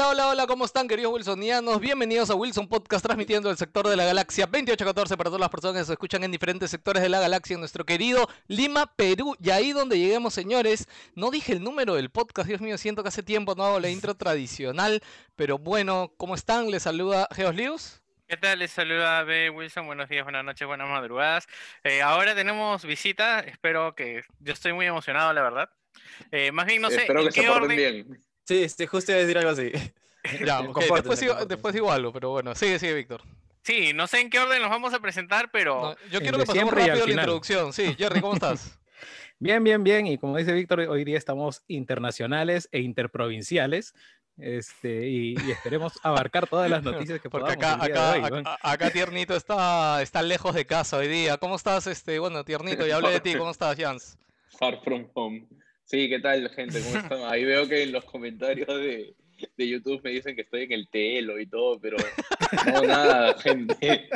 Hola, hola, hola, ¿cómo están queridos wilsonianos? Bienvenidos a Wilson Podcast transmitiendo del sector de la galaxia 2814 para todas las personas que se escuchan en diferentes sectores de la galaxia en nuestro querido Lima, Perú. Y ahí donde lleguemos, señores, no dije el número del podcast, Dios mío, siento que hace tiempo no hago la intro tradicional, pero bueno, ¿cómo están? Les saluda Geos Lius. ¿Qué tal? Les saluda B. Wilson. Buenos días, buenas noches, buenas madrugadas. Eh, ahora tenemos visita. Espero que. Yo estoy muy emocionado, la verdad. Eh, más bien, no sé. Espero ¿en que se qué porten orden? bien. Sí, sí, justo iba a decir algo así. Ya, ok, Compórtense, después, digo, después digo algo, pero bueno, sigue, sigue, Víctor. Sí, no sé en qué orden los vamos a presentar, pero. No, yo quiero que pasemos rápido la introducción. Sí, Jerry, ¿cómo estás? Bien, bien, bien. Y como dice Víctor, hoy día estamos internacionales e interprovinciales. Este, y, y esperemos abarcar todas las noticias que Porque podamos acá, de acá, acá, acá Tiernito está, está lejos de casa hoy día. ¿Cómo estás, este? Bueno, Tiernito, ya hablé de ti. ¿Cómo estás, Jans? Far from home. Sí, ¿qué tal, gente? ¿Cómo están? Ahí veo que en los comentarios de, de YouTube me dicen que estoy en el telo y todo, pero no, nada, gente.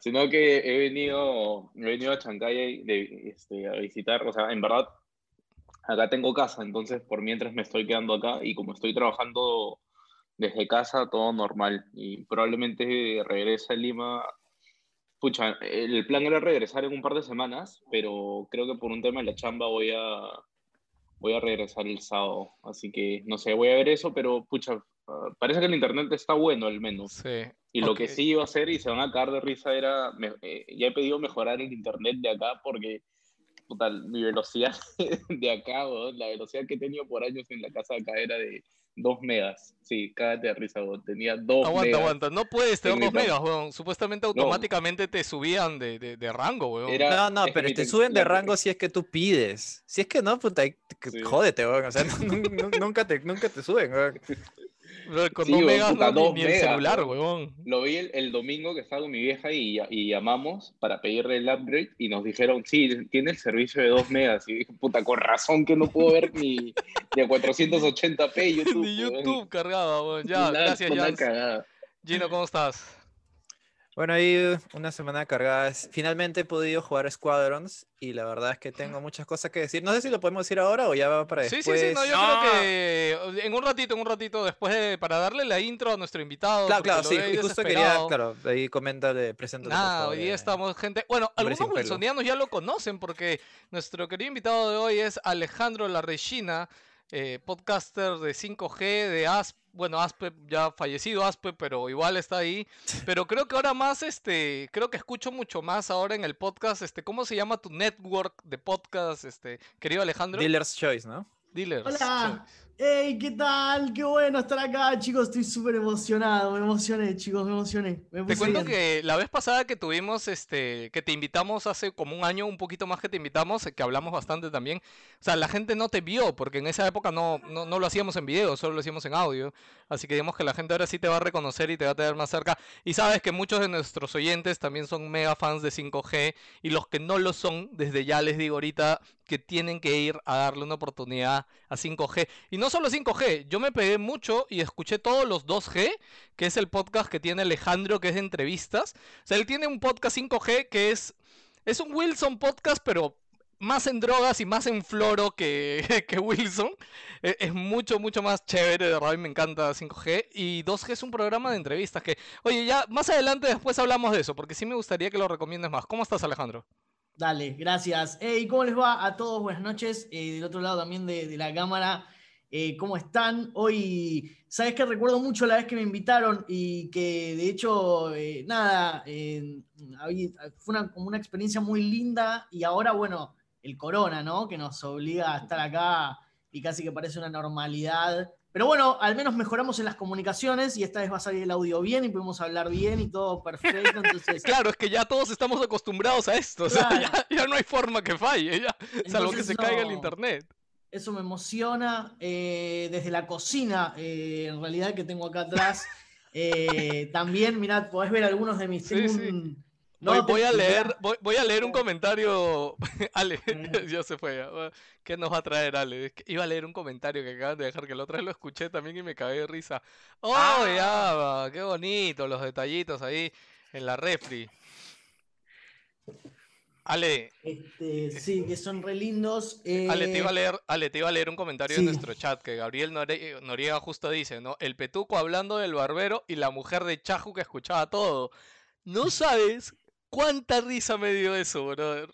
Sino que he venido, he venido a Chancay de, este, a visitar, o sea, en verdad, acá tengo casa, entonces por mientras me estoy quedando acá y como estoy trabajando desde casa, todo normal. Y probablemente regrese a Lima Pucha, el plan era regresar en un par de semanas, pero creo que por un tema de la chamba voy a, voy a regresar el sábado. Así que no sé, voy a ver eso, pero pucha, parece que el internet está bueno al menos. Sí. Y lo Ok. que sí iba a hacer, y se van a cagar de risa, era, me- eh, ya he pedido mejorar el internet de acá porque puta, mi velocidad de acá, weón, la velocidad que he tenido por años en la casa de acá era de 2 megas. Sí, cágate de risa, weón. tenía 2 Aguanta, megas. aguanta. No puedes tener en dos mi megas, weón. Supuestamente automáticamente te subían de, de, de rango, weón. Era- No, no, pero te suben de rango si es que tú pides. Si es que no, puta, Sí. jódete, weón. O sea, nu- nu- nunca, te, nunca te suben, weón. Bro, Con Sí, dos weón, megas puta, no, ni- dos ni, el celular, weón. weón. Lo vi el, el domingo que estaba con mi vieja y, y llamamos para pedirle el upgrade y nos dijeron, sí, tiene el servicio de 2 megas. Y dije, puta, con razón que no puedo ver ni, ni a 480p YouTube. Ni weón. YouTube cargaba, weón. Ya, Una- gracias, cagada. Gino, ¿cómo estás? Bueno, ahí una semana cargada. Es- Finalmente he podido jugar Squadrons y la verdad es que tengo muchas cosas que decir. No sé si lo podemos decir ahora o ya va para Sí, después. sí, sí, no, yo No. creo que en un ratito, en un ratito después de, para darle la intro a nuestro invitado. Claro, claro, sí. Y justo quería, claro, ahí coméntale, preséntate. por Nada, hoy día estamos, gente. Bueno, algunos wilsonianos ya lo conocen porque nuestro querido invitado de hoy es Alejandro La Regina, eh, podcaster de 5G, de ASP. Bueno, Aspe ya fallecido Aspe, pero igual está ahí. Pero creo que ahora más, este, creo que escucho mucho más ahora en el podcast, este, ¿cómo se llama tu network de podcast, este, querido Alejandro? Dealer's Choice, ¿no? Dealers. Hola. Hey, ¿qué tal? Qué bueno estar acá, chicos. Estoy súper emocionado. Me emocioné, chicos, me emocioné. Me Te cuento bien. que la vez pasada que tuvimos, este, que te invitamos hace como un año, un poquito más que te invitamos, que hablamos bastante también. O sea, la gente no te vio, porque en esa época no, no, no lo hacíamos en video, solo lo hacíamos en audio. Así que digamos que la gente ahora sí te va a reconocer y te va a tener más cerca. Y sabes que muchos de nuestros oyentes también son mega fans de 5G. Y los que no lo son, desde ya les digo ahorita que tienen que ir a darle una oportunidad a 5G. Y no solo 5G, yo me pegué mucho y escuché todos los 2G, que es el podcast que tiene Alejandro, que es de entrevistas. O sea, él tiene un podcast 5G que es, es un Wilson podcast, pero más en drogas y más en floro que, que Wilson. E- Es mucho, mucho más chévere, de verdad, me encanta 5G. Y 2G es un programa de entrevistas que, oye, ya más adelante después hablamos de eso, porque sí me gustaría que lo recomiendes más. ¿Cómo estás, Alejandro? Dale, gracias. Hey, ¿cómo les va a todos? Buenas noches. Eh, del otro lado también de, la cámara, eh, ¿cómo están? Hoy, ¿sabes qué? Recuerdo mucho la vez que me invitaron y que de hecho, eh, nada, fue como una experiencia muy linda y ahora, bueno, el corona, ¿no? Que nos obliga a estar acá y casi que parece una normalidad. Pero bueno, al menos mejoramos en las comunicaciones y esta vez va a salir el audio bien y podemos hablar bien y todo perfecto. Entonces, Claro, es que ya todos estamos acostumbrados a esto, o sea, ya, ya no hay forma que falle, ya, salvo que se caiga el internet. Eso me emociona. eh, desde la cocina, eh, en realidad, que tengo acá atrás. eh, también, mirad, podés ver algunos de mis. Sí, tengo sí. un- Voy, no, voy a leer, voy, voy a leer un comentario. Ale, Eh. ya se fue. ¿Qué nos va a traer Ale? Iba a leer un comentario que acaban de dejar, que la otra vez lo escuché también y me cagué de risa. ¡Oh, Ah. ya va! ¡Qué bonito! Los detallitos ahí en la refri. Ale, Este, sí, que son re lindos. eh, Ale, te iba a leer, Ale, te iba a leer un comentario sí. en nuestro chat que Gabriel Nore- Noriega justo dice, ¿no? El petuco hablando del barbero y la mujer de Chaju que escuchaba todo. No sabes cuánta risa me dio eso, brother.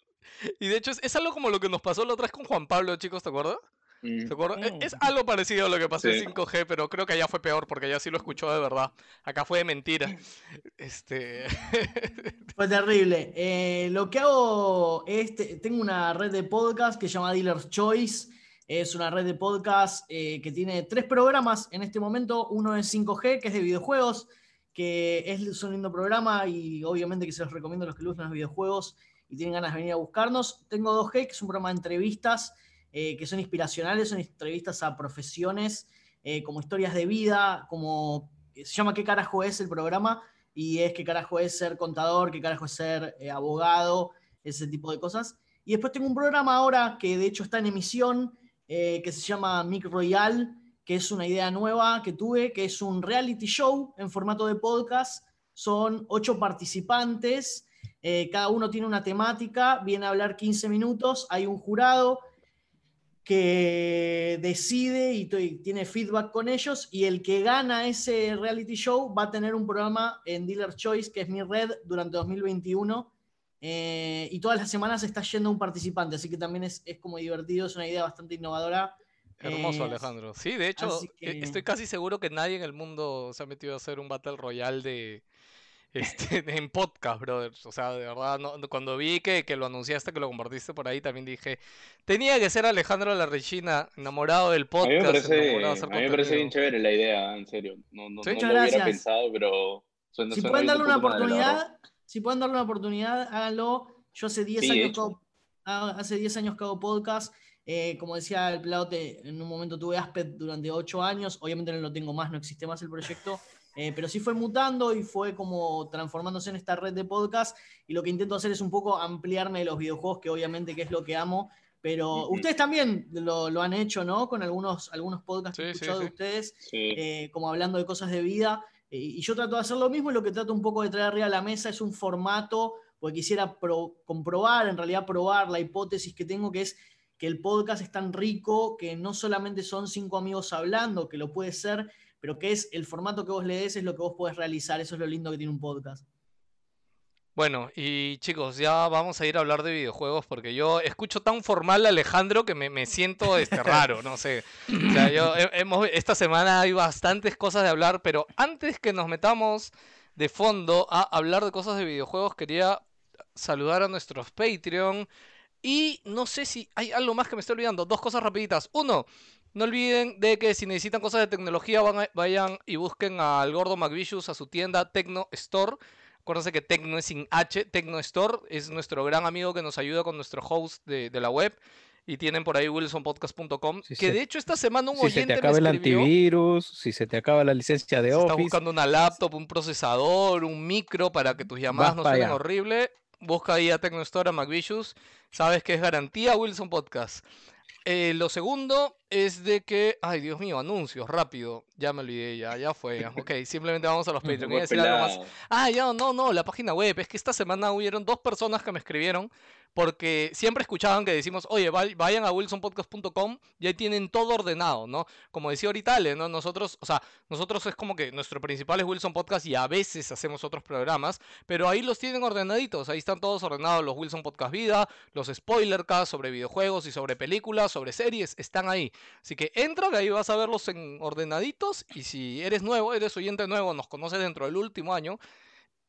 Y de hecho es, es algo como lo que nos pasó la otra vez con Juan Pablo, chicos, ¿te acuerdas? Mm. ¿Te acuerdas? E- Mm. Es algo parecido a lo que pasó Sí. en 5G, pero creo que allá fue peor porque allá sí lo escuchó de verdad. Acá fue de mentira. Este... Fue terrible. Eh, lo que hago es, te- tengo una red de podcast que se llama Dealer's Choice. Es una red de podcast eh, que tiene tres programas en este momento. Uno es 5G, que es de videojuegos, es, un lindo programa y obviamente que se los recomiendo a los que gustan los videojuegos y tienen ganas de venir a buscarnos. Tengo 2G, que es un programa de entrevistas eh, que son inspiracionales, son entrevistas a profesiones, eh, como historias de vida, como se llama ¿Qué carajo es el programa? y es qué carajo es ser contador, qué carajo es ser eh, abogado, ese tipo de cosas. Y después tengo un programa ahora que de hecho está en emisión, eh, que se llama Mic Royal, que es una idea nueva que tuve, que es un reality show en formato de podcast. Son ocho participantes, eh, cada uno tiene una temática, viene a hablar 15 minutos, hay un jurado que decide y tiene feedback con ellos y el que gana ese reality show va a tener un programa en Dealer Choice, que es mi red, durante 2021. eh, y todas las semanas está yendo un participante, así que también es, es como divertido, es una idea bastante innovadora. Hermoso, Eh, Alejandro. Sí, de hecho, e- que- estoy casi seguro que nadie en el mundo se ha metido a hacer un Battle Royale de este en podcast, brother. O sea, de verdad, no- cuando vi que, que lo anunciaste, que lo compartiste por ahí, también dije, tenía que ser Alejandro La Regina, enamorado del A mí me podcast, parece, a mí me parece bien chévere la idea, en serio. No, no, Sí. no Muchas lo hubiera gracias. pensado, pero suena, Si suena pueden darle una oportunidad, si pueden darle una oportunidad, háganlo. Yo hace 10 Sí, años que hecho. hago, hace 10 años que hago podcast. Eh, como decía el Plaute, en un momento tuve Asped durante 8 años. Obviamente no lo tengo más, no existe más el proyecto. eh, pero sí fue mutando y fue como transformándose en esta red de podcast. Y lo que intento hacer es un poco ampliarme de los videojuegos, que obviamente que es lo que amo. Pero ustedes también lo, lo han hecho, ¿no? Con algunos, algunos podcasts que he Sí, sí, escuchado de sí. ustedes Sí. eh, como hablando de cosas de vida. eh, y yo trato de hacer lo mismo y lo que trato un poco de traer arriba a la mesa es un formato, porque quisiera pro- comprobar, en realidad probar la hipótesis que tengo, que es que el podcast es tan rico que no solamente son cinco amigos hablando, que lo puede ser, pero que es el formato que vos le des, es lo que vos podés realizar. Eso es lo lindo que tiene un podcast. Bueno, y chicos, ya vamos a ir a hablar de videojuegos porque yo escucho tan formal a Alejandro que me, me siento este raro, no sé. O sea, yo hemos, esta semana hay bastantes cosas de hablar, pero antes que nos metamos de fondo a hablar de cosas de videojuegos, quería saludar a nuestros Patreon y no sé si hay algo más que me estoy olvidando. Dos cosas rapiditas. Uno, no olviden de que si necesitan cosas de tecnología, van a- vayan y busquen al gordo McVicious a su tienda Tecno Store. Acuérdense que Tecno es sin H, Tecno Store es nuestro gran amigo que nos ayuda con nuestro host de, de la web. Y tienen por ahí wilsonpodcast.com. Si que se- de hecho esta semana un Si se te oyente me acaba el antivirus, si se te acaba la licencia de Si estás Office, buscando una laptop, un procesador, un micro para que tus llamadas no suenen horrible, busca ahí a Tecnostore, a McVicious. Sabes que es garantía Wilson Podcast. Eh, lo segundo es de que, ay Dios mío, anuncios, rápido, ya me olvidé, ya, ya fue, ya. ok, simplemente vamos a los Patreon. Iba a decir algo más. Ah, ya, no, no, la página web, es que esta semana hubieron dos personas que me escribieron porque siempre escuchaban que decimos, oye, va- vayan a wilsonpodcast.com y ahí tienen todo ordenado, ¿no? Como decía ahorita ¿no? Nosotros, o sea, nosotros es como que nuestro principal es Wilson Podcast y a veces hacemos otros programas, pero ahí los tienen ordenaditos, ahí están todos ordenados, los Wilson Podcast Vida, los Spoilercasts sobre videojuegos y sobre películas, sobre series, están ahí. Así que entra, ahí vas a verlos en ordenaditos y si eres nuevo, eres oyente nuevo, nos conoces dentro del último año,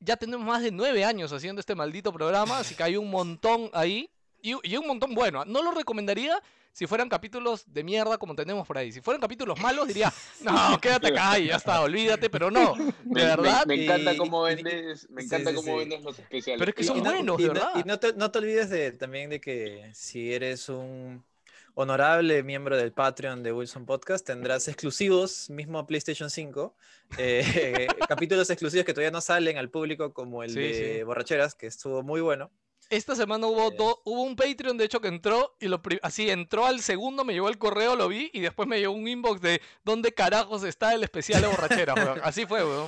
ya tenemos más de nueve años haciendo este maldito programa, así que hay un montón ahí. Y, y un montón bueno. No lo recomendaría si fueran capítulos de mierda como tenemos por ahí. Si fueran capítulos malos, diría, no, quédate acá y ya está, olvídate, pero no. De Me, me- verdad. me encanta cómo vendes, me encanta sí, cómo sí. vendes los especiales. Pero es que son y no- buenos, y de no- verdad. Y no te, no te olvides de, también de que si eres un honorable miembro del Patreon de Wilson Podcast, tendrás exclusivos, mismo PlayStation 5, eh, capítulos exclusivos que todavía no salen al público, como el Sí, de sí. Borracheras, que estuvo muy bueno. Esta semana hubo, Eh. do- hubo un Patreon, de hecho, que entró y lo así entró al segundo, me llegó el correo, lo vi y después me llegó un inbox de ¿dónde carajos está el especial de borrachera, weón? Así fue, weón.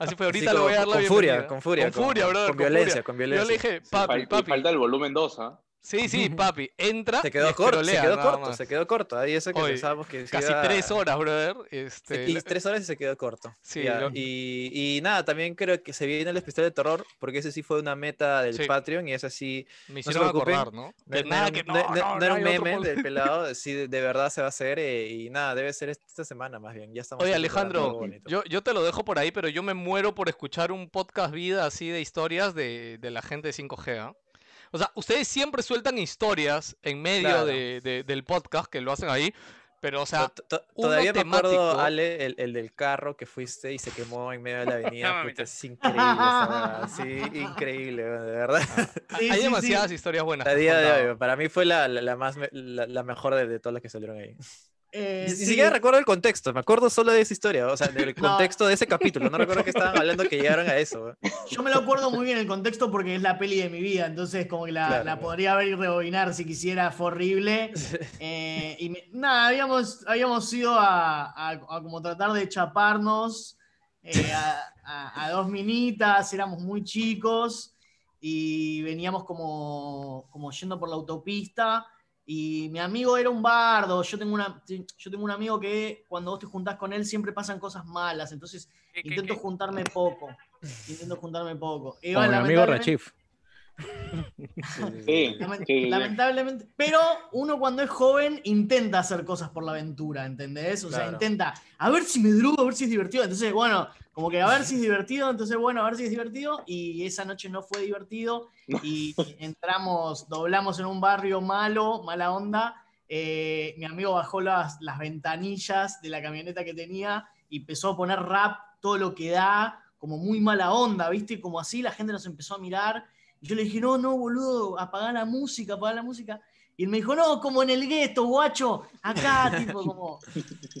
Así fue, ahorita Así le voy a dar la con furia, bienvenida. con furia, Con con- furia, brother, con furia. violencia, con Yo le violencia. dije, papi. falta el volumen 2, ¿ah? Sí, sí, papi, entra Se quedó corto, se quedó corto, más. se quedó corto. Ahí eso que pensábamos que Casi iba- tres horas, brother. Este, y tres horas y se quedó corto. Sí, lo- y, y nada, también creo que se viene el especial de terror, porque ese sí fue una meta del Sí. Patreon y es así. me hicieron acordar, ¿no? No, Que no nada, que no, no- no- era un meme del pelado, sí, de, de verdad se va a hacer eh, y nada, debe ser esta semana más bien. Ya estamos Oye, Alejandro, bonito. yo, yo te lo dejo por ahí, pero yo me muero por escuchar un podcast vida así de historias de, de la gente de 5G, ¿ah? O sea, ustedes siempre sueltan historias en medio Claro. de, de- del podcast, que lo hacen ahí, pero, o sea, To- to- uno Todavía me acuerdo. Ale, el, el del carro que fuiste y se quemó en medio de la avenida. puta, es increíble, esa verdad, sí, increíble, de verdad. Sí, hay sí, demasiadas sí. historias buenas. A día de hoy, para mí fue la, la, la más, la, la mejor de, de todas las que salieron ahí. Eh, Ni, sí. siquiera recuerdo el contexto, me acuerdo solo de esa historia, o sea, del No. contexto de ese capítulo. No recuerdo que estaban hablando que llegaron a eso. Yo me lo acuerdo muy bien el contexto porque es la peli de mi vida, entonces como que la, Claro, la claro. podría ver y rebobinar si quisiera, fue horrible. Eh, y me- nada, habíamos, habíamos ido a, a- a como tratar de chaparnos eh, a, a- a dos minitas, éramos muy chicos y veníamos como, como yendo por la autopista y mi amigo era un bardo, yo tengo, una, yo tengo un amigo que cuando vos te juntás con él siempre pasan cosas malas, entonces ¿Qué, qué, intento qué? juntarme poco. Intento juntarme poco. Y Como bueno, mi amigo lamentablemente- Rachif. Sí, lamen- sí, sí. lamentablemente. Pero uno cuando es joven intenta hacer cosas por la aventura, ¿entendés? O sea, intenta a ver si me drogo, a ver si es divertido. Entonces, bueno, como que a ver si es divertido, entonces, bueno, a ver si es divertido. Y esa noche no fue divertido. Y entramos, doblamos en un barrio malo, mala onda. Eh, mi amigo bajó las, las ventanillas de la camioneta que tenía y empezó a poner rap, todo lo que da, como muy mala onda, ¿viste? Como así, la gente nos empezó a mirar. Y yo le dije, no, no, boludo, apagá la música, apagá la música. Y me dijo, no, como en el gueto, guacho, acá, tipo, como.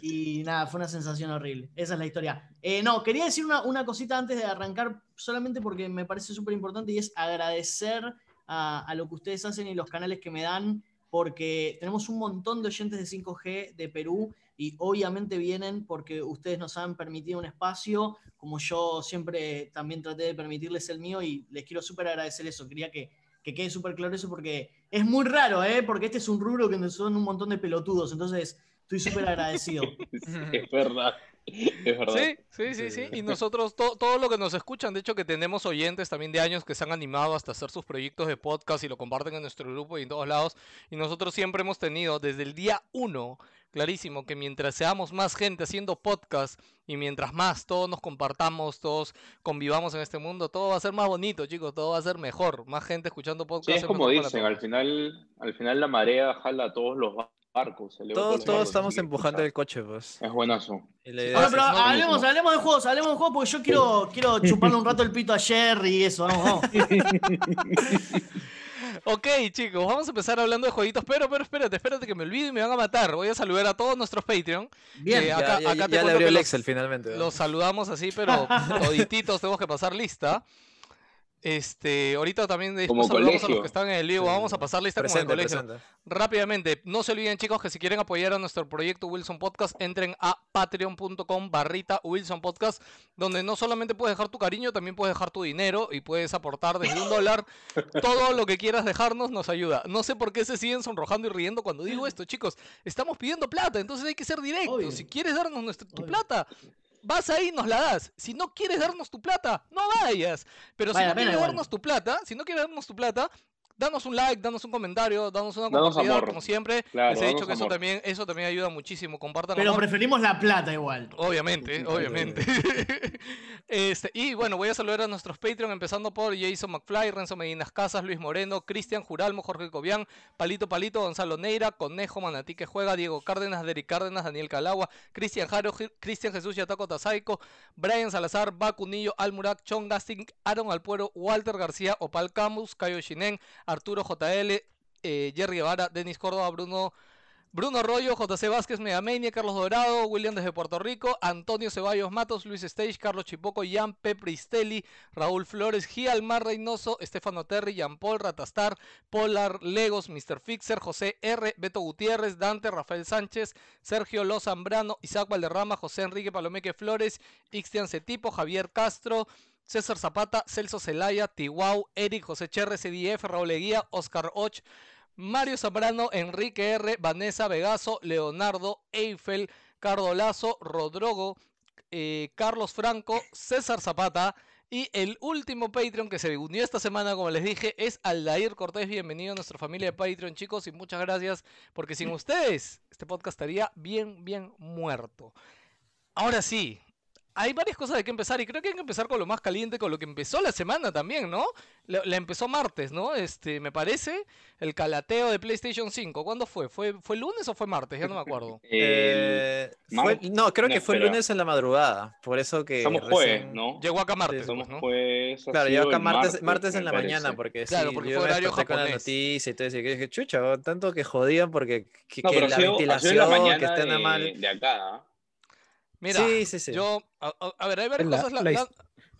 Y nada, fue una sensación horrible. Esa es la historia. Eh, no, quería decir una, una cosita antes de arrancar, solamente porque me parece súper importante y es agradecer a, a lo que ustedes hacen y los canales que me dan, porque tenemos un montón de oyentes de 5G de Perú y obviamente vienen porque ustedes nos han permitido un espacio, como yo siempre también traté de permitirles el mío y les quiero súper agradecer eso. Quería que, que quede súper claro eso porque es muy raro, ¿eh? porque este es un rubro que son un montón de pelotudos, entonces estoy súper agradecido. Es verdad. Es verdad. Sí, sí, sí, sí. Y nosotros, to- todo lo que nos escuchan, de hecho que tenemos oyentes también de años que se han animado hasta hacer sus proyectos de podcast y lo comparten en nuestro grupo y en todos lados. Y nosotros siempre hemos tenido desde el día uno, clarísimo, que mientras seamos más gente haciendo podcast y mientras más todos nos compartamos, todos convivamos en este mundo, todo va a ser más bonito, chicos, todo va a ser mejor. Más gente escuchando podcast. Sí, es como dicen, al final, al final la marea jala a todos los se Todos, todos barcos, estamos empujando el coche, pues. Es buenazo. Bueno, pero hablemos, hablemos de juegos, hablemos de juegos porque yo quiero, quiero chuparle un rato el pito a Jerry y eso, vamos, vamos. Ok, chicos, vamos a empezar hablando de jueguitos, pero, pero espérate, espérate que me olvide y me van a matar. Voy a saludar a todos nuestros Patreon. Bien. Ya, acá- ya- te ya le abrió el los- Excel finalmente. ¿no? Los saludamos así, pero todititos tenemos que pasar lista. Este, ahorita también después Como saludamos a los colegio. que están en el vivo. Sí, Vamos a pasar lista como en el Presente, colegio. presente. Rápidamente, no se olviden chicos que si quieren apoyar a nuestro proyecto Wilson Podcast, entren a patreon.com barrita Wilson Podcast, donde no solamente puedes dejar tu cariño, también puedes dejar tu dinero y puedes aportar desde un dólar. Todo lo que quieras dejarnos nos ayuda. No sé por qué se siguen sonrojando y riendo cuando digo esto, chicos. Estamos pidiendo plata, entonces hay que ser directos. Obvio. Si quieres darnos nuestra, tu Obvio. plata, vas ahí y nos la das. Si no quieres darnos tu plata, no vayas. Pero si no quieres darnos tu plata, si no quieres darnos tu plata, danos un like, danos un comentario, danos una Danos compartida, amor. como siempre. Claro, Les he dicho que eso también, eso también ayuda muchísimo. Compartan Pero amor. preferimos la plata igual. Obviamente, obviamente. este, y bueno, voy a saludar a nuestros Patreon, empezando por Jason McFly, Renzo Medinas Casas, Luis Moreno, Cristian Juralmo, Jorge Cobian, Palito Palito, Gonzalo Neira, Conejo, Manatí que juega, Diego Cárdenas, Derek Cárdenas, Daniel Calagua, Cristian Jaro, Cristian Jesús Yataco Tazaico, Brian Salazar, Bacunillo, Almurak, Chon Gasting, Aaron Alpuero, Walter García, Opal Camus, Cayo Shinen, Arturo JL, eh, Jerry Guevara, Denis Córdoba, Bruno Bruno Arroyo, JC Vázquez, Megamania, Carlos Dorado, William desde Puerto Rico, Antonio Ceballos Matos, Luis Stage, Carlos Chipoco, Jan Pepristelli, Raúl Flores, Gialmar Reynoso, Estefano Terry, Jean Paul, Ratastar, Polar, Legos, Mr. Fixer, José R, Beto Gutiérrez, Dante, Rafael Sánchez, Sergio Lo Zambrano, Isaac Valderrama, José Enrique Palomeque Flores, Ixtian Cetipo, Javier Castro, César Zapata, Celso Celaya, Tiwau, Eric, José Cherre, CDF, Raúl Eguía, Oscar Och, Mario Zambrano, Enrique R, Vanessa Vegaso, Leonardo Eiffel, Cardo Lazo, Rodrogo, eh, Carlos Franco, César Zapata. Y el último Patreon que se unió esta semana, como les dije, es Aldair Cortés. Bienvenido a nuestra familia de Patreon, chicos, y muchas gracias, porque sin ustedes este podcast estaría bien, bien muerto. Ahora sí, hay varias cosas de que empezar y creo que hay que empezar con lo más caliente, con lo que empezó la semana también, ¿no? La, la empezó martes, ¿no? Este, me parece, el calateo de PlayStation 5. ¿Cuándo fue? ¿Fue, fue lunes o fue martes? Ya no me acuerdo. Eh, fue- mar- no, creo no, que fue el espera. lunes en la madrugada. Por eso que. Somos jueves, ¿no? Llegó acá martes, Somos pues, ¿no? jueves. Claro, yo acá martes, martes en la parece. mañana, porque Claro, sí, porque yo fue horario con la noticia y todo eso. Y dije, chucha, tanto que jodían porque que, No, que pero la sido, ventilación, mañana que estén de, mal. de acá. Mira, Sí, sí, sí. yo, a, a- ver, hay varias La- cosas. La, la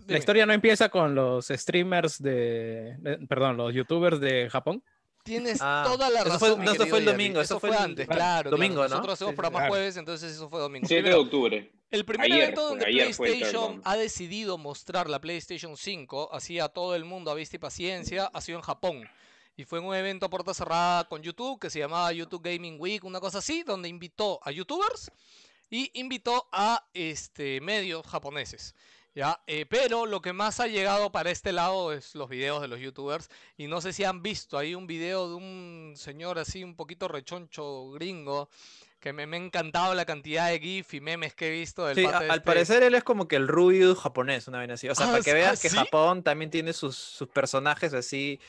la- historia no empieza con los streamers de, de- perdón, los youtubers de Japón. Tienes Ah, toda la eso razón. fue- mi no, eso fue el domingo, Eso, eso fue, fue el- antes, claro, domingo, claro. ¿no? Nosotros hacemos Sí, programas claro. jueves, entonces eso fue domingo. 7 de octubre. El primer Ayer evento fue, donde fue PlayStation ha decidido mostrar la PlayStation 5, así a todo el mundo a vista y paciencia, ha sido en Japón. Y fue en un evento a puerta cerrada con YouTube que se llamaba YouTube Gaming Week, una cosa así, donde invitó a youtubers y invitó a este, medios japoneses. ¿ya? Eh, pero lo que más ha llegado para este lado es los videos de los youtubers. Y no sé si han visto ahí un video de un señor así un poquito rechoncho gringo. Que me, me ha encantado la cantidad de GIF y memes que he visto del Sí, a- al este. parecer él es como que el Rubius japonés, una vez así. O sea, Ah, para que ¿ah, veas que? Japón también tiene sus, sus personajes así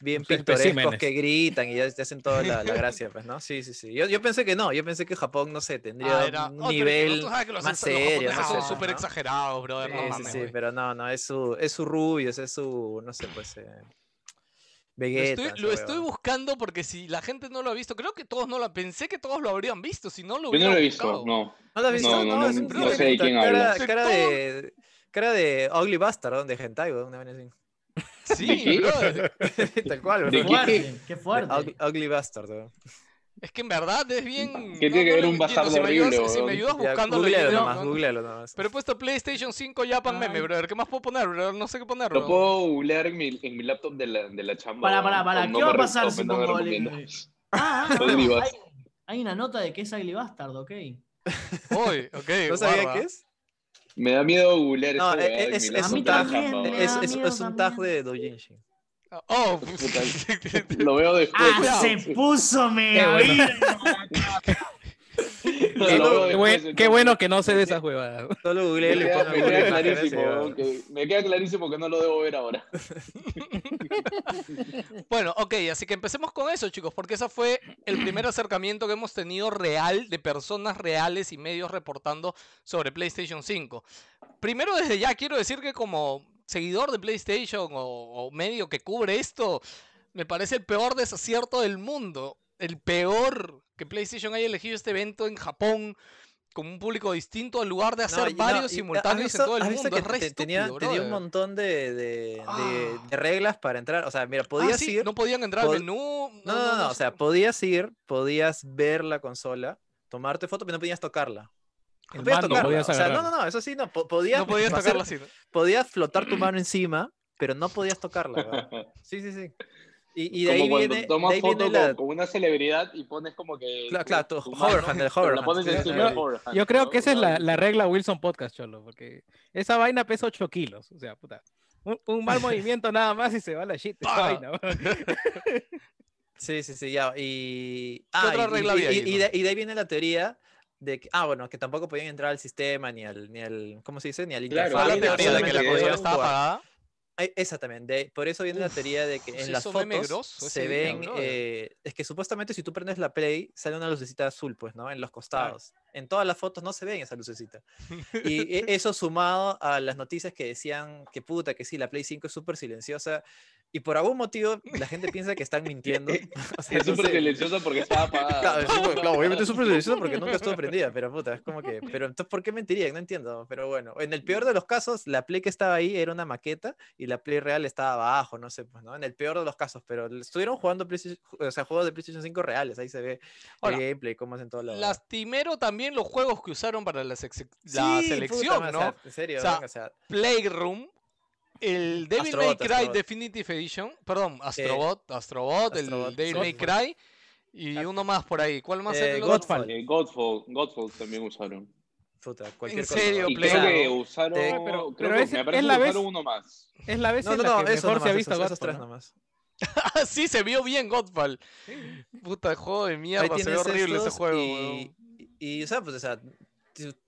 bien Sus pintorescos especímenes. que gritan y ya te hacen toda la, la gracia, pues, ¿no? Sí, sí, sí. Yo, yo pensé que no, yo pensé que Japón, no sé, tendría Ah, era- un oh, pero es que nivel sabes que los, más los serio, japoneses no son sé, súper ¿no? exagerados, brother. Sí, no sí, sí, pero no, no, es su, es su Rubius, es su, no sé, pues, eh, Lo Vegeta. estoy, esa lo estoy buscando porque si la gente no lo ha visto, creo que todos no lo pensé que todos lo habrían visto, si no lo Yo no lo he visto, buscado. no. ¿No lo has visto? No, no, no, es un no hijo sé de quién cara, hablas. De cara de, cara de Ugly Bastard, de Hentai, una vez así. Sí. Tal cual, ¿De weón. qué? Fuerte, qué fuerte. Ugly, ugly Bastard, weón. Es que en verdad es bien. ¿Qué tiene que ver lo un bastardo si me ayudas- horrible, Si me ayudas Ya, buscándolo. googlealo nomás, no- googlealo nomás. Pero he puesto PlayStation 5 Japan Meme, Ay. brother. ¿Qué más puedo poner, brother? No sé qué poner, Lo bro. puedo googlear en mi, en mi laptop de la, de la chamba. Para, para, para, ¿qué no va a pasar si pongo el-. Ah, ah, Ugly no, Bastard. hay, hay una nota de que es Ugly Bastard, ok. Uy, ok. ¿No sabía qué es? Me da miedo googlear No, es- weá en es- es un tag, me. Es, un tag de Doujinshi. Oh, Lo veo después. Ah, se puso bueno. Qué, buen- bueno que no sé de esas huevadas. Solo Me googleé y queda, me queda clarísimo, que- me queda clarísimo que no lo debo ver ahora. Bueno, ok, así que empecemos con eso, chicos, porque ese fue el primer acercamiento que hemos tenido real de personas reales y medios reportando sobre PlayStation 5. Primero, desde ya quiero decir que como seguidor de PlayStation o, o medio que cubre esto, me parece el peor desacierto del mundo. El peor que PlayStation haya elegido este evento en Japón como un público distinto en lugar de No, hacer no, varios y, ¿has simultáneos visto- en todo el mundo. visto Es que re te- tenía, estúpido, tenía un montón de, de- de- Ah. de reglas para entrar. O sea, mira, Ah, podías sí, ir. no podían entrar al pod- menú. No, no, no, o sé. sea, podías ir, podías ver la consola, tomarte foto, pero no podías tocarla. No podías mando tocarla. podías o sea, no, no, no, eso sí, no. po- podías, no tocarla así. ¿no? podías flotar tu mano encima, pero no podías tocarla. weón. Sí, sí, sí. Y, y de como ahí cuando viene, de tomas ahí viene foto la... con, con una celebridad y pones como que. Claro, claro, tu mano, hoverhand, el hoverhand, La pones encima Yo- hoverhand, Yo creo ¿no? que esa es la, la regla Wilson Podcast, Cholo, porque esa vaina pesa 8 kilos. O sea, puta. Un, un mal movimiento nada más y se va la shit. esa vaina. Sí, sí, sí, ya. Y, ah, otra regla y, ahí, y no? de, y de ahí viene la teoría de que, ah, bueno, que tampoco podían entrar al sistema, ni al, ni al ¿cómo se dice? Ni al Claro, ¿Cuál es la interfaz, teoría de que la consola estaba apagada? Ay, Exactamente, de- por eso viene la teoría de que en las fotos grosso se ven, eh, es que supuestamente si tú prendes la Play sale una lucecita azul, pues, ¿no? En los costados. En todas las fotos no se ven esa lucecita. Y e- eso sumado a las noticias que decían que puta, que sí, la Play 5 es súper silenciosa y por algún motivo la gente piensa que están mintiendo. O sea, Es no súper sé. silenciosa porque estaba apagada. Claro, es obviamente es súper silenciosa porque nunca estuvo prendida, pero puta, es como que, pero entonces, ¿por qué mentirían? No entiendo, pero bueno, en el peor de los casos, la Play que estaba ahí era una maqueta y la Play real estaba abajo, no sé, pues, ¿no? En el peor de los casos, pero estuvieron jugando PlayStation- o sea, juegos de PlayStation 5 reales, ahí se ve Ahora, el gameplay, cómo hacen todo lo Lastimero también los juegos que usaron para la, Sí, la puta selección, madre, ¿no? o sea, en serio, O sea, venga, o sea, Playroom, el Devil May Cry Astrobot. Definitive Edition, perdón, Astrobot, Astrobot, Astrobot, el Devil May. Cry y uno más por ahí. ¿Cuál más Eh, el? Godfall. Eh, Godfall, Godfall también usaron. puta, cualquier ¿En cosa. serio? Y Play- creo que usaron. Te- pero- creo pero que es- me es parece la que vez- usaron uno más. Es la vez No, en no, la no, que eso mejor se ha visto esos, esos tres ¿no? nomás. Ah, sí, se vio bien Godfall. Puta, juego de mierda, se ve horrible ese juego. y, weón. y, o sea, pues, o sea,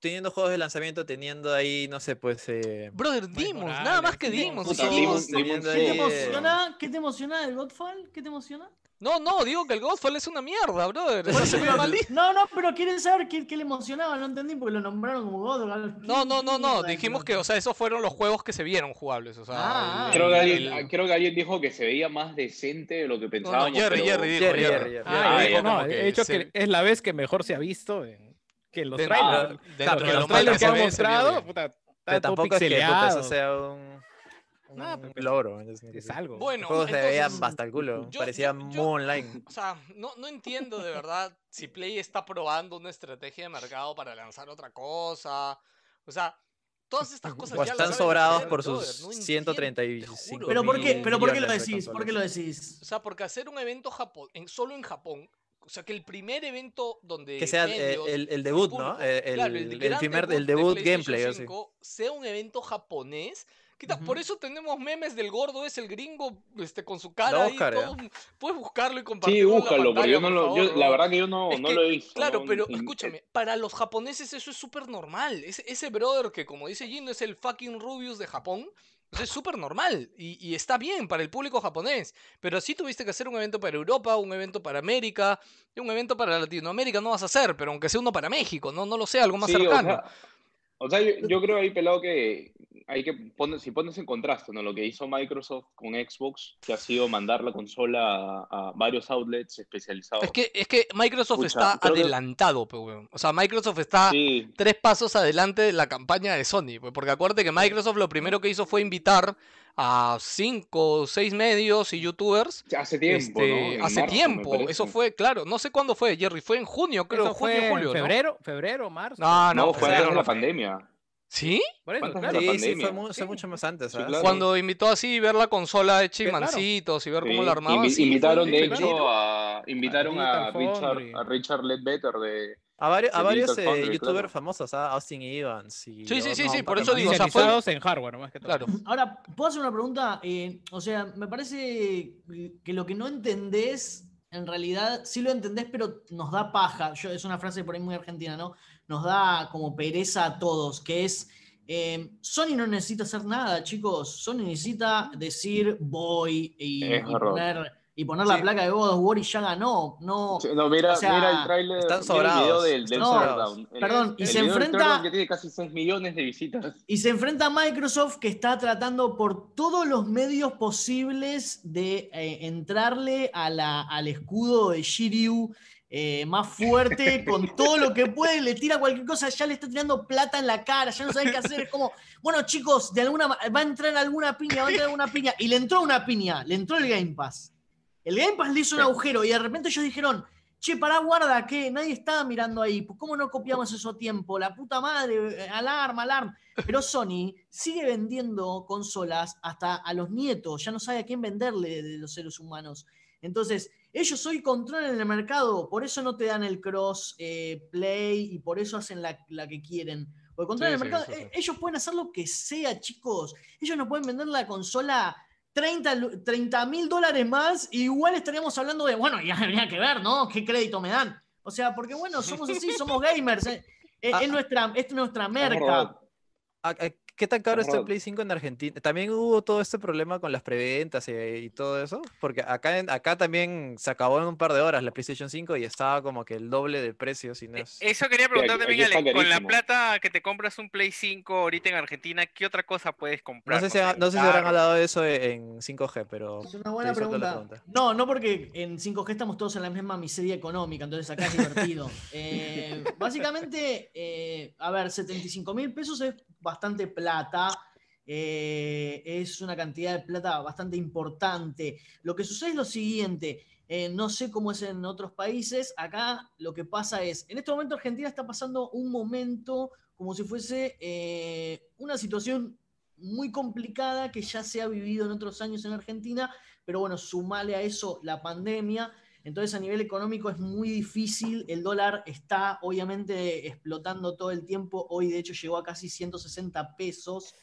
teniendo juegos de lanzamiento, teniendo ahí, no sé, pues... Eh, Brother, dimos, Morales, nada más que dimos. puta, ¿Qué te emociona? ¿Qué te emociona del Godfall? ¿Qué te emociona? No, no, digo que el Godfall es una mierda, brother. No, no, pero quieren saber qué, qué le emocionaba, no entendí porque lo nombraron como Godfall. No, no, no, no. ¿Qué Dijimos que, o sea, esos fueron los juegos que se vieron jugables. O sea, Ah, el- Creo que, el- alguien, ah, creo que alguien dijo que se veía más decente de lo que pensábamos. Jerry, pero- Jerry dijo, Jerry, Jerry. Jerry, Jerry. Ah, Ah, y dijo, ya, no, como que he dicho se- que es la vez que mejor se ha visto en, que en los trailers. ¿no? dentro Claro, de pero lo los trailers que se han mostrado, puta, Pero está todo tampoco es que eso sea un, un Ah, pero- logro. Es, Es algo. Bueno, Los juegos se veían hasta el culo. yo- parecía yo- online. O sea, no, no entiendo de verdad si Play está probando una estrategia de mercado para lanzar otra cosa. O sea, todas estas cosas O ya están sobrados hacer, por sus no entiendo, 135 te juro. Pero ¿por qué, pero ¿por qué lo decís? ¿Por qué lo decís? O sea, porque hacer un evento Japón, en, solo en Japón, o sea, que el primer evento donde Que sea eh, medios el, el y debut, público- ¿no? Eh, El, claro, el primer el de debut gameplay, así. 5 sea un evento japonés. ¿Qué tal? Por eso tenemos memes del gordo, es el gringo este, con su cara ahí. todo- Puedes buscarlo y Sí, compartirlo. la búscalo, porque pantalla, yo no lo. yo- la verdad que yo no, no que, lo he visto. Claro, ¿no? pero escúchame, para los japoneses eso es súper normal. Ese, ese brother que, como dice Gino, es el fucking Rubius de Japón. Es súper normal y, y está bien para el público japonés. Pero sí tuviste que hacer un evento para Europa, un evento para América, y un evento para Latinoamérica no vas a hacer, pero aunque sea uno para México, no, no lo sé, algo más Sí, o cercano. sea, o sea, yo, yo creo ahí, pelado, que hay que poner, si pones en contraste, ¿no? Lo que hizo Microsoft con Xbox, que ha sido mandar la consola a, a varios outlets especializados. Es que, es que Microsoft Pucha, está que- adelantado, weón. O sea, Microsoft está Sí, tres pasos adelante de la campaña de Sony. pues, Porque acuérdate que Microsoft lo primero que hizo fue invitar a cinco o seis medios y youtubers. hace tiempo, este, hace marzo, tiempo. Eso fue, claro. No sé cuándo fue, Jerry. Fue en junio, creo. Eso junio, fue julio, en ¿no? febrero, febrero, marzo. No, no, No, fue febrero antes de la pandemia. ¿Sí? Por eso, ¿Cuántas claro. de Sí, sí, fue, mu- mucho más antes. Sí, claro. Cuando invitó así ver la consola y Que claro. mancitos y ver Sí, cómo la armaban. invi- sí, invitaron, de hecho, a, invitaron a Richard, a Ledbetter de... A, varios, a de eh, youtubers claro. famosos, ¿ah? Austin Evans. Y Sí, sí, sí, no, sí, por eso digo, o sea, fue- Especializados en hardware, más que todo. Claro. Ahora, ¿puedo hacer una pregunta? Eh, o sea, me parece que lo que no entendés, en realidad sí lo entendés, pero nos da paja. Yo, es una frase por ahí muy argentina, ¿no? Nos da como pereza a todos, que es, eh, Sony no necesita hacer nada, chicos. Sony necesita decir voy y, poner, y poner la placa de God of War y ya ganó. No, Sí, No, mira, O sea, mira el tráiler, están el video sobrados, del, del No. El- perdón, y el se enfrenta- Crackdown que tiene casi 6 millones de visitas. Y se enfrenta a Microsoft que está tratando por todos los medios posibles de eh, entrarle a la- al escudo de Shiryu eh, más fuerte con todo lo que puede, le tira cualquier cosa, ya le está tirando plata en la cara, ya no sabe qué hacer. Es como, bueno, chicos, de alguna va a entrar alguna piña, va a entrar alguna piña. Y le entró una piña, le entró el Game Pass. El Game Pass le hizo un agujero y de repente ellos dijeron, che, pará, guarda, que nadie estaba mirando ahí. Pues, ¿Cómo no copiamos eso a tiempo? La puta madre, eh, alarma, alarma. Pero Sony sigue vendiendo consolas hasta a los nietos, ya no sabe a quién venderle de los seres humanos. Entonces, ellos hoy controlan el mercado, por eso no te dan el cross eh, play y por eso hacen la, la que quieren. Porque controlan Sí, el sí, mercado. sí. Eh, Ellos pueden hacer lo que sea, chicos. Ellos no pueden vender la consola 30 mil dólares más, y igual estaríamos hablando de, bueno, ya habría que ver, ¿no? ¿Qué crédito me dan? O sea, porque bueno, somos así, somos gamers. eh. Eh, Ah, es, nuestra, es nuestra Es merca. Verdad. ¿A- a- ¿Qué tan caro Es está el. Play 5 en Argentina? ¿También hubo todo este problema con las preventas y, y todo eso? Porque acá, en- acá también se acabó en un par de horas la PlayStation 5 y estaba como que el doble de precio. Si no es... Eso quería preguntar aquí- también, aquí está Ale, con la plata que te compras un Play 5 ahorita en Argentina, ¿qué otra cosa puedes No comprar? sé si, ha- no sé si habrán hablado de eso e- en 5G, pero... Es una buena pregunta. No, no porque en 5G estamos todos en la misma miseria económica, entonces acá es divertido. Eh, básicamente, eh, a ver, 75 mil pesos es bastante plata. eh, es una cantidad de plata bastante importante. Lo que sucede es lo siguiente. eh, no sé cómo es en otros países. Acá lo que pasa es, en este momento Argentina está pasando un momento como si fuese eh, una situación muy complicada que ya se ha vivido en otros años en Argentina, pero bueno, sumale a eso la pandemia. Entonces a nivel económico es muy difícil, el dólar está obviamente explotando todo el tiempo, hoy de hecho llegó a casi 160 pesos,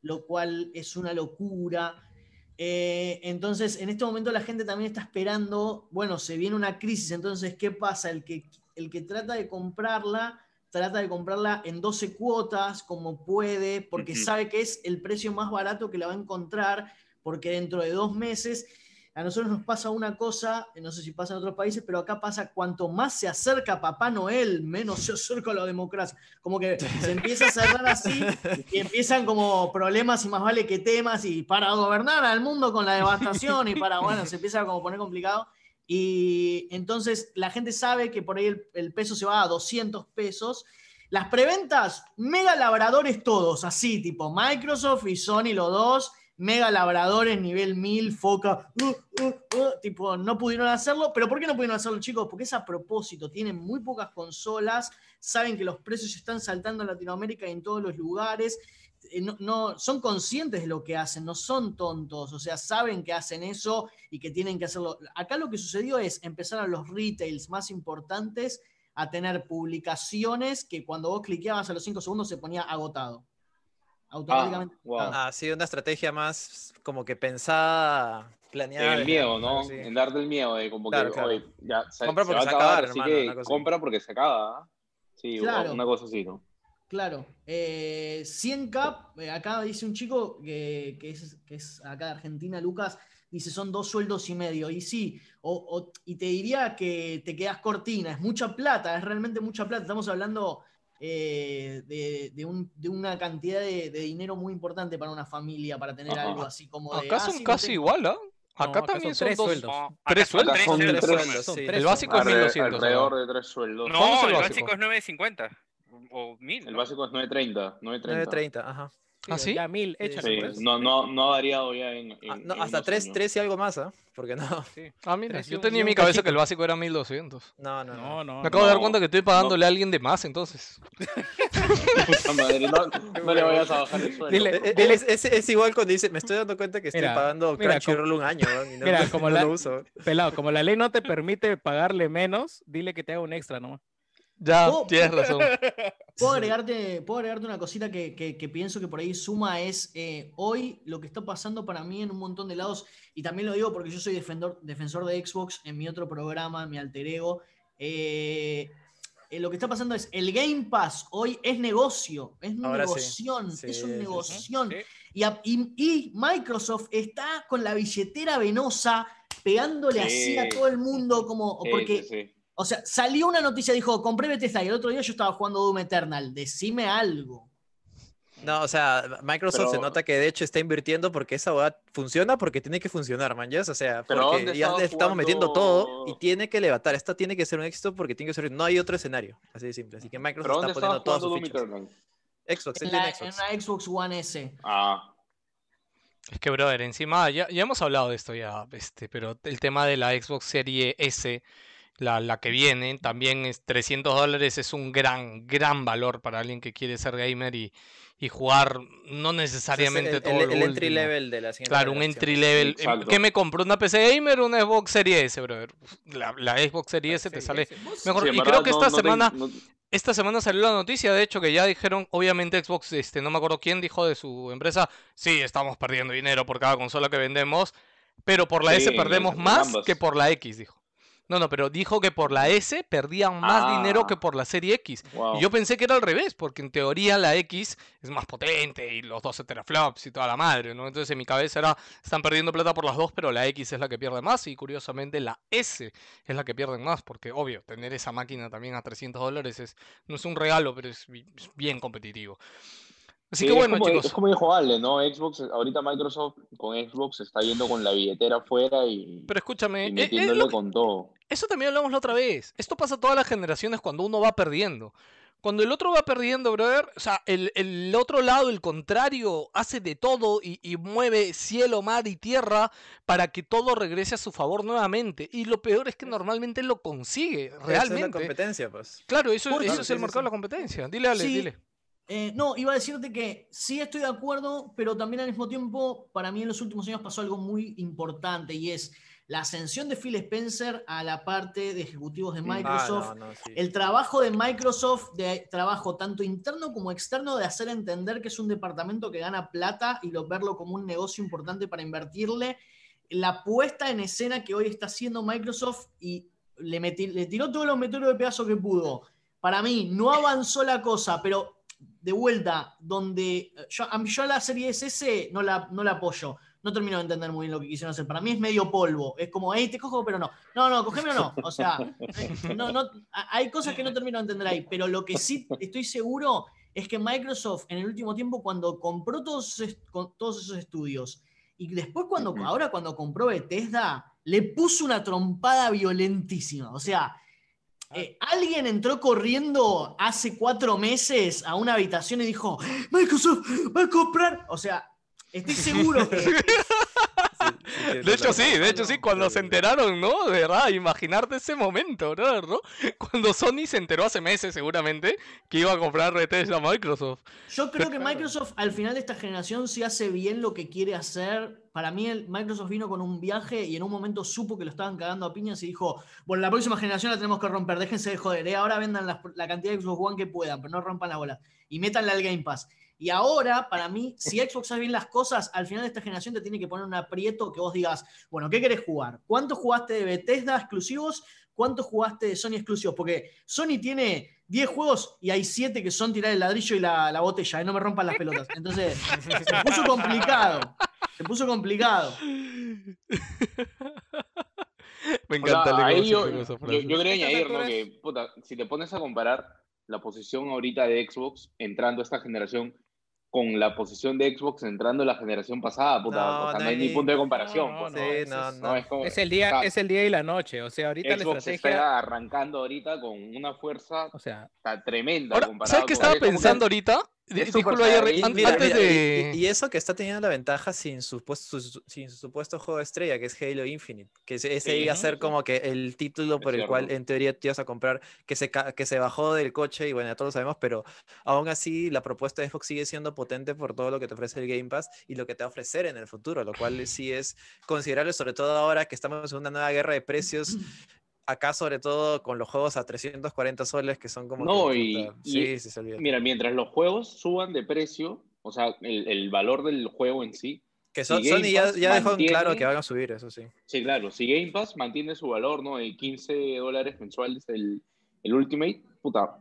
lo cual es una locura. Eh, entonces en este momento la gente también está esperando, bueno, se viene una crisis, entonces ¿qué pasa? El que, el que trata de comprarla, trata de comprarla en 12 cuotas como puede, porque sabe que es el precio más barato que la va a encontrar, porque dentro de dos meses a nosotros nos pasa una cosa, no sé si pasa en otros países, pero acá pasa cuanto más se acerca Papá Noel, menos se acerca a la democracia. Como que se empieza a cerrar así y empiezan como problemas y más vale que temas y para gobernar al mundo con la devastación y para, bueno, se empieza a como poner complicado. Y entonces la gente sabe que por ahí el, el peso se va a 200 pesos. Las preventas, mega labradores todos, así, tipo Microsoft y Sony los dos, mega labradores nivel 1000, foca, uh, uh, uh, tipo, no pudieron hacerlo. ¿Pero por qué no pudieron hacerlo, chicos? Porque es a propósito, tienen muy pocas consolas, saben que los precios están saltando en Latinoamérica y en todos los lugares. eh, No, no- son conscientes de lo que hacen, no son tontos, o sea, saben que hacen eso y que tienen que hacerlo. Acá lo que sucedió es empezar a los retails más importantes a tener publicaciones que cuando vos cliqueabas a los 5 segundos se ponía agotado. Automáticamente. Ah, wow. agotado. Ha sido una estrategia más como que pensada, En planeada. el miedo, ¿no? Sí. En darte el miedo de como Claro, que, claro. oye, ya se, Compra se porque va a se acabar, acaba, así hermano, que una cosa así. compra porque se acaba. ¿ah? Sí, Claro. una cosa así, ¿no? Claro. Eh, 100K, eh, acá dice un chico que, que es, que es acá de Argentina, Lucas, dice son dos sueldos y medio. Y sí, o- o- y te diría que te quedas cortina, es mucha plata, es realmente mucha plata. Estamos hablando eh, de, de un- de una cantidad de, de dinero muy importante para una familia, para tener Ajá. algo así como de... Acá ah, son sí, no casi tengo- igual, ¿ah? No, Acá acá también son son tres dos. sueldos. No, Tres son sueldos. tres Son sueldos. tres sueldos, Son sí. tres El básico es Alre- 1200. alrededor de tres sueldos. ¿Cuánto No, es el el básico? básico es 9.50 o 1000. El ¿no? básico es 9.30. 9.30. 9.30, ajá. ¿Ah, sí? Ya mil hechas. Sí, pues. no, no, no ha variado ya en. en- Ah, no, en hasta unos 3, años. 3 y algo más, ¿ah? Porque no. Ah, mira, yo tenía en mi cabeza cachito. que el básico era 1200. No, no, no. No, no. Me acabo de dar cuenta que estoy pagándole a alguien de más, entonces. Puta madre, no, no le vayas a bajar el sueldo. Dile- Eh, eh, Es, es- es igual cuando dice, me estoy dando cuenta que estoy Mira, pagando mira, Crunchyroll un año, y no, mira, como no la- lo uso. Pelado, como la ley no te permite pagarle menos, dile que te haga un extra nomás. Ya, Oh. tienes razón. ¿Puedo agregarte, puedo agregarte una cosita que, que- que pienso que por ahí suma es eh, hoy lo que está pasando para mí en un montón de lados, y también lo digo porque yo soy defensor, defensor de Xbox en mi otro programa, en mi alter ego. eh, eh, lo que está pasando es el Game Pass hoy es negocio, es un Ahora sí. negoción, Sí, es un sí. negoción. Sí. Y, y- y Microsoft está con la billetera venosa pegándole así a todo el mundo, como, Sí, porque, sí, sí. O sea, salió una noticia, dijo, compré Bethesda y el otro día yo estaba jugando Doom Eternal, decime algo. No, o sea, Microsoft se nota que de hecho está invirtiendo porque esa hueá funciona porque tiene que funcionar, man. ¿ya? O sea, porque ¿dónde ya estamos metiendo todo y tiene que levantar. Esta tiene que ser un éxito porque tiene que ser. No hay otro escenario. Así de simple. Así que Microsoft ¿Pero dónde está poniendo todas sus Doom fichas. Eternal? Xbox, él En, la- tiene en Xbox. una Xbox One S. Ah, Es que, brother, encima ya, ya hemos hablado de esto ya, este, pero el tema de la Xbox Serie S, la, la que viene, también es 300 dólares, es un gran, gran valor para alguien que quiere ser gamer y, y jugar no necesariamente el, todo el- lo el entry último. level de la siguiente Claro, un generación. entry level. Exacto. ¿Qué me compró? ¿Una PC gamer o una Xbox Serie S, brother? La, la Xbox Serie S te Sí, sale mejor. sí, y creo que no- esta no te- semana, no- esta semana salió la noticia, de hecho, que ya dijeron, obviamente Xbox, este, no me acuerdo quién dijo de su empresa, sí, estamos perdiendo dinero por cada consola que vendemos, pero por la S perdemos más ambas. que por la X, dijo. No, no, pero dijo que por la S perdían más dinero que Ah. por la serie X. wow. Y yo pensé que era al revés, porque en teoría la X es más potente y los 12 teraflops y toda la madre, ¿no? Entonces en mi cabeza era, están perdiendo plata por las dos, pero la X es la que pierde más y curiosamente la S es la que pierden más, porque obvio, tener esa máquina también a 300 dólares es, no es un regalo, pero es bien competitivo. Así Sí, que es bueno, como, chicos. Es como dijo Ale, ¿no? Xbox, ahorita Microsoft con Xbox está yendo con la billetera afuera y, Pero escúchame, y eh, eh, con todo. Eso también hablamos la otra vez. Esto pasa todas las generaciones cuando uno va perdiendo. Cuando el otro va perdiendo, brother, o sea, el, el otro lado, el contrario, hace de todo y, y mueve cielo, mar y tierra para que todo regrese a su favor nuevamente. Y lo peor es que normalmente lo consigue, Esa es la realmente. competencia, pues. Claro, eso, eso Claro, es el sí, mercado de la competencia. Dile, Ale, Sí, dile. Eh, no, iba a decirte que sí estoy de acuerdo, pero también al mismo tiempo, para mí en los últimos años pasó algo muy importante y es la ascensión de Phil Spencer a la parte de ejecutivos de Mm. Microsoft. Ah, no, no, sí. El trabajo de Microsoft, de trabajo tanto interno como externo, de hacer entender que es un departamento que gana plata y lo, verlo como un negocio importante para invertirle. La puesta en escena que hoy está haciendo Microsoft y le, meti- le tiró todos los meteoros de pedazo que pudo. Para mí, no avanzó la cosa, pero de vuelta, donde yo, mí- yo a la serie SS no la, no la apoyo. No termino de entender muy bien lo que quisieron hacer. Para mí es medio polvo. Es como, hey, te cojo, pero no. No, no, cogeme o no. O sea, eh, no, no, hay cosas que no termino de entender ahí. Pero lo que sí estoy seguro es que Microsoft en el último tiempo, cuando compró todos, todos esos estudios, y después cuando, ahora cuando compró Bethesda, le puso una trompada violentísima. O sea, eh, alguien entró corriendo hace cuatro meses a una habitación y dijo, Microsoft va a comprar. O sea, estoy seguro que... De hecho, sí, de hecho, sí, cuando se enteraron, ¿no? De verdad, imaginarte ese momento, ¿no? Cuando Sony se enteró hace meses, seguramente, que iba a comprar Bethesda a Microsoft. Yo creo que Microsoft al final de esta generación si hace bien lo que quiere hacer. Para mí el Microsoft vino con un viaje y en un momento supo que lo estaban cagando a piñas y dijo, bueno, la próxima generación la tenemos que romper, déjense de joder, ¿eh? ahora vendan las- la cantidad de Xbox One que puedan, pero no rompan la bola. Y métanle al Game Pass. Y ahora, para mí, si Xbox hace bien las cosas, al final de esta generación te tiene que poner un aprieto que vos digas, bueno, ¿qué querés jugar? ¿Cuánto jugaste de Bethesda exclusivos? ¿Cuánto jugaste de Sony exclusivos? Porque Sony tiene 10 juegos y hay 7 que son tirar el ladrillo y la, la botella, y no me rompan las pelotas. Entonces, se puso complicado. Se puso complicado. Me O sea, encanta el ahí negocio yo, yo, yo quería añadir, ¿no? Que, puta, si te pones a comparar la posición ahorita de Xbox entrando a esta generación con la posición de Xbox entrando a la generación pasada, puta, No, o sea, no, hay ni punto de comparación. es- no. es, como- Es el día, o sea, es el día y la noche. O sea, ahorita la Xbox estrategia. está arrancando ahorita con una fuerza O sea, tremenda. Ahora, ¿sabes qué estaba pensando ahorita? Mira, mira, y- de... y, y eso que está teniendo la ventaja sin su, su- sin su supuesto juego estrella, que es Halo Infinite, que ese, Sí, iba a ser sí. como que el título por el cual en teoría te ibas a comprar, que se, que se bajó del coche y bueno, ya todos lo sabemos, pero aún así la propuesta de Xbox sigue siendo potente por todo lo que te ofrece el Game Pass y lo que te va a ofrecer en el futuro, lo cual sí es considerable, sobre todo ahora que estamos en una nueva guerra de precios. Acá, sobre todo con los juegos a 340 soles, que son como. No, que, y- puta, y- sí, sí, se olvida. Mira, mientras los juegos suban de precio, o sea, el, el valor del juego en sí, Que son- si Sony ya, ya dejó en claro mantiene- que van a subir, eso sí. Sí, claro. Si Game Pass mantiene su valor, ¿no? De 15 dólares mensuales el, el Ultimate, puta.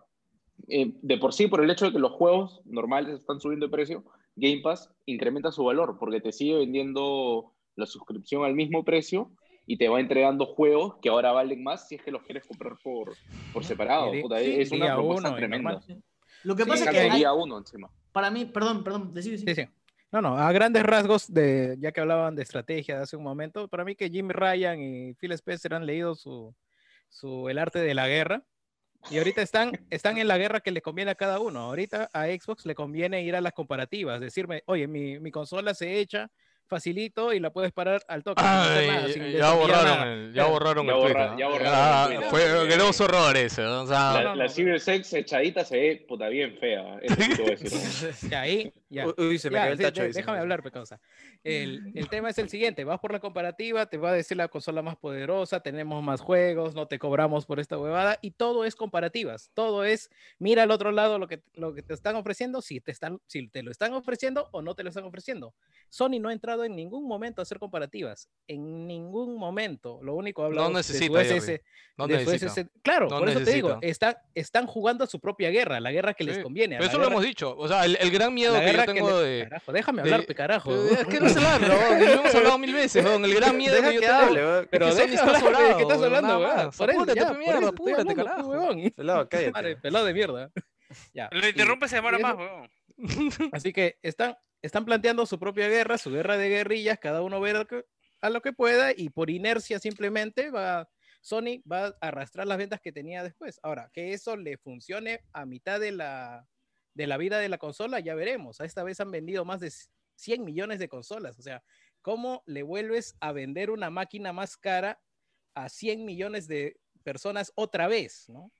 eh, de por sí, por el hecho de que los juegos normales están subiendo de precio, Game Pass incrementa su valor porque te sigue vendiendo la suscripción al mismo precio y te va entregando juegos que ahora valen más si es que los quieres comprar por, por separado. Puta, sí, es una propuesta uno tremenda. Lo que Sí, pasa es que hay- uno encima. para mí, perdón, perdón, decí, decí. Sí, sí. No, no, a grandes rasgos, de, ya que hablaban de estrategia de hace un momento, para mí que Jimmy Ryan y Phil Spencer han leído su, su El arte de la guerra y ahorita están, están en la guerra que le conviene a cada uno. Ahorita a Xbox le conviene ir a las comparativas, decirme, oye, mi, mi consola se echa facilito y la puedes parar al toque. nada, sin ya borraron el, ya borraron Ya el tweet, borra- ¿no? ya borraron Ah, el tweet, Fue grosso ese, sea, La, no, la no. Cybersex echadita se ve puta bien fea. Ya, ahí, ya. Uy, se me Ya, cayó el tacho. de- déjame hablar, Pecausa. El, el tema es el siguiente, vas por la comparativa, te va a decir la consola más poderosa, tenemos más juegos, no te cobramos por esta huevada, y todo es comparativas, todo es, mira al otro lado lo que, lo que te están ofreciendo, si te, están, si te lo están ofreciendo o no te lo están ofreciendo. Sony no ha entrado en ningún momento a hacer comparativas, en ningún momento, lo único habla No de necesita, SS Jerry. no de necesita. Claro, No por eso te digo, necesita. están, jugando a su propia guerra, la guerra que les Sí, conviene. Pero la eso lo guerra- hemos dicho. O sea, el, el gran miedo que yo guerra que tengo le- de. Carajo, déjame de- hablar, pe carajo. Es que no se habla, lo hemos hablado mil veces, weón. El gran miedo Deja que yo que tengo. hable, weón. Pero que está sobrado, ¿de qué estás hablando, weón? más. Por eso, Apúrate, pe, mierda, apúrate, carajo. Pelado, cállate. Madre, pelado de mierda. Ya, Lo y- interrumpe se demora y más, weón. Así que están, están planteando su propia guerra, su guerra de guerrillas, cada uno ve a lo que, a lo que pueda y por inercia simplemente va, Sony va a arrastrar las ventas que tenía después. Ahora, que eso le funcione a mitad de la, de la vida de la consola, ya veremos. A esta vez han vendido más de 100 millones de consolas. O sea, ¿cómo le vuelves a vender una máquina más cara a 100 millones de personas otra vez? ¿no?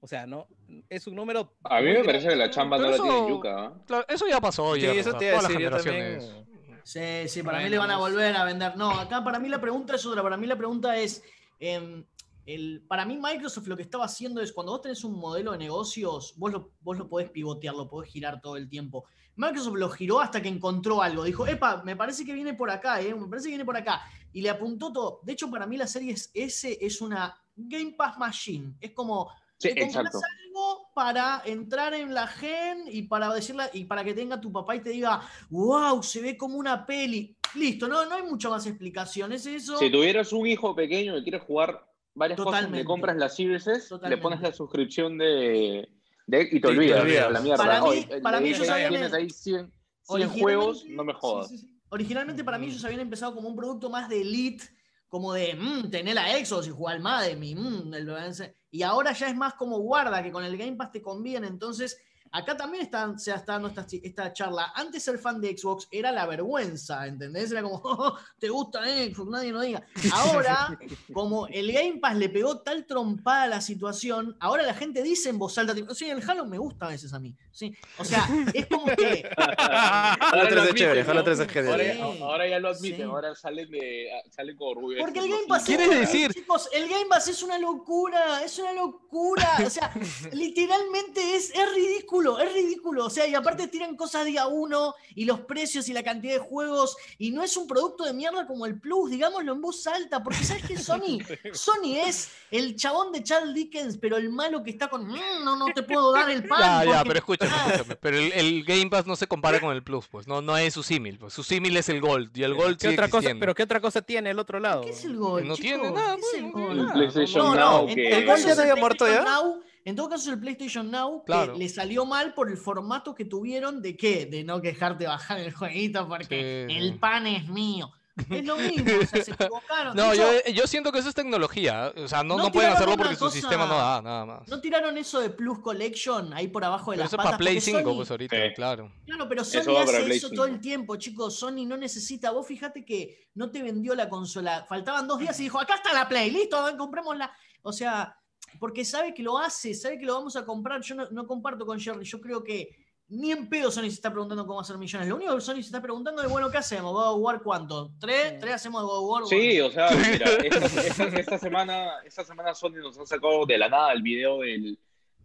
O sea, no, es un número... A mí me parece que la Pero chamba no la tiene eso- Yuka. ¿ah? Claro, eso ya pasó, Sí, ya. eso o sea, te iba a todas las decir yo generaciones. también. Sí, sí, para mí le van a volver a vender. No, acá para mí la pregunta es otra. Para mí la pregunta es, em, el, para mí Microsoft lo que estaba haciendo es cuando vos tenés un modelo de negocios, vos lo, vos lo podés pivotear, lo podés girar todo el tiempo. Microsoft lo giró hasta que encontró algo. Dijo, epa, me parece que viene por acá, eh, me parece que viene por acá. Y le apuntó todo. De hecho, para mí la serie S es una Game Pass Machine. Es como, Sí, te compras algo para entrar en la gen y para decirla y para que tenga tu papá y te diga, wow, se ve como una peli. Listo, no, no hay mucha más explicación. Es eso. Si tuvieras un hijo pequeño que quiere jugar varias cosas, le compras la Series S, le pones la suscripción de, de- y te te olvidas, la mierda. Para mí- para ellos habían- tienes ahí 100, 100 Originalmente- juegos, no me sí, jodas. sí, sí. Originalmente para mí ellos habían empezado como un producto más de elite, como de, mmm, tener la Xbox y jugar al Madden, y, mm, el balance". y ahora ya es más como guarda, que con el Game Pass te conviene, entonces acá también está, se está dando esta, esta charla. Antes ser fan de Xbox era la vergüenza, ¿entendés? Era como, "Oh, te gusta Xbox, nadie lo diga. Ahora, como el Game Pass le pegó tal trompada a la situación, ahora la gente dice en voz alta, tipo, sí, el Halo me gusta a veces a mí. Sí. O sea, es como que... Halo 3 lo es chévere, Halo ¿no? 3 es genial. Ahora, ya lo admiten, Sí. ahora salen, de, salen con orgullo. Porque el Game Pass, ¿Quieres es, decir? chicos, el Game Pass es una locura, es una locura. O sea, literalmente es, es ridículo, es ridículo. O sea, y aparte tiran cosas día uno y los precios y la cantidad de juegos y no es un producto de mierda como el Plus, digámoslo en voz alta, porque ¿sabes qué? Sony, Sony es el chabón de Charles Dickens, pero el malo que está con, "Mm, no, no te puedo dar el pan. Ya, ya, porque-". pero escúchame, escúchame. Pero el, el Game Pass no se compara con el Plus, pues. No, no es su símil. Pues. Su símil es el Gold. Y el Gold ¿Qué sigue otra cosa, pero ¿qué otra cosa tiene el otro lado? ¿Qué es el gol? No tiene nada, ¿Qué es el no tiene gol? El. PlayStation No, Now, que- ¿El caso Gol ya el había muerto PlayStation ya? Now- en todo caso, el PlayStation Now Claro. que le salió mal por el formato que tuvieron de qué? De no dejarte bajar el jueguito porque Sí, el pan es mío. Es lo mismo, o sea, se equivocaron. No, yo, hecho, yo siento que eso es tecnología. ¿eh? O sea, no, No no pueden hacerlo porque su sistema no da, nada más. ¿No tiraron eso de Plus Collection ahí por abajo de Pero las eso es patas? para Play Porque 5, Sony- pues ahorita, Sí. claro. Claro, pero Eso Sony hace eso 5. todo el tiempo, chicos. Sony no necesita. Vos fíjate que no te vendió la consola. Faltaban dos días y dijo, acá está la Play, listo, ven, comprémosla. O sea, porque sabe que lo hace, sabe que lo vamos a comprar. Yo no, no comparto con Jerry. Yo creo que ni en pedo Sony se está preguntando cómo hacer millones. Lo único que Sony se está preguntando es, bueno, ¿qué hacemos? ¿God of War cuánto? ¿Tres? ¿Tres hacemos de God of War? Sí, o sea, mira, esta, esta- esta semana, esta semana Sony nos ha sacado de la nada el video del,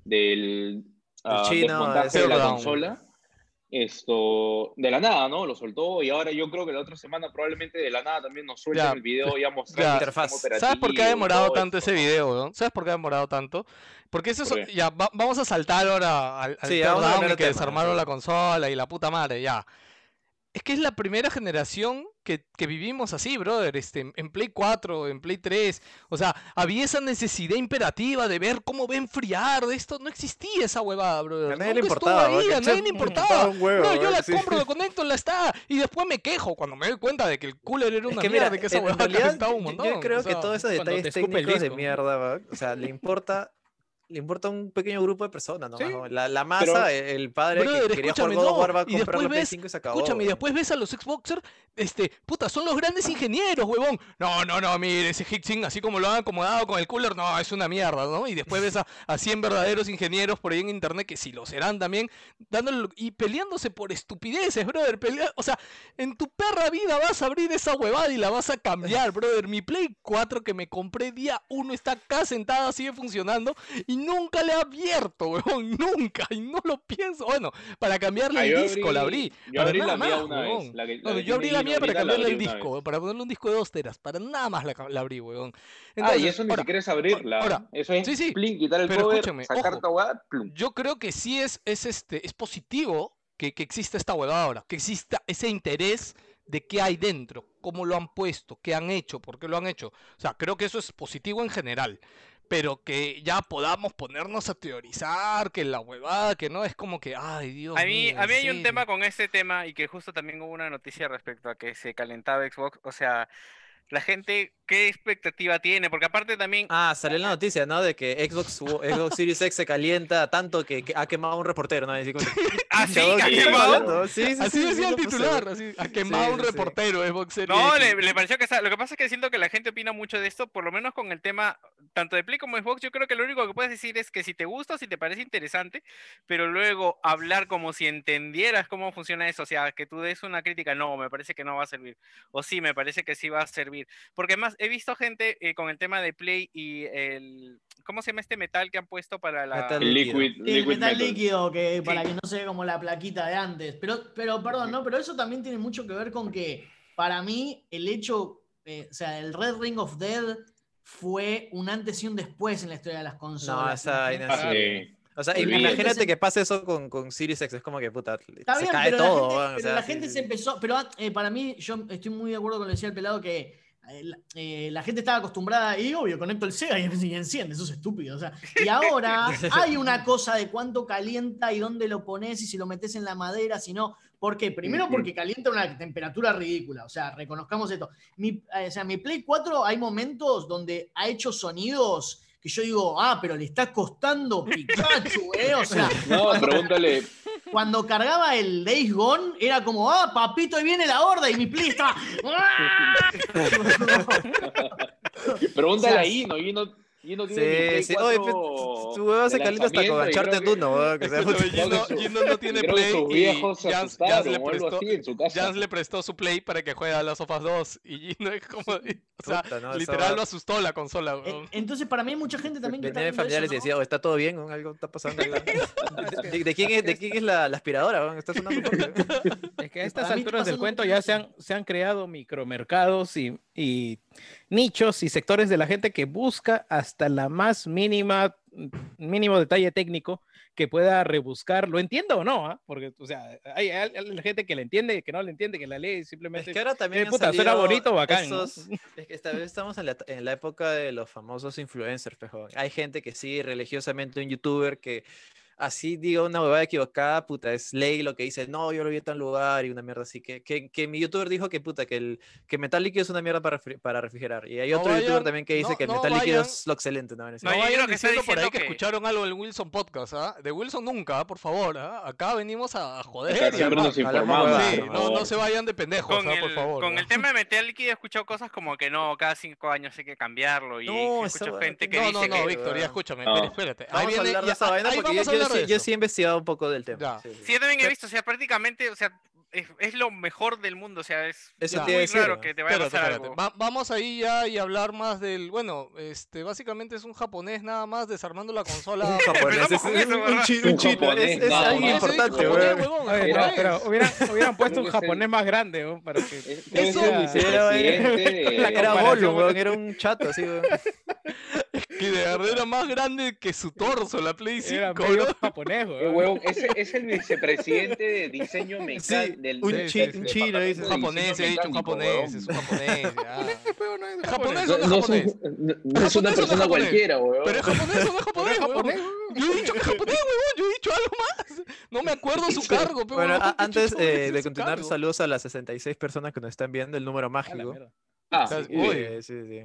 del ah, chino, desmontaje de la consola. Esto, de la nada, ¿no? Lo soltó y ahora yo creo que la otra semana probablemente de la nada también nos suelten Ya, el video ya ya. mostrando Interfaz. ¿Sabes por qué ha demorado tanto esto, ese video? ¿no? ¿Sabes por qué ha demorado tanto? Porque eso ya, va- vamos a saltar ahora al, al Sí, que tema, desarmaron la consola y la puta madre, ya. Es que es la primera generación que, que vivimos así, brother, este, en- en Play 4, en Play 3, o sea, había esa necesidad imperativa de ver cómo va a enfriar, de esto no existía esa huevada, brother. A nadie le importaba, ahí, a nadie le importaba. huevo, Bro, yo la Sí. compro, la conecto, la está, y después me quejo cuando me doy cuenta de que el cooler era Es una que mierda, mira, de que esa huevada realidad, un montón. Yo creo o sea, que todos esos detalles técnicos de mierda, ¿va? o sea, le importa, le importa a un pequeño grupo de personas, ¿no? Sí. La, la masa, el- el padre Brother, que quería jugar God of War va a y comprar ves- 5 y se acabó. Escúchame, y después ves a los Xboxers, este, puta, son los grandes ingenieros, huevón. No, no, no, mire, ese Hixing, así como lo han acomodado con el cooler, no, es una mierda, ¿no? Y después ves a, a 100 verdaderos ingenieros por ahí en internet, que si lo serán también, dándole, y peleándose por estupideces, brother. pelea- o sea, en tu perra vida vas a abrir esa huevada y la vas a cambiar, brother. Mi Play 4 que me compré día 1 está acá sentada, sigue funcionando, y nunca le he abierto, huevón, nunca, y no lo pienso. Bueno, para cambiarle Ah, el disco la abrí. Yo para abrí la mía una vez. La que, la No, yo abrí la mía para cambiarle el abrí disco, para ponerle un disco de 2 teras. Para nada más la, la abrí, weón. Ah, y Entonces, eso ni ahora, siquiera es abrirla. ahora, eso es sí, sí, plin, quitar el pero cover, escúchame, sacar ojo. weá, plum. Yo creo que sí es, es, este, es positivo que, que exista esta huevada ahora, que exista ese interés de qué hay dentro, cómo lo han puesto, qué han hecho, por qué lo han hecho. O sea, creo que eso es positivo en general. Pero que ya podamos ponernos a teorizar, que la huevada, que no, es como que, ay Dios A mí, mío, a ¿en mí hay un tema con este tema y que justo también hubo una noticia respecto a que se calentaba Xbox. O sea, la gente, ¿qué expectativa tiene? Porque aparte también... Ah, salió la noticia, ¿no? De que Xbox, Xbox Series X se calienta tanto que, que ha quemado a un reportero, ¿no? Así como que, ¿Ah, sí? "Chabón, ¿Que ha ¿qué estás quemado? hablando?". Sí, sí, sí, Así sí, decía el titular, así, a quemado un reportero Xbox Series No, X. le, le pareció que está- lo que pasa es que siento que la gente opina mucho de esto, por lo menos con el tema tanto de Play como de Xbox, yo creo que lo único que puedes decir es que si te gusta o si te parece interesante, pero luego hablar como si entendieras cómo funciona eso, o sea, que tú des una crítica, no, me parece que no va a servir, o sí, me parece que sí va a servir, porque además he visto gente eh, con el tema de Play y el, ¿cómo se llama este metal que han puesto para la... Metal El liquid, Sí, el liquid metal metal. líquido, que para Sí. que no se vea como la plaquita de antes. Pero, pero perdón, ¿no? Pero eso también tiene mucho que ver con que, para mí, el hecho, eh, o sea, el Red Ring of Dead fue un antes y un después en la historia de las consolas. No, esa sí. O sea, imagínate que pase eso con, con Series X, es como que puta, Está se bien, cae pero todo. la gente, o pero sea, la gente sí, se sí. empezó. Pero ah, eh, para mí, yo estoy muy de acuerdo con lo que decía el pelado que la, eh, la gente estaba acostumbrada, y obvio, conecto el Sega y, y enciende, eso es estúpido. O sea, y ahora hay una cosa de cuánto calienta y dónde lo pones y si lo metes en la madera, si no. ¿Por qué? Primero Ujú. porque calienta a una temperatura ridícula. O sea, reconozcamos esto. Mi, eh, o sea, mi Play 4 hay momentos donde ha hecho sonidos que yo digo, ah, pero le está costando Pikachu, ¿eh? O sea, No, pregúntale, cuando cargaba el Days Gone, era como, ah, papito, ahí viene la horda, y mi play estaba. ¡ah! pregúntale O sea, a Ino, Ino, Ino tiene Sí, Play sí. Oye, 4 pues, tu huevo se calienta hasta con lanzamiento y creo Uncharted que- 1, weón, que sea, Escúchame, puta. Gino, no tiene Play y Jans, le prestó. Jans le prestó su Play para que juegue a las sofas 2 y Gino es como, o sea, no, literal lo asustó la consola. Entonces, para mí hay mucha gente también que está familiares eso, y ¿no? decía, oh, ¿está todo bien? ¿Algo está pasando? ahí, weón?" ¿De, de- de quién es, de quién es la, la aspiradora? ¿Está sonando? Es que a estas alturas del cuento ya se han, se han creado micromercados y, y nichos y sectores de la gente que busca hasta la más mínima, mínimo detalle técnico que pueda rebuscar. ¿Lo entiendo o no? ah? Porque, o sea, hay, hay- hay gente que le entiende, que no le entiende, que la lee y simplemente... Es que ahora también Eh, puta, suena bonito, bacán, ¿no? esos- Es que esta vez estamos en la, en la época de los famosos influencers, pejo. Hay gente que sigue religiosamente un youtuber que así diga una huevada equivocada, puta, es ley lo que dice, no, yo lo vi en tal lugar y una mierda así. Que, que, que mi youtuber dijo que puta, que el que metal líquido es una mierda para, refri- para refrigerar. Y hay No otro youtuber vayan- también que dice no- que el no metal líquido vayan- es lo excelente. No, No, No yo vayan que está diciendo por ahí que, que- escucharon algo del Wilson Podcast, ¿ah? De Wilson nunca, por favor, ¿ah? Acá venimos a, joder. A siempre nos informamos. Sí, no, no se vayan de pendejos, Con, ¿ah? el, por favor. con ¿ah? el tema de metal líquido he escuchado cosas como que no, cada cinco años hay que cambiarlo y No, escucho gente que No, dice no, no, que... Víctor, ya escúchame, No. espérate. Ahí Vamos a viene- hablar de esa vaina ahí porque yo, vamos a yo sí, yo he investigado un poco del tema. Ya. sí, sí. Sí, yo también he visto, o sea, prácticamente, o sea, es, es lo mejor del mundo, o sea, es, Eso muy ¿no? que te vaya a pasar espérate. algo. Va- vamos ahí ya y hablar más del. Bueno, este, básicamente es un japonés nada más desarmando la consola. Un japonés, es un, un chino, es, es importante, japonés, weón. huevón, Oye, no, japonés. pero hubieran, hubieran puesto un japonés más grande, ¿no? Para que... Eso- era- Era weón, era un chato así, weón. Que de verdad era más grande que su torso, la Play 5, Era medio ¿no? japonés, Eh, weón. ese es el vicepresidente de diseño Sí, mecánico del un del- chi- del un chino, dice. Un japonés, he dicho un japonés, es un japonés. japonés, japonés. no japonés. no- es una o persona cualquiera, huevón. Pero es japonés o no es japonés, japonés, weón. Yo he dicho que es japonés, huevón. Yo he dicho algo más. No me acuerdo su cargo, pero Bueno, huevón, a- ¿qué antes eh, de continuar, saludos a las 66 personas que nos están viendo, el número mágico. Ah, sí, Uy. Sí, sí.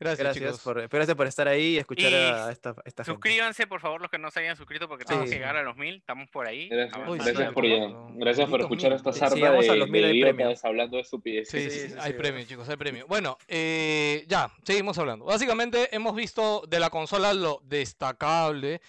Gracias, Gracias por, gracias por estar ahí y escuchar Y a esta, esta gente. Suscríbanse, por favor, los que no se hayan suscrito, porque Sí, tenemos que llegar a los mil. Estamos por ahí. Gracias. Uy, gracias sí, por, no, gracias por escuchar mil. esta sarta de, a los mil de hay premio. idiotas hablando de estupideces. Sí, Sí, sí, sí, hay sí. premio, chicos, hay premio. Bueno, eh, ya, seguimos hablando. Básicamente hemos visto de la consola lo destacable.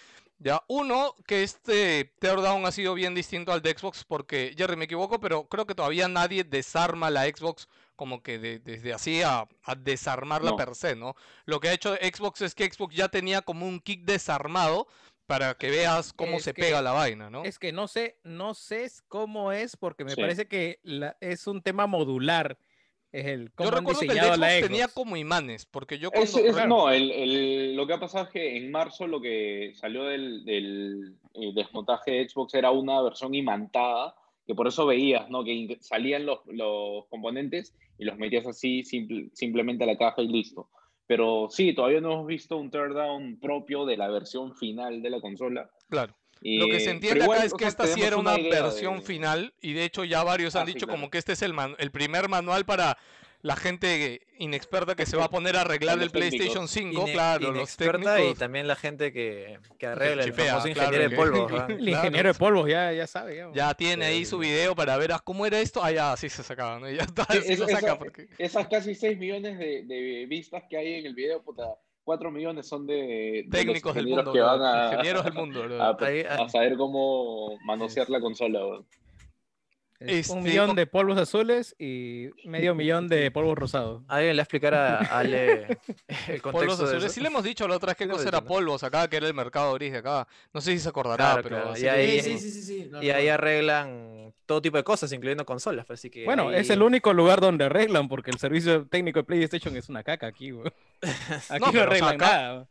Ya, uno, que este Teardown ha sido bien distinto al de Xbox, porque, Jerry, me equivoco, pero creo que todavía nadie desarma la Xbox como que de- desde así a, a desarmarla No. per se, ¿no? Lo que ha hecho Xbox es que Xbox ya tenía como un kick desarmado para que veas cómo Es se que- pega la vaina, ¿no? Es que no sé, no sé cómo es, porque me Sí. parece que la- es un tema modular. Es el cómo Yo recuerdo que el de Xbox tenía como imanes, porque yo cuando... es- claro. no, el, el- lo que ha pasado es que en marzo lo que salió del, del, eh, desmontaje de Xbox era una versión imantada, que por eso veías, ¿no? Que salían los, los componentes y los metías así simple- simplemente a la caja y listo. Pero sí, todavía no hemos visto un teardown propio de la versión final de la consola. Claro. Y, Lo que se pero entiende igual, acá es que sea, esta sí era una idea versión de- final y de hecho ya varios han Ah, sí, dicho claro. como que este es el, man- el primer manual para la gente inexperta que se va a poner a arreglar el PlayStation técnicos. 5, Ine- claro, los inexperta y técnicos. también la gente que, que arregla el chipea, famoso claro, ingeniero que- de polvo. ajá. El Claro. ingeniero de polvos ya, ya sabe. Ya, Ya tiene ahí su video para ver ah, cómo era esto. Ah, ya, sí se sacaba, ¿no? Ya está, Sí, sí lo saca esa- porque... Esas casi 6 millones de, de vistas que hay en el video, puta, 4 millones son de, Técnicos del mundo, que van bro, a, ingenieros del mundo. a, a saber cómo manosear la consola. Un Este, millón de polvos azules y medio millón de polvos rosados. Alguien le va a explicar a Ale el Polvos contexto de azules. eso. Sí le hemos dicho la otra vez que cosa era polvos acá, que era el mercado gris de acá. No sé si se acordará, Claro, pero... claro, sí y ahí- Sí, sí, sí, sí, sí, lo Y ahí arreglan todo tipo de cosas, incluyendo consolas. pues, Así que Bueno, ahí- es el único lugar donde arreglan, porque el servicio técnico de PlayStation es una caca aquí, güey. Aquí no, pero, o sea, arreglan acá- nada.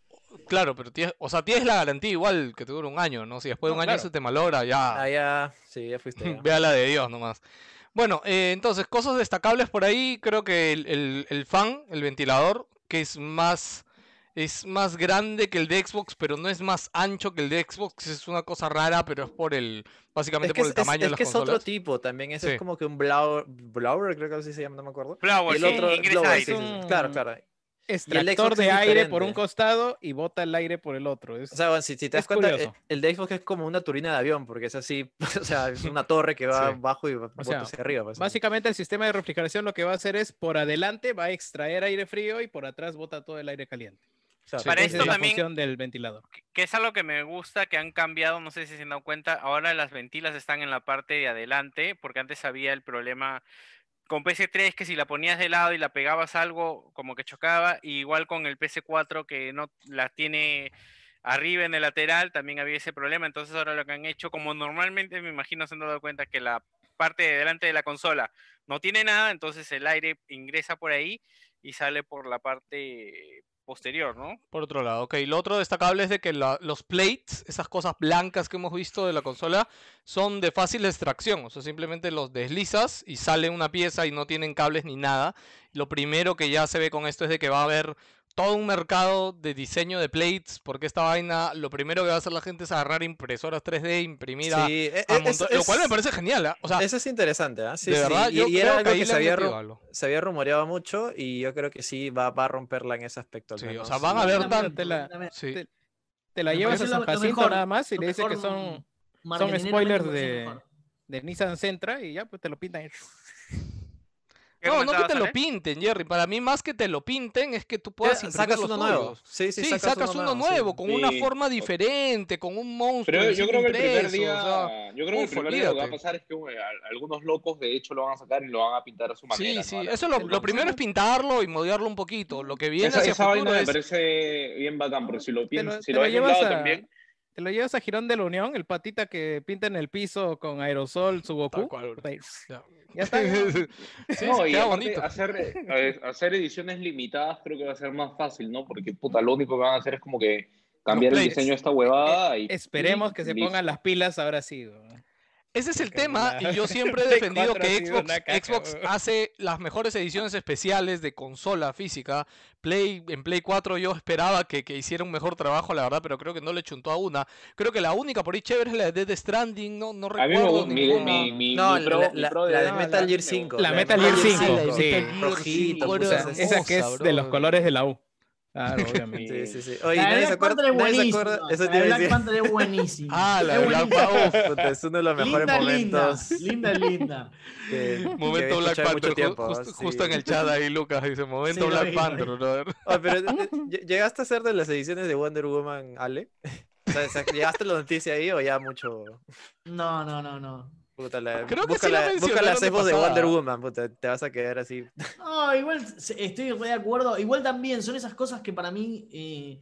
Claro, pero tienes, o sea, tienes la garantía igual que te dura un año, ¿no? Si después de No, un año claro. se te malogra, ya... Ah, ya, sí, ya fuiste. ya. Vea la de Dios nomás. Bueno, eh, entonces, cosas destacables por ahí, creo que el, el- el fan, el ventilador, que es más, es más grande que el de Xbox, pero no es más ancho que el de Xbox, es una cosa rara, pero es por el, básicamente Es que, por es, el tamaño es- de es las que es otro consolas. tipo también. Ese Sí. es como que un blower, blower, creo que así se llama, no me acuerdo. Flower, y el sí, otro blower, sí, sí, sí. Es un- Claro, claro. Extractor de aire por un costado y bota el aire por el otro. Es- O sea, bueno, si, si te das Es cuenta, curioso. el de Xbox es como una turina de avión, porque es así, o sea, es una torre que va Sí. abajo y bota sea, hacia arriba. pues, Básicamente el sistema de refrigeración lo que va a hacer es por adelante va a extraer aire frío y por atrás bota todo el aire caliente. claro. Para Esa esto es la también- función del ventilador. que- que es algo que me gusta, que han cambiado, no sé si se han dado cuenta, ahora las ventilas están en la parte de adelante, porque antes había el problema con PC3 que si la ponías de lado y la pegabas algo, como que chocaba, igual con el PC4 que no la tiene arriba en el lateral, también había ese problema, entonces ahora lo que han hecho, como normalmente me imagino se han dado cuenta que la parte de delante de la consola no tiene nada, entonces el aire ingresa por ahí y sale por la parte posterior, ¿no? Por otro lado, ok. Lo otro destacable es de que los plates, esas cosas blancas que hemos visto de la consola, son de fácil extracción. O sea, simplemente los deslizas y sale una pieza y no tienen cables ni nada. Lo primero que ya se ve con esto es de que va a haber todo un mercado de diseño de plates, porque esta vaina, lo primero que va a hacer la gente es agarrar impresoras 3D, imprimir a, Sí, e- a e- es- lo cual me parece genial. ¿ah? O sea, Eso es interesante, ¿ah? Sí, de sí, verdad, y, yo y creo era que algo que se había, se había rumoreado mucho y yo creo que sí va, va a romperla en ese aspecto. Sí, o sea, van a ver tan... te la- también. Sí. te- Te la Me llevas a San Jacinto mejor, nada más y le dices que son, marketingamente spoilers de- de Nissan Sentra y ya pues te lo pintan. y- ¿Qué No, no que te lo pinten, Jerry. Para mí, más que te lo pinten, es que tú puedas Ya, imprimir sacas los uno nuevo. Sí, sí, Sí, sacas, sacas uno nuevo, con una forma diferente, con un monstruo. Pero yo creo que el primer día, o sea, yo creo que el primer día lo que va a pasar es que uh, algunos locos de hecho lo van a sacar y lo van a pintar a su manera. Sí, sí, eso lo, lo primero es pintarlo y modearlo un poquito. Lo que viene Esa, hacia esa futuro vaina me es... parece bien bacán, porque si lo, piensas, si lo lo llevas a- también, te lo llevas a Girón de la Unión, el patita que pinta en el piso con aerosol su Goku. Cual, y- Ya. Ya está. Sí, No, y bonito. hacer, eh, hacer ediciones limitadas creo que va a ser más fácil, ¿no? Porque, puta, lo único que van a hacer es como que cambiar el diseño de esta huevada y... Eh, Esperemos que se listo. pongan las pilas ahora sí. weón. Ese es el tema y yo siempre he defendido 4 ha que Xbox, Xbox hace las mejores ediciones especiales de consola física. Play, en Play 4 yo esperaba que, que hiciera un mejor trabajo, la verdad, pero creo que no le chuntó a una. Creo que la única por ahí chévere es la de Dead Stranding, no, no A mí me recuerdo gusta mi, ninguna. mi, mi, No, mi pro, la, mi la- pro de- la de Metal Gear me 5. La Metal Gear 5, la de sí. Metal Gear Rojito, 5, puta, era esa- que es de los colores de la U. Claro, obviamente. Sí, sí, sí. Oye, nadie se Black acuerda. Panther es nadie se buenísima. acuerda. Eso La de Black. Panther es buenísima. Ah, la Es de Black. Panther. es uno de los mejores Linda, momentos. linda, linda. que- que he Momento Black Panther, tiempo, justo, sí. justo en el chat ahí Lucas dice, momento Sí, Black vi, Panther, brother. Oye, pero eh, ll- ¿llegaste a ser de las ediciones de Wonder Woman, Ale? ¿llegaste a la noticia ahí o ya mucho? No, no, no, no. Puta, la, Creo que busca, sí la busca las cebos de. Wonder Woman, puta, te vas a quedar así. No, igual estoy de acuerdo. Igual también son esas cosas que para mí eh,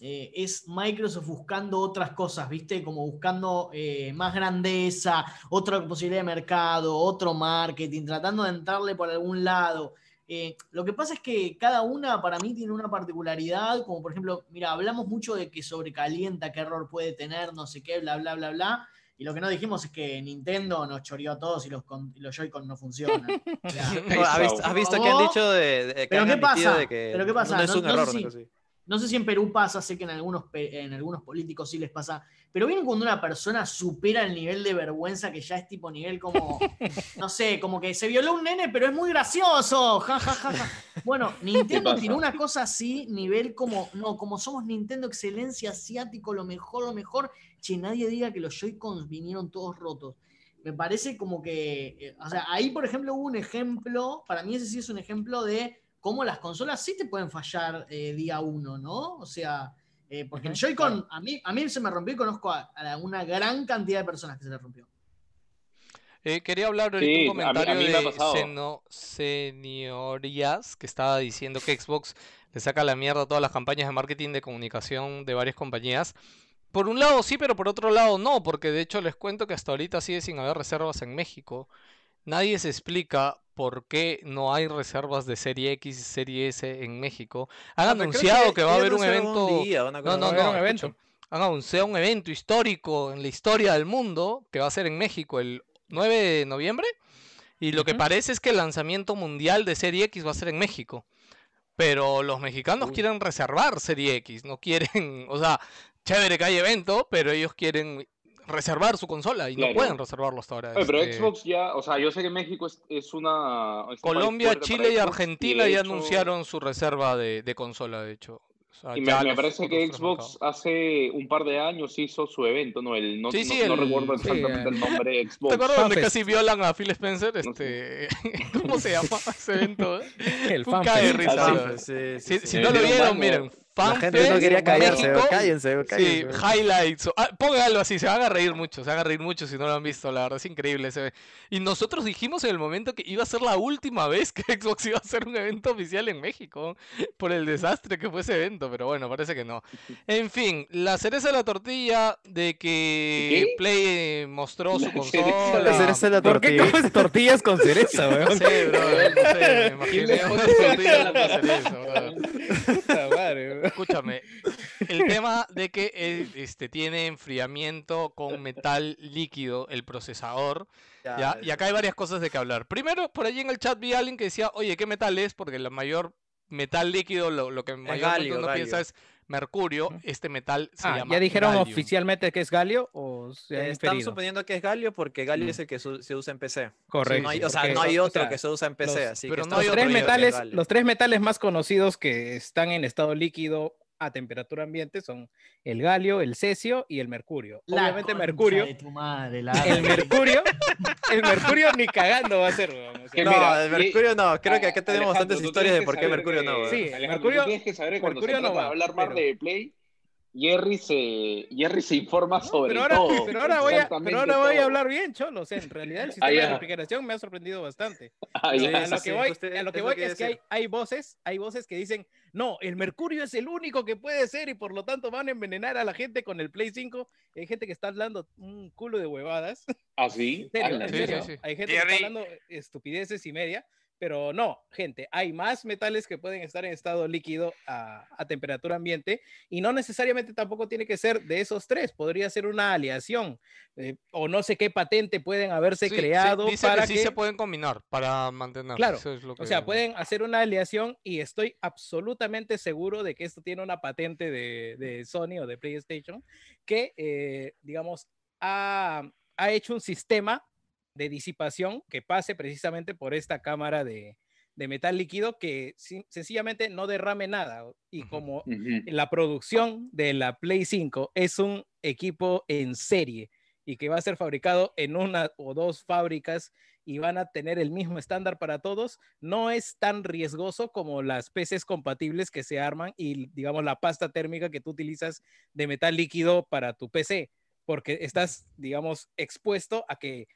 eh, es Microsoft buscando otras cosas, ¿viste? Como buscando eh, más grandeza, otra posibilidad de mercado, otro marketing, tratando de entrarle por algún lado. Eh, lo que pasa es que cada una para mí tiene una particularidad, como por ejemplo, mira, hablamos mucho de que sobrecalienta, qué error puede tener, no sé qué, bla, bla, bla, bla. Y lo que no dijimos es que Nintendo nos choreó a todos y los, con- y los Joy-Con no funcionan. O sea, No, ¿Has visto, has visto que han dicho de, de- que Pero han ¿qué pasa? de que Pero ¿qué pasa? no es No- un no sé error? si-? No sé si en Perú pasa, sé que en algunos, en algunos políticos sí les pasa, pero bien cuando una persona supera el nivel de vergüenza que ya es tipo nivel como, no sé, como que se violó un nene, pero es muy gracioso, ja, ja, ja, ja. Bueno, Nintendo tiró una cosa así, nivel como, no, como somos Nintendo excelencia asiático, lo mejor, lo mejor, che, nadie diga que los Joy-Cons vinieron todos rotos. Me parece como que, eh, o sea, ahí por ejemplo hubo un ejemplo, para mí ese sí es un ejemplo de cómo las consolas sí te pueden fallar eh, día uno, ¿no? O sea, eh, porque el Joy-Con, a, mí, a mí se me rompió y conozco a, a una gran cantidad de personas que se le rompió. Eh, quería hablar ahorita Sí, un a mí- a comentario mí de. Seno- Señorías que estaba diciendo que Xbox le saca la mierda a todas las campañas de marketing de comunicación de varias compañías. Por un lado sí, pero por otro lado no, porque de hecho les cuento que hasta ahorita sigue sin haber reservas en México. Nadie se explica por qué no hay reservas de Serie X y Serie S en México. Han Ah, anunciado que, va a haber un evento. día, una No, cosa no, no, un evento. Han anunciado un evento histórico en la historia del mundo que va a ser en México el 9 de noviembre. Y lo que parece es que el lanzamiento mundial de Serie X va a ser en México. Pero los mexicanos Uy. quieren reservar Serie X, no quieren, o sea, chévere que hay evento, pero ellos quieren reservar su consola y no pueden reservarlo hasta ahora. Oye, pero este, Xbox ya, o sea, yo sé que México es, es una... es Colombia, Chile y Argentina ya hecho- anunciaron su reserva de, de consola, de hecho. O sea, Y me, parece que Xbox mercados. hace un par de años hizo su evento, ¿no? El, no, Sí, no- sí, no el- recuerdo exactamente el- el nombre de ¿Te Xbox. acuerdas donde casi violan a Phil Spencer? No Este, ¿Cómo se llama ese evento? eh? El de risa, sí, Si, sí. si no lo vieron, miren. La gente no quería callarse, México, cállense, Sí, cállense. highlights. o- ah, pónganlo así, se van a reír mucho, se van a reír mucho si no lo han visto, la verdad es increíble. ese- Y nosotros dijimos en el momento que iba a ser la última vez que Xbox iba a hacer un evento oficial en México por el desastre que fue ese evento, pero bueno, parece que no. En fin, la cereza de la tortilla de que ¿Qué? Play eh, mostró su La consola. La cereza de la ¿Por qué tortilla. comes tortillas con cereza, weón? sé, bro, no sé, me imaginé una tortilla con cereza, bro. Escúchame, el tema de que eh, este, tiene enfriamiento con metal líquido el procesador, ¿ya? Y acá hay varias cosas de que hablar. Primero, por allí en el chat vi a alguien que decía, oye, ¿qué metal es? Porque la mayor metal líquido, lo, lo que mayormente galio, uno galio. piensa es mercurio. Este metal se Ah, llama ¿ya dijeron gallium. oficialmente que es galio o se Eh, Están inferido? suponiendo que es Galio porque Galio Mm. es el que su- se usa en PC. Correcto. No hay- o sea, no hay o otro sea, que se usa en PC, los- así pero que no hay estamos los otro tres metales, los tres metales más conocidos que están en estado líquido a temperatura ambiente son el galio, el cesio y el mercurio. La Obviamente mercurio, de tu madre, la el mercurio, el mercurio ni cagando va a ser. weón, o sea, Que No, mira, el Mercurio no. Creo que acá tenemos Alejandro, bastantes historias de por qué Mercurio que- no. weón. Sí, Alejandro, Mercurio- tienes que saber que cuando Mercurio se no trata de va, hablar más pero- de Play, Jerry se, Jerry se informa sobre Pero ahora, todo. pero ahora voy a, exactamente pero ahora voy a todo. hablar bien, Cholo. O sea, en realidad el sistema Ah, de refrigeración me ha sorprendido bastante. Ah, a lo que voy, justo a lo que es voy que es hay, hay voces, hay voces que dicen, no, el mercurio es el único que puede ser y por lo tanto van a envenenar a la gente con el Play 5. Hay gente que está hablando un culo de huevadas. ¿Ah, sí? En serio, Ala, en Sí, serio. sí, sí. Hay gente Jerry- que está hablando estupideces y media, pero no, gente, hay más metales que pueden estar en estado líquido a, a temperatura ambiente y no necesariamente tampoco tiene que ser de esos tres, podría ser una aleación eh, o no sé qué patente pueden haberse Sí, sí, creado dice para que sí que... se pueden combinar para mantener. Claro, eso es lo O sea, pueden hacer una aleación y estoy absolutamente seguro de que esto tiene una patente de, de Sony o de PlayStation que, eh, digamos, ha, ha hecho un sistema de disipación que pase precisamente por esta cámara de, de metal líquido que sencillamente no derrame nada. Y como la producción de la Play 5 es un equipo en serie y que va a ser fabricado en una o dos fábricas y van a tener el mismo estándar para todos, no es tan riesgoso como las PCs compatibles que se arman y digamos la pasta térmica que tú utilizas de metal líquido para tu PC, porque estás, digamos, expuesto a que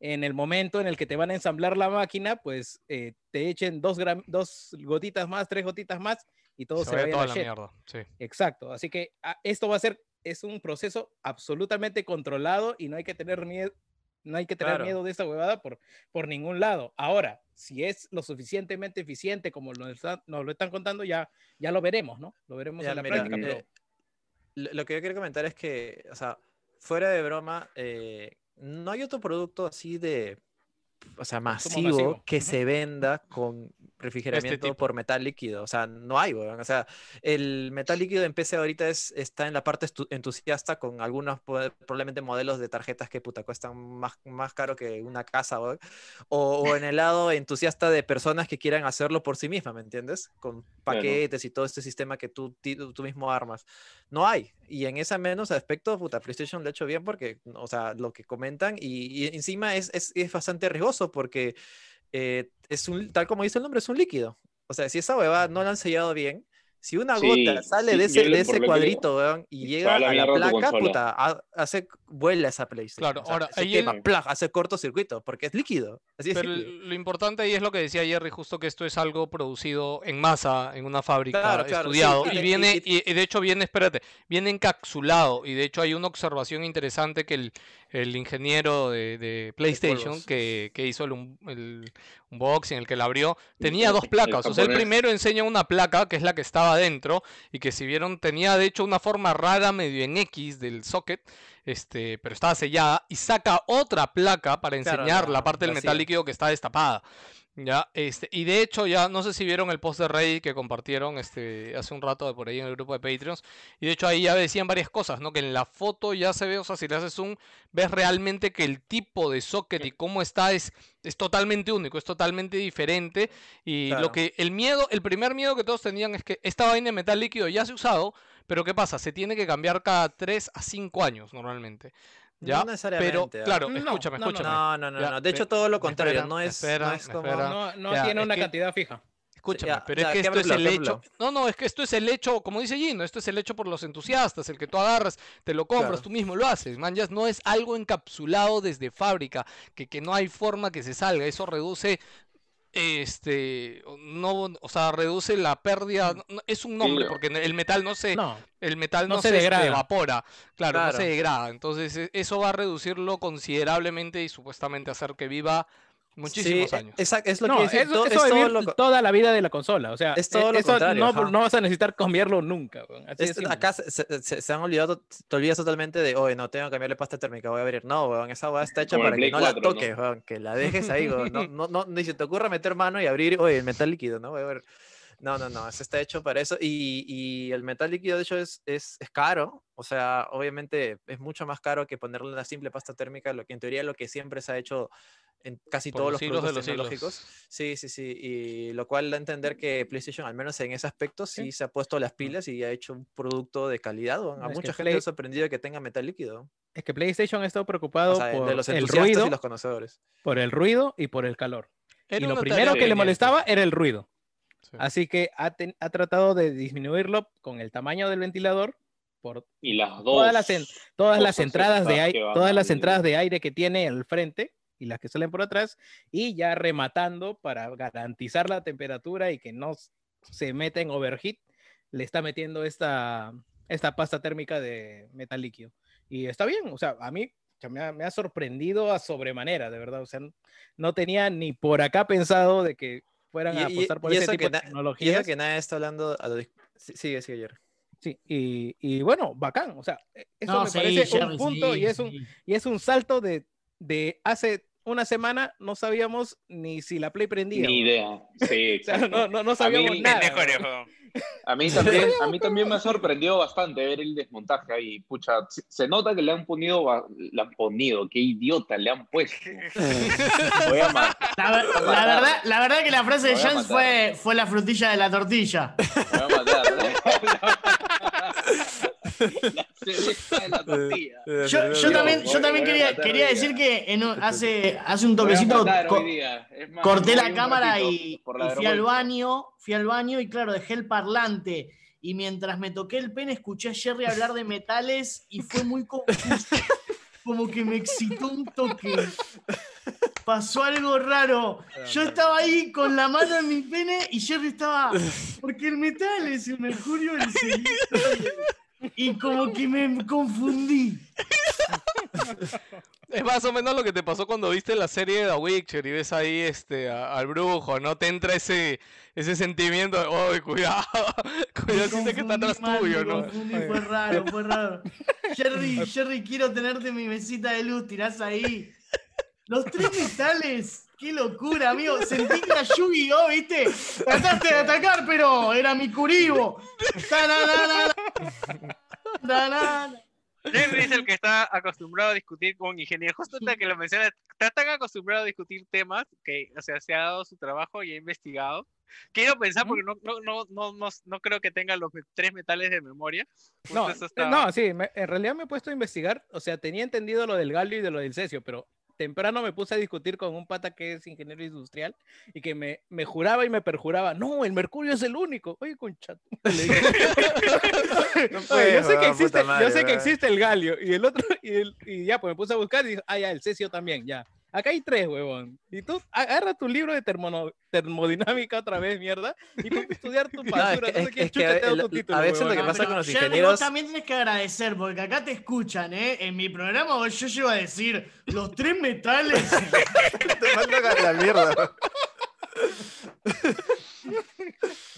en el momento en el que te van a ensamblar la máquina, pues eh, te echen dos, dos gotitas más, tres gotitas más y todo se, se vaya a toda la la mierda. Sí. Exacto, así que ah, esto va a ser, es un proceso absolutamente controlado y no hay que tener miedo, no hay que tener Claro. miedo de esta huevada por, por ningún lado. Ahora, si es lo suficientemente eficiente como nos, está- nos lo están contando, ya, ya lo veremos, ¿no? Lo veremos Ya, en la mira, práctica, pero eh, lo, lo que yo quiero comentar es que, o sea, fuera de broma, eh, no hay otro producto así de, o sea, masivo, masivo. que se venda con refrigeramiento tipo. por metal líquido. O sea, no hay, weón. O sea, el metal líquido en PC ahorita es, está en la parte entusiasta con algunos probablemente modelos de tarjetas que puta cuestan más, más caro que una casa, weón. O, o en el lado entusiasta de personas que quieran hacerlo por sí mismas, ¿me entiendes? Con paquetes y todo este sistema que tú, tú mismo armas. No hay. Y en ese menos aspecto, puta, PlayStation lo ha hecho bien porque, o sea, lo que comentan y, y encima es, es, es bastante riesgoso porque eh, es un, tal como dice el nombre, es un líquido. O sea, si esa huevada no la han sellado bien, si una Sí, gota sale sí, de ese, de ese cuadrito, weón, y llega a la placa, puta, ha- hace, vuela esa PlayStation. Claro, o sea, ahora, se ahí quema, el- plaj, hace cortocircuito, porque es líquido. Así es Pero líquido. lo importante ahí es lo que decía Jerry, justo que esto es algo producido en masa, en una fábrica, Claro, claro, sí, estudiado, y y viene, y, y de hecho viene, espérate, viene encapsulado, y de hecho hay una observación interesante que el, el ingeniero de, de PlayStation que, que hizo el, un- el unboxing, el que la abrió, tenía dos placas, o sea, el japonés. primero enseña una placa, que es la que estaba adentro, y que si vieron tenía de hecho una forma rara medio en X del socket, este, pero estaba sellada, y saca otra placa para Claro, enseñar la la parte del metal líquido que está destapada. Ya, este, y de hecho ya no sé si vieron el post de Reddit que compartieron este hace un rato de por ahí en el grupo de Patreons y de hecho ahí ya decían varias cosas, ¿no? Que en la foto ya se ve, o sea, si le haces zoom, ves realmente que el tipo de socket y cómo está es es totalmente único, es totalmente diferente y lo que el miedo, el primer miedo que todos tenían es que esta vaina de metal líquido ya se ha usado, pero ¿qué pasa? Se tiene que cambiar cada 3 a 5 años normalmente. ¿Ya? No pero necesariamente. ¿ah? claro, No, escúchame, no, escúchame. No, no, no, Ya, no. De hecho, todo lo contrario. esperan, no es, esperan, no es como. no, no Ya, tiene es una que- cantidad fija. Escúchame, Ya, pero ya, es que ¿qué esto es el ejemplo, hecho. No, no, es que esto es el hecho, como dice Gino, esto es el hecho por los entusiastas, el que tú agarras, te lo compras, Claro. tú mismo lo haces. Man, ya no es algo encapsulado desde fábrica, que, que no hay forma que se salga. Eso reduce. Este, no, o sea, reduce la pérdida. no- es un nombre, porque el metal no se, No, el metal no, no se se, degrada. evapora, claro, no se degrada. Entonces, e- eso va a reducirlo considerablemente y supuestamente hacer que viva muchísimos sí, años. exacto, es lo no, que es todo vivir lo toda la vida de la consola. O sea, Es todo e- lo eso contrario, no, no vas a necesitar cambiarlo nunca. Así Es- acá se, se- se- se han olvidado, te olvidas totalmente de, oye, no tengo que cambiarle pasta térmica, voy a abrir. No, weón, esa weá está hecha Como para que Play no 4, la ¿no? toques, weón, que la dejes ahí, weón. No, no, no, ni se te ocurra meter mano y abrir, oye, el metal líquido, ¿no? No, no, no, eso está hecho para eso. Y, y el metal líquido, de hecho, es, es, es caro. O sea, obviamente es mucho más caro que ponerle una simple pasta térmica, lo que en teoría lo que siempre se ha hecho en casi Por todos los siglos de productos los siglos. tecnológicos. Sí, sí, sí. Y lo cual da a entender que PlayStation, al menos en ese aspecto, sí, se ha puesto las pilas y ha hecho un producto de calidad. A es mucha gente Play- le ha sorprendido que tenga metal líquido. Es que PlayStation ha estado preocupado O sea, por de los el ruido, y los conocedores. por el ruido y por el calor. Era y lo primero que le molestaba era el ruido. Sí. Así que ha, ten- ha tratado de disminuirlo con el tamaño del ventilador por Y las dos. todas las, en- todas las entradas de aire, todas las entradas de aire que tiene al frente y las que salen por atrás y ya rematando para garantizar la temperatura y que no se meta en overheat, le está metiendo esta, esta pasta térmica de metal líquido. Y está bien, o sea, a mí me ha, me ha sorprendido a sobremanera, de verdad. O sea, no tenía ni por acá pensado de que fueran a Y- apostar por y ese eso tipo que de na- Y tecnologías. eso que nadie está hablando. A lo Sigue, sigue, Jerry. Sí, y, y bueno, bacán. O sea, e- eso No, me sí, parece Jerry, un punto sí, y, es un, sí. y es un salto de, de hace una semana no sabíamos ni si la Play prendía. Ni idea. Sí, O sea, no, no, no sabíamos mí- nada. A mí también, a mí también me ha sorprendido bastante ver el desmontaje ahí. Pucha, se- nota que le han ponido, le han ponido, qué idiota le han puesto. Voy a ma- La, la verdad, la verdad que la frase de a matar. fue, fue la frutilla de la tortilla. voy a matar. La cereza de la tortilla. Yo, también, yo también quería, quería decir que en un- hace, hace un toquecito co- corté la cámara y, por la y fui al baño, fui al baño y claro, dejé el parlante. Y mientras me toqué el pene, escuché a Jerry hablar de metales y fue muy confuso. Como que me excitó un toque. Pasó algo raro. Yo estaba ahí con la mano en mi pene y Jerry estaba. Porque el metal es el mercurio, el silicium. Y como que me confundí. Es más o menos lo que te pasó cuando viste la serie de The Witcher y ves ahí este, a- al brujo, ¿no? Te entra ese, ese sentimiento de, ¡oh, cuidado! Cuidado, que está atrás mal, tuyo, ¿no? confundí, fue raro, fue raro. Jerry, Jerry, quiero tenerte en mi mesita de luz, tirás ahí. Los tres metales, qué locura, amigo. Sentí que era Yu-Gi-Oh, ¿viste? Trataste de atacar, pero era mi curibo. Jerry es el que está acostumbrado a discutir con ingenieros. Justo ahorita que lo menciona, está tan acostumbrado a discutir temas que, o sea, se ha dado su trabajo y ha investigado. Quiero pensar porque no, no, no, no, no, no creo que tenga los tres metales de memoria. Justo No, está- no, sí, me- en realidad me he puesto a investigar, o sea, tenía entendido lo del galio y de lo del cesio, pero temprano me puse a discutir con un pata que es ingeniero industrial y que me, me juraba y me perjuraba, no, el mercurio es el único. Oye, concha. tu madre", le dije. Oye, yo sé que existe, madre, yo sé que existe el galio y el otro, y, el- y ya, pues me puse a buscar y dije, ah, ya, el cesio también, ya. Acá hay tres, huevón. Y tú agarra tu libro de termono- termodinámica otra vez, mierda, y ponte a estudiar tu No, es basura. que- no sé es- qué es que chucha te da el- tu título, a veces lo huevón. que No, pasa con los ingenieros- vos también tenés que agradecer, porque acá te escuchan, ¿eh? En mi programa yo llego a decir, los tres metales. Te mandan a la mierda.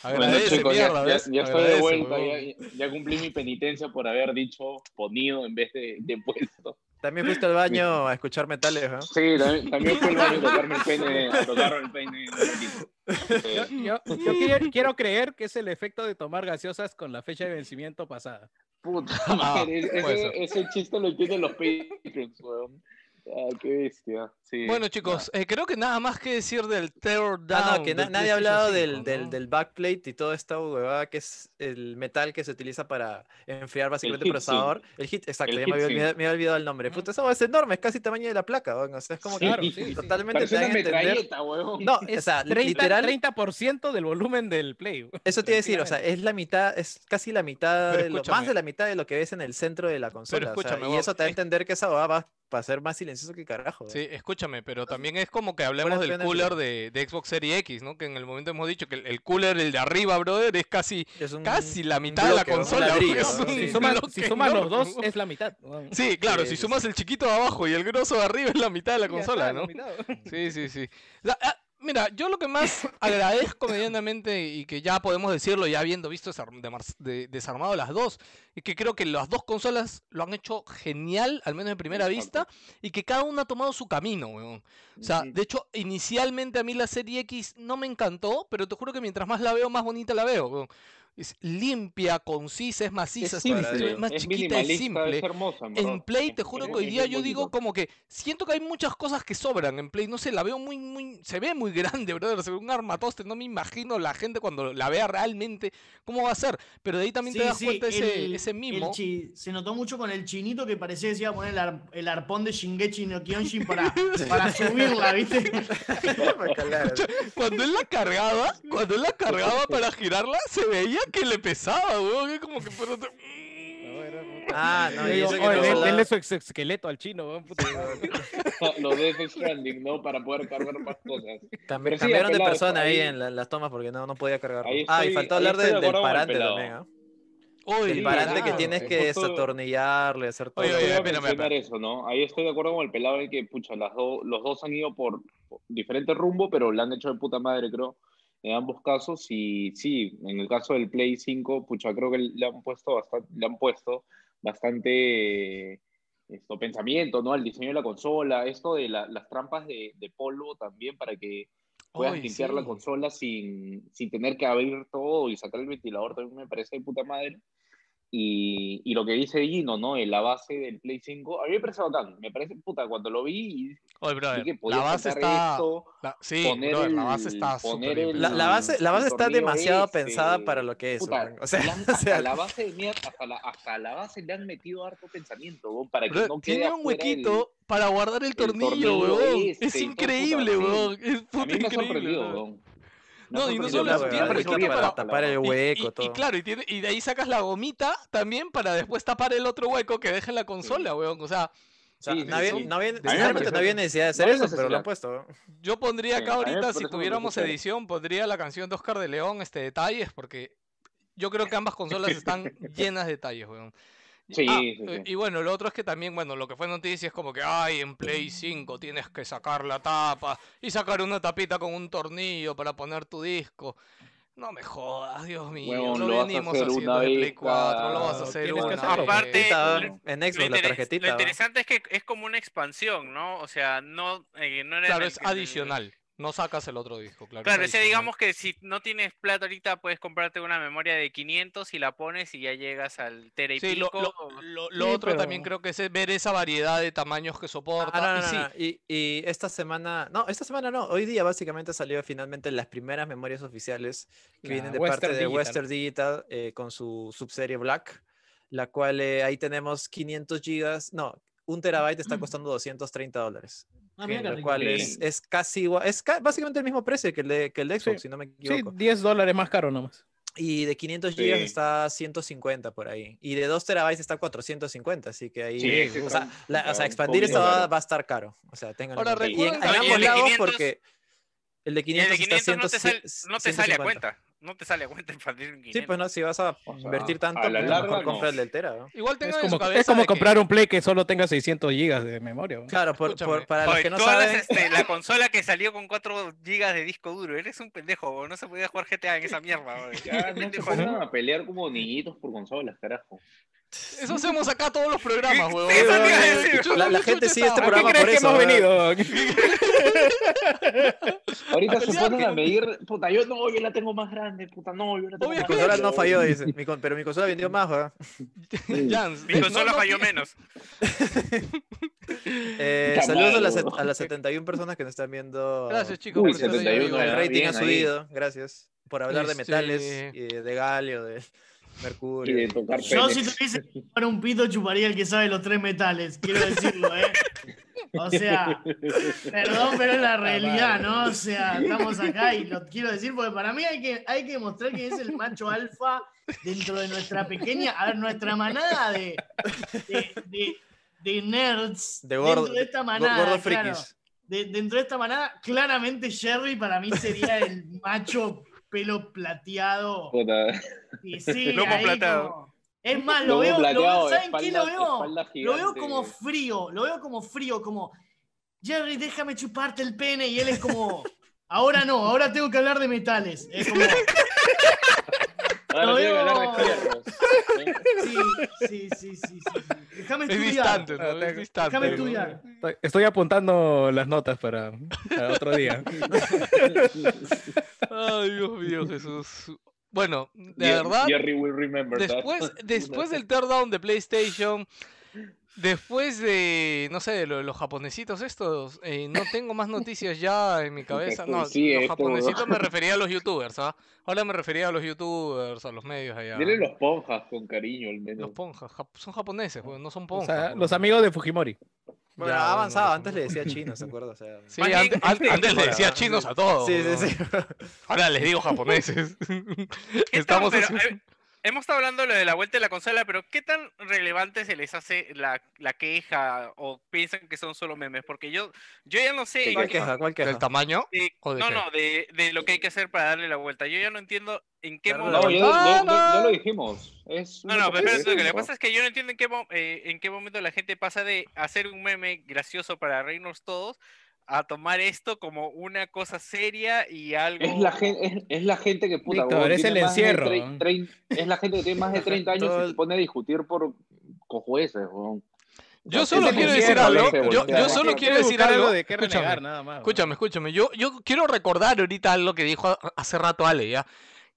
Bueno, Agradece, chicos, ya, mierda, ya- estoy de vuelta, ya, ya cumplí mi penitencia por haber dicho ponido en vez de, de puesto. También fuiste al baño a escuchar metales, ¿no? Sí, también, también fue el baño a tocarme el pene, a tocarme el ratito. Yo, yo- yo quiero, quiero creer que es el efecto de tomar gaseosas con la fecha de vencimiento pasada. puta Ah, madre, ese, ser. ese chiste lo entienden los Patreons, weón. Ah, qué bestia. Sí. Bueno, chicos, eh, creo que nada más que decir del Terror Down. Ah, no, que na- nadie ha hablado del, 5, del, ¿no? del backplate y toda esta huevada que es el metal que se utiliza para enfriar básicamente el procesador. El hit, exacto, El ya me había, olvidado- me había olvidado el nombre. Puta, hueá es enorme, es casi tamaño de la placa, weón, O sea, es como que Claro, sí, sí. totalmente te dan entender. No, o sea, 30, literal, 30% del volumen del Play. eso te iba a decir, o sea, es la mitad, es casi la mitad, Pero de lo- más de la mitad de lo que ves en el centro de la consola. o sea, escúchame, y eso te da a entender que esa hueá va para ser más silencioso que carajo. Sí, escúchame, pero también es como que hablemos del cooler de, de Xbox Series X, ¿no? Que en el momento hemos dicho que el, el cooler, el de arriba, brother, es casi, Es un- casi la mitad de la consola. ladrillo, Si sumas, bloque si sumas los dos, es la mitad. Sí, claro, Sí, si sumas sí. el chiquito de abajo y el grosso de arriba es la mitad de la consola, está, la ¿no? mitad. Sí, sí, sí. La- ah, mira, yo lo que más agradezco medianamente y que ya podemos decirlo ya habiendo visto de- desarmado las dos, y que creo que las dos consolas lo han hecho genial, al menos en primera vista, y que cada una ha tomado su camino, weón. O sea, de hecho, inicialmente a mí la serie X no me encantó, pero te juro que mientras más la veo, más bonita la veo, weón. Es limpia, concisa, es maciza, Es simple, más es chiquita, es minimalista, simple. es hermosa. En. Play te juro que hoy día yo digo como que siento que hay muchas cosas que sobran en Play, no sé, la veo muy, muy, se ve muy grande, brother, se ve un armatoste, no me imagino la gente cuando la vea realmente cómo va a ser, pero de ahí también te das sí, cuenta ese, el- ese mimo. chi- se notó mucho con el chinito que parecía que se iba a poner el, ar- el arpón de Shingeki no Kyojin para, para subirla, ¿viste? Cuando él la cargaba, cuando él la cargaba para girarla, se veía que le pesaba, weón, es como que pero te- No, era Ah, no, y eso que "Oye, su exoesqueleto al chino, weón, puta". Los de Death Stranding, ¿no? Para poder cargar más cosas. Cambi- Pero sí, cambiaron de persona ahí ahí- en la- las tomas porque no, no podía cargar. Ahí ah, y estoy- faltó hablar estoy de del, el parante también, ¿ah? Uy, El Sí, parante que tienes que Justo- desatornillarle, hacer todo. Oye, oye, espérame, espérame. eso, ¿no? Ahí estoy de acuerdo con el pelado en que, pucha, las dos, los dos han ido por, por diferentes rumbos, pero la han hecho de puta madre, creo, en ambos casos. Y sí, en el caso del Play 5, pucha, creo que le han puesto bastante, le han puesto bastante esto, pensamiento, ¿no? Al diseño de la consola, esto de la- las trampas de, de polvo también para que puedas Uy, limpiar la consola sin, sin tener que abrir todo y sacar el ventilador, también me parece de puta madre. Y, y lo que dice Gino, ¿no? En la base del Play 5, a mí me parece bacán, me parece puta, cuando lo vi y Oye, brother, que la base está... esto, la- Sí, poner brother, el, la base está poner súper el- La, la base, la base está demasiado este, pensada para lo que es. puta, weón. O sea, han- o sea, hasta la base de mierda, hasta la, hasta la base le han metido harto pensamiento, weón, para que Brother, no quede tiene un afuera el- huequito para guardar el tornillo, weón. este es increíble, weón. Es A puta mí me ha increíble, sorprendido, weón. No, y no solo la eso, tiene para para para tapar el y- hueco, y, y todo. claro, y, tiene- y de ahí sacas la gomita también para después tapar el otro hueco que deja en la consola, weón. O sea, o sea, Sí, no había, no no necesidad de hacer no eso, pero lo han puesto. yo pondría acá ahorita, si tuviéramos edición, pondría la canción de Oscar de León, este, detalles, porque yo creo que ambas consolas están llenas de detalles, weón. Sí, Ah, sí, sí. eh, Y bueno, lo otro es que también, bueno, lo que fue noticia es como que, ay, en Play 5 tienes que sacar la tapa y sacar una tapita con un tornillo para poner tu disco. No me jodas, Dios mío. Huevón, lo lo vas a venimos hacer haciendo una de Play vez 4, lo vas a hacer que una hacerlo. vez. Aparte, en Lo, Xbox, la tarjetita. lo interesante es que es como una expansión, ¿no? O sea, no, eh, no era Claro, es adicional. No sacas el otro disco, claro. Claro, o sea, adicional. digamos que si no tienes plata ahorita, puedes comprarte una memoria de 500 y la pones y ya llegas al tera y Sí, lo, pico. lo- lo- lo Sí, otro también creo que es ver esa variedad de tamaños que soporta. Ah, no, y no, sí, no, no. Y, y esta semana, no, esta semana no, hoy día básicamente salió finalmente las primeras memorias oficiales que vienen de Western parte de Digital. Western Digital eh, con su subserie Black, la cual eh, ahí tenemos 500 gigas, no, un terabyte está costando 230 dólares, Ah, mira lo cual Sí. es, es casi igual, es ca- básicamente el mismo precio que el de, que el de Xbox, Sí, si no me Sí, equivoco. 10 dólares más caro nomás. Y de 500 gigas Sí. está 150 por ahí. Y de 2 terabytes está 450, así que ahí... Sí, sí, o, está- sea, la- o sea, está expandir esto va, va a estar caro. O sea, tengan Ahora, Y en, en ambos lados 500 porque el de Y el 500, de 500 no te, está sale, 100, no te sale a 150. cuenta. No te sale a cuenta expandir en 500. Sí, pues no, si vas a O sea, invertir tanto, a la pues, larga, mejor no. compra el del Tera. ¿no? igual Es tengan en su como, es como de que- comprar un Play que solo tenga 600 gigas de memoria. ¿no? Claro, por, por- para los Oye, que no saben, este, la consola que salió con 4 GB de disco duro. Eres un pendejo, no se podía jugar GTA en esa mierda. Ya no se pongan a pelear como niñitos por consolas, carajo. Eso hacemos acá todos los programas, Sí, huevón. eso te iba a Eh, decir. chucha, La- la gente sigue este esa- ¿A qué programa crees por que eso, hemos ¿verdad? venido? Ahorita se ponen que- a medir, puta, yo no, yo la tengo más grande, puta, no, yo la tengo más mi grande. consola no falló, dice. Mi con- pero mi consola vendió más, ¿verdad? Jans, Mi consola no falló menos. Eh, saludos a las, set- a las 71 personas que nos están viendo. Gracias, chicos. Uy, por estar ahí, 71, huevón. El rating bien ha ahí. subido, gracias. Por hablar de metales, Este- y de galio, de Y mercurio. de tocar Yo si tuviese que chupar un pito, chuparía el que sabe los tres metales, quiero decirlo, ¿eh? O sea, perdón, pero es la realidad, ¿no? O sea, estamos acá y lo quiero decir porque para mí hay que, hay que demostrar que es el macho alfa dentro de nuestra pequeña, a ver, nuestra manada de, de, de- de nerds. De gordo, dentro de esta manada, gordo claro. frikis. De- dentro de esta manada, claramente Jerry para mí sería el macho pelo plateado. Puta. Y sí, Lomo ahí plateado. como- Es más, lo Lomo veo, lo veo- plateado, ¿saben qué lo veo? Lo veo como frío, lo veo como frío, como Jerry, déjame chuparte el pene y él es como, ahora no, ahora tengo que hablar de metales. Es como, Ahora Lo tengo que hablar veo. de fierros. sí, sí, sí, sí, sí, sí. Déjame Es estudiar. distante, ¿no? Es tengo- distante. Déjame ¿no? estudiar. Estoy- Estoy apuntando las notas para, para otro día. Ay, Dios mío, Jesús. Bueno, de verdad, Jerry will remember that. después, después del teardown de PlayStation, después de, no sé, lo de los japonesitos estos, eh, no tengo más noticias ya en mi cabeza. No, Sí, los japonesitos me refería a los youtubers, ¿ah? Ahora me refería a los youtubers, a los medios allá. Dile los ponjas con cariño al menos. Los ponjas, son japoneses, weón, no son O ponjas. sea, weón. los amigos de Fujimori. Bueno, Ya, ha avanzado, antes no. le decía chino, ¿se acuerda? O sea, Sí, antes, le decía chinos a todos. sí, sí, sí. Ahora les digo japoneses. Estamos Pero, hemos estado hablando de lo de la vuelta de la consola, pero ¿qué tan relevante se les hace la, la queja o piensan que son solo memes? Porque yo, yo ya no sé. ¿Cuál queja? ¿Cuál queja? ¿Del tamaño? de- ¿O de no, qué? no, de, de lo que hay que hacer para darle la vuelta. Yo ya no entiendo en qué la No, ya, ya- Ah, ya- ya no. lo dijimos. Es No, no, pero espérate, lo que ¿no? pasa es que yo no entiendo en qué, eh, en qué momento la gente pasa de hacer un meme gracioso para reírnos todos a tomar esto como una cosa seria y algo... Es la, gente, es, es la gente que puta, Víctor, es el encierro, es la gente que tiene más de 30 años Todo y se pone a discutir por con jueces. Yo solo quiero decir algo. Yo, yo solo Quiero decir algo. de qué Escúchame, renegar, nada más. escúchame, escúchame. Yo, yo quiero recordar ahorita algo que dijo hace rato Ale, ya.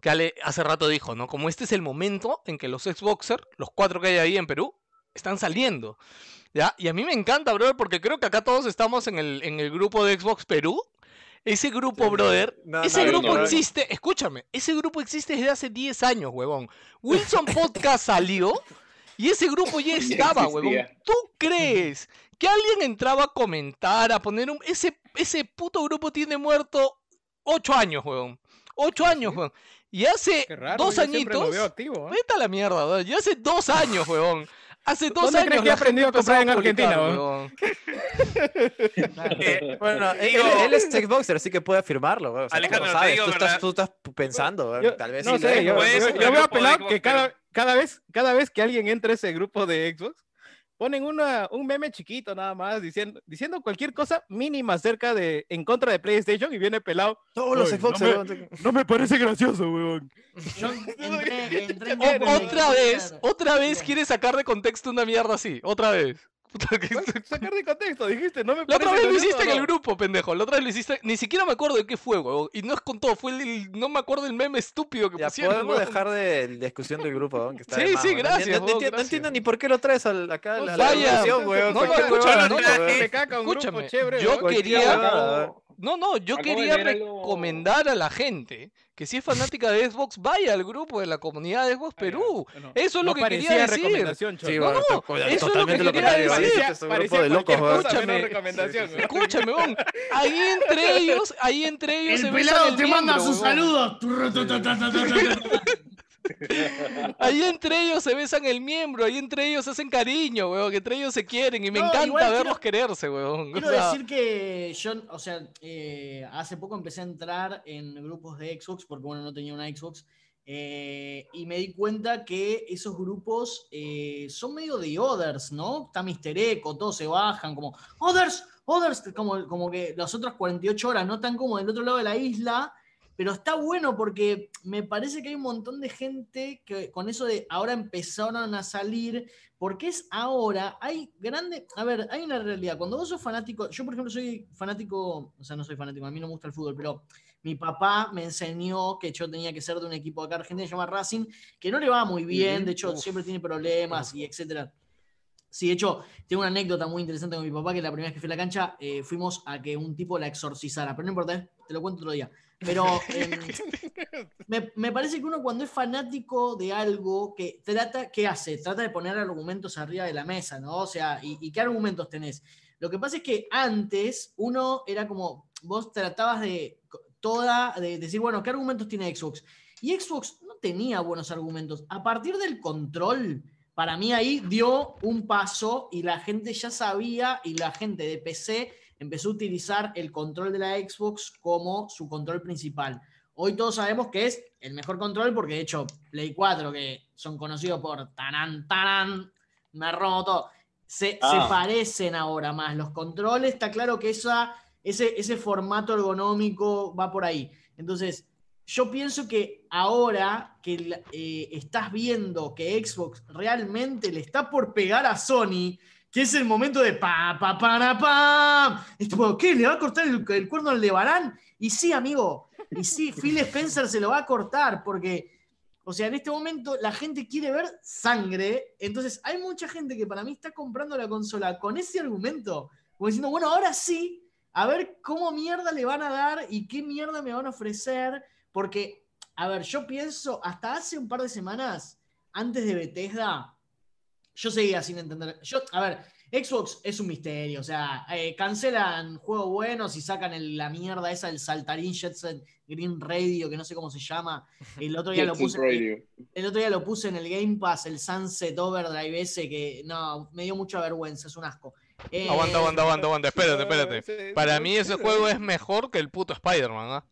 Que Ale hace rato dijo, ¿no? Como este es el momento en que los Xboxer, los cuatro que hay ahí en Perú, están saliendo. ¿Ya? Y a mí me encanta, brother, porque creo que acá todos estamos en el, en el grupo de Xbox Perú. Ese grupo, Sí, brother, no, ese no, grupo no, existe, escúchame, ese grupo existe desde hace 10 años, huevón. Wilson Podcast salió y ese grupo ya estaba, huevón. ¿Tú crees que alguien entraba a comentar, a poner un... Ese, ese puto grupo tiene muerto 8 años, huevón. 8 años, huevón. Y hace raro, dos añitos... ¿eh? Vete a la mierda, huevón. Ya hace dos años, huevón. Hace dos ¿Dónde años crees que gente aprendido a comprar en Argentina. Eh, Bueno, él, Digo- él es Xboxer, así que puede afirmarlo. o sea, tú Alejandro, lo te sabes, digo tú, estás, verdad. tú estás pensando, Yo- tal vez no sí, sé, yo, yo- yo grupo de pelado Xbox, que cada, cada, vez, cada vez que alguien entra a ese grupo de Xbox, ponen una, un meme chiquito nada más diciendo, diciendo cualquier cosa mínima acerca de en contra de PlayStation y viene pelado. Todos los Xboxer. no güey, No me parece gracioso, weón. Yo entré, entré en O- grupos de otra vez, otra vez quiere sacar de contexto una mierda así. Otra vez. Puta que- Sacar de contexto, dijiste, no me La otra vez lo hiciste en el grupo, pendejo. La otra vez lo hiciste. Ni siquiera me acuerdo de qué fue, huevón. Y no es con todo, fue el, el- No me acuerdo del meme estúpido que Ya pusieron. podemos huevón. dejar de la discusión del grupo, que está de Sí, más, sí. No gracias, No, entiendo- no gracias. entiendo ni por qué lo traes al- acá a la, la Vaya, discusión, güey. no, no, cualquier escucha, huevada, no, ¿no? no. No, no, yo Acabo de quería recomendar a la gente que si es fanática de Xbox, vaya al grupo de la comunidad de Xbox Perú. Bueno, Eso es lo no que quería decir. recomendación, Sí. No, no, eso es lo totalmente que lo quería decir. Parecía, Es un parecía grupo de locos, Escúchame. recomendación. Escúchame, weón. Ahí entre ellos, ahí entre ellos El pelado el te manda sus saludos. Ahí entre ellos se besan el miembro, ahí entre ellos hacen cariño, weón, que entre ellos se quieren y me No, encanta verlos quiero- quererse, weón. O Quiero sea, decir que yo, o sea, eh, hace poco empecé a entrar en grupos de Xbox, porque bueno, no tenía una Xbox, eh, y me di cuenta que esos grupos eh, son medio de others, ¿no? Está Mister Echo, todos se bajan, como others, others, como, como que las otras 48 horas no están como del otro lado de la isla, pero está bueno porque me parece que hay un montón de gente que con eso de ahora empezaron a salir porque es ahora, hay grande, a ver, hay una realidad, cuando vos sos fanático, yo por ejemplo soy fanático, o sea, no soy fanático, a mí no me gusta el fútbol, pero mi papá me enseñó que yo tenía que ser de un equipo acá argentino, que se llama Racing, que no le va muy bien, de hecho Uf. siempre tiene problemas y etcétera. Sí, de hecho, tengo una anécdota muy interesante con mi papá, que la primera vez que fui a la cancha, eh, fuimos a que un tipo la exorcizara, pero no importa, ¿eh? te lo cuento otro día. Pero em, me, me parece que uno cuando es fanático de algo que trata, ¿qué hace? Trata de poner argumentos arriba de la mesa, ¿no? O sea, ¿y, y qué argumentos tenés? Lo que pasa es que antes uno era como, vos tratabas de toda, de decir, bueno, ¿qué argumentos tiene Xbox? Y Xbox no tenía buenos argumentos. A partir del control, para mí ahí dio un paso y la gente ya sabía y la gente de PC empezó a utilizar el control de la Xbox como su control principal. Hoy todos sabemos que es el mejor control porque de hecho Play 4, que son conocidos por tanan, tanan, me roto, se, Ah. se parecen ahora más. Los controles, está claro que esa, ese, ese formato ergonómico va por ahí. Entonces, yo pienso que ahora que eh, estás viendo que Xbox realmente le está por pegar a Sony, que es el momento de pa, pa, para, tipo, ¿qué? ¿Le va a cortar el, el cuerno al de Barán? Y sí, amigo. Y sí, Phil Spencer se lo va a cortar porque, o sea, en este momento la gente quiere ver sangre. Entonces, hay mucha gente que para mí está comprando la consola con ese argumento. Como diciendo, bueno, ahora sí, a ver cómo mierda le van a dar y qué mierda me van a ofrecer. Porque, a ver, yo pienso, hasta hace un par de semanas, antes de Bethesda, yo seguía sin entender. Yo, a ver, Xbox es un misterio. O sea, eh, cancelan juegos buenos y sacan el- la mierda esa del saltarín Jet Set Green Radio, que no sé cómo se llama. El otro día lo puse. en el- el otro día lo puse en el Game Pass, el Sunset Overdrive ese, que no, me dio mucha vergüenza, es un asco. Eh, Aguanta, aguanta, aguanta, aguanta. Espérate, espérate. Para mí ese juego es mejor que el puto Spider-Man, ¿ah?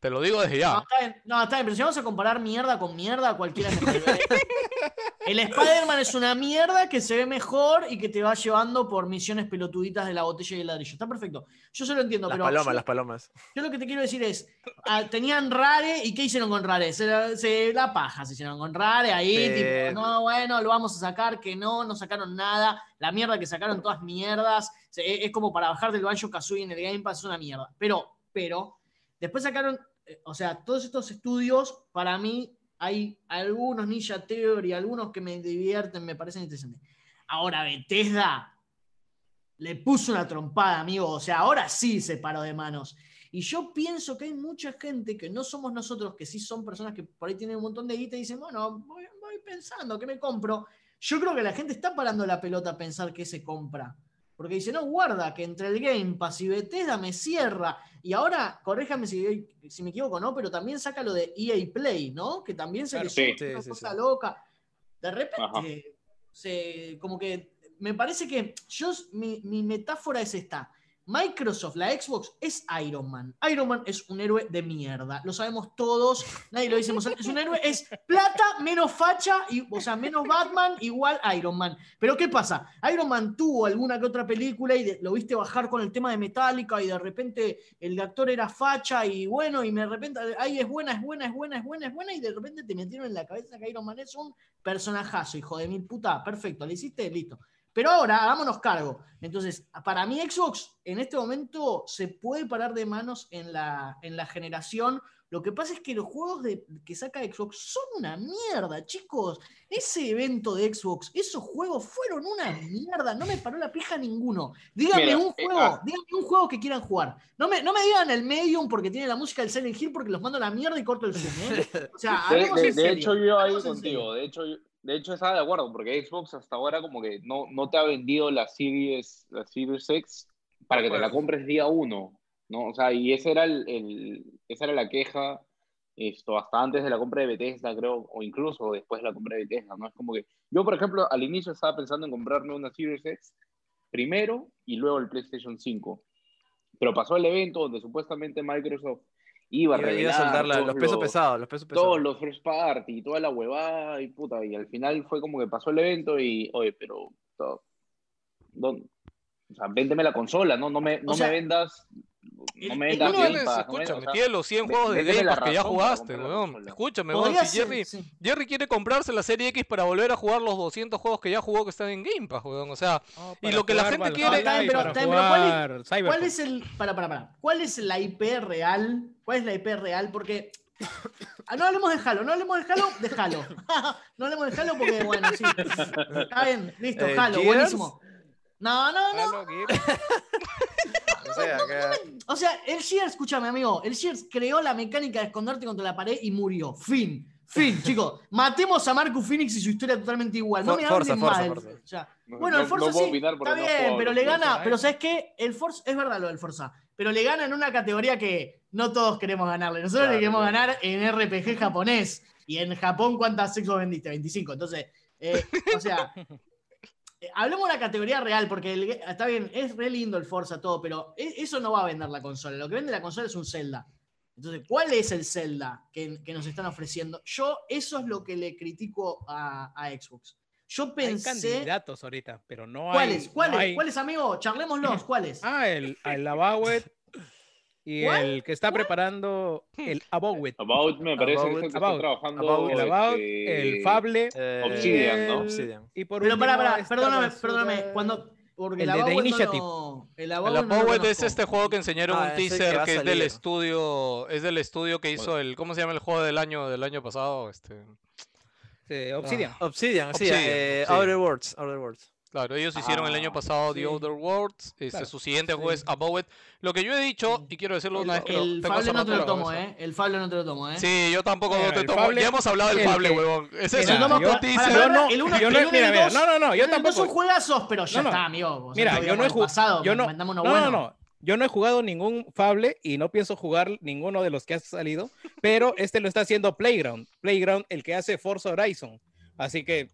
Te lo digo desde No, ya. está bien, no, está bien, pero si vamos a comparar mierda con mierda, cualquiera es mejor. El Spider-Man es una mierda que se ve mejor y que te va llevando por misiones pelotuditas de la botella y el ladrillo. Está perfecto. Yo se lo entiendo, Las pero palomas, yo, las palomas. yo lo que te quiero decir es, ah, tenían Rare y ¿qué hicieron con Rare? Se, la- se la paja se hicieron con Rare ahí, Eh, tipo, no, bueno, lo vamos a sacar, que no, no sacaron nada, la mierda que sacaron todas mierdas, Se- es como para bajar del Banjo Kazooie en el Game Pass, es una mierda. Pero, pero, después sacaron, o sea, todos estos estudios, para mí, hay algunos Ninja Theory, algunos que me divierten, me parecen interesantes. Ahora, Bethesda le puso una trompada, amigo. O sea, ahora sí se paró de manos. Y yo pienso que hay mucha gente que no somos nosotros, que sí son personas que por ahí tienen un montón de guita y dicen, bueno, voy, voy pensando, ¿qué me compro? Yo creo que la gente está parando la pelota a pensar qué se compra. Porque dice, no, guarda, que entre el Game Pass y Bethesda me cierra. Y ahora, corréjame si, si me equivoco, ¿no? Pero también saca lo de EA Play, ¿no? Que también se Claro. le Sí. una sí, cosa sí. loca. De repente, Ajá. se, como que me parece que yo, mi, mi metáfora es esta. Microsoft, la Xbox, es Iron Man. Iron Man es un héroe de mierda. Lo sabemos todos. Nadie lo dice. Es un héroe, es plata menos facha, y, o sea, menos Batman igual Iron Man. Pero ¿qué pasa? Iron Man tuvo alguna que otra película y lo viste bajar con el tema de Metallica y de repente el actor era facha y bueno, y de repente, ay, es buena, es buena, es buena, es buena, es buena, y de repente te metieron en la cabeza que Iron Man es un personajazo, hijo de mil puta. Perfecto, le hiciste, listo. Pero ahora, hagámonos cargo. Entonces, para mí Xbox en este momento se puede parar de manos en la, en la generación. Lo que pasa es que los juegos de, que saca Xbox son una mierda, chicos. Ese evento de Xbox, esos juegos fueron una mierda. No me paró la pija ninguno. Díganme Mira, un eh, juego, ah. díganme un juego que quieran jugar. No me, no me digan el Medium porque tiene la música del Silent Hill porque los mando a la mierda y corto el zoom. ¿eh? O sea, De, de- en de serio, hecho, yo ahí contigo. De hecho, yo- de hecho, estaba de acuerdo, porque Xbox hasta ahora como que no, no te ha vendido la Series, la Series X para que te la compres día uno, ¿no? O sea, y ese era el, el- esa era la queja esto, hasta antes de la compra de Bethesda, creo, o incluso después de la compra de Bethesda, ¿no? Es como que yo, por ejemplo, al inicio estaba pensando en comprarme una Series X primero y luego el PlayStation 5. Pero pasó el evento donde supuestamente Microsoft iba a Iba, iba a revelar soltar la- los pesos los- pesados, los pesos pesados. todos los first party y toda la huevada y puta, y al final fue como que pasó el evento y, oye, pero, to- ¿dónde? o sea, véndeme la consola, no, no me, no O sea, me vendas, no me vendas no escúchame, o sea, tienes los 100 vé- juegos de Game Pass que ya jugaste, weón. Escúchame, weón. Si ser, Jerry, sí. Jerry quiere comprarse la serie X para volver a jugar los 200 juegos que ya jugó que están en Game Pass, weón. O sea, No, Y lo que la gente quiere- ¿cuál ¿Cuál es el. Para, para, para. ¿Cuál es la IP real? ¿Cuál es la IP real? Porque. Ah, no hablemos de Halo, no hablemos de Halo, de Halo. no hablemos de Halo porque, bueno, sí. Está bien, listo, Eh, Halo, buenísimo. No, no, no. O sea, acá- O sea, el Shears, escúchame, amigo, el Shears creó la mecánica de esconderte contra la pared y murió. Fin. Fin, chicos. Matemos a Marcus Phoenix y su historia totalmente igual. No me Forza, hablen Forza, mal. Forza. O sea, No- bueno, no- el Forza no sí, está no bien, pero le Forza. gana, pero ¿sabes qué? El Forza, es verdad lo del Forza, pero le gana en una categoría que no todos queremos ganarle. Nosotros Claro, le queremos claro. ganar en RPG japonés. Y en Japón, ¿cuántas sexos vendiste? 25. Entonces, eh, o sea, eh, hablemos de la categoría real, porque el- está bien, es re lindo el Forza, todo, pero e- eso no va a vender la consola. Lo que vende la consola es un Zelda. Entonces, ¿cuál es el Zelda que, que nos están ofreciendo? Yo, eso es lo que le critico a, a Xbox. Yo Hay pensé. candidatos ahorita, pero no hay. ¿Cuáles? no ¿Cuáles? hay- ¿Cuáles, amigo? Charlémoslos. ¿Cuáles? Ah, el, el y el que está preparando el Abowet. About me parece About- que es el que About- está trabajando About- El About, este, el Fable. eh, Obsidian, ¿no? Obsidian. Y por Pero último, pará, esta perdóname, basura- perdóname. Cuando, porque El el de The Avowed no Initiative. lo- el no Apowed es este juego que enseñaron Ah, un teaser que, es del estudio, es del estudio que hizo el, ¿cómo se llama el juego del año del año pasado? Este, Sí, Obsidian. Obsidian, sí, Obsidian, eh, Obsidian. Outer Worlds, Outer Worlds. Claro, ellos hicieron el año pasado The. Other Worlds, este, Claro. su siguiente juego es. Above It. Lo que yo he dicho, y quiero decirlo El, una vez que lo el tengo Fable no te lo tomo, cabeza. ¿eh? El Fable no te lo tomo, ¿eh? Sí, yo tampoco Mira, no te tomo. Fable- ya hemos hablado del el Fable, huevón. Es un no, no- no- no, no, no, yo el dos son tampoco- juegazos, pero ya No, no. está, amigo. Mira, yo no he jugado. no, no, no, no. Yo no he jugado ningún Fable y no pienso jugar ninguno de los que ha salido, pero este lo está haciendo Playground. Playground, el que hace Forza Horizon. Así que, ¿Y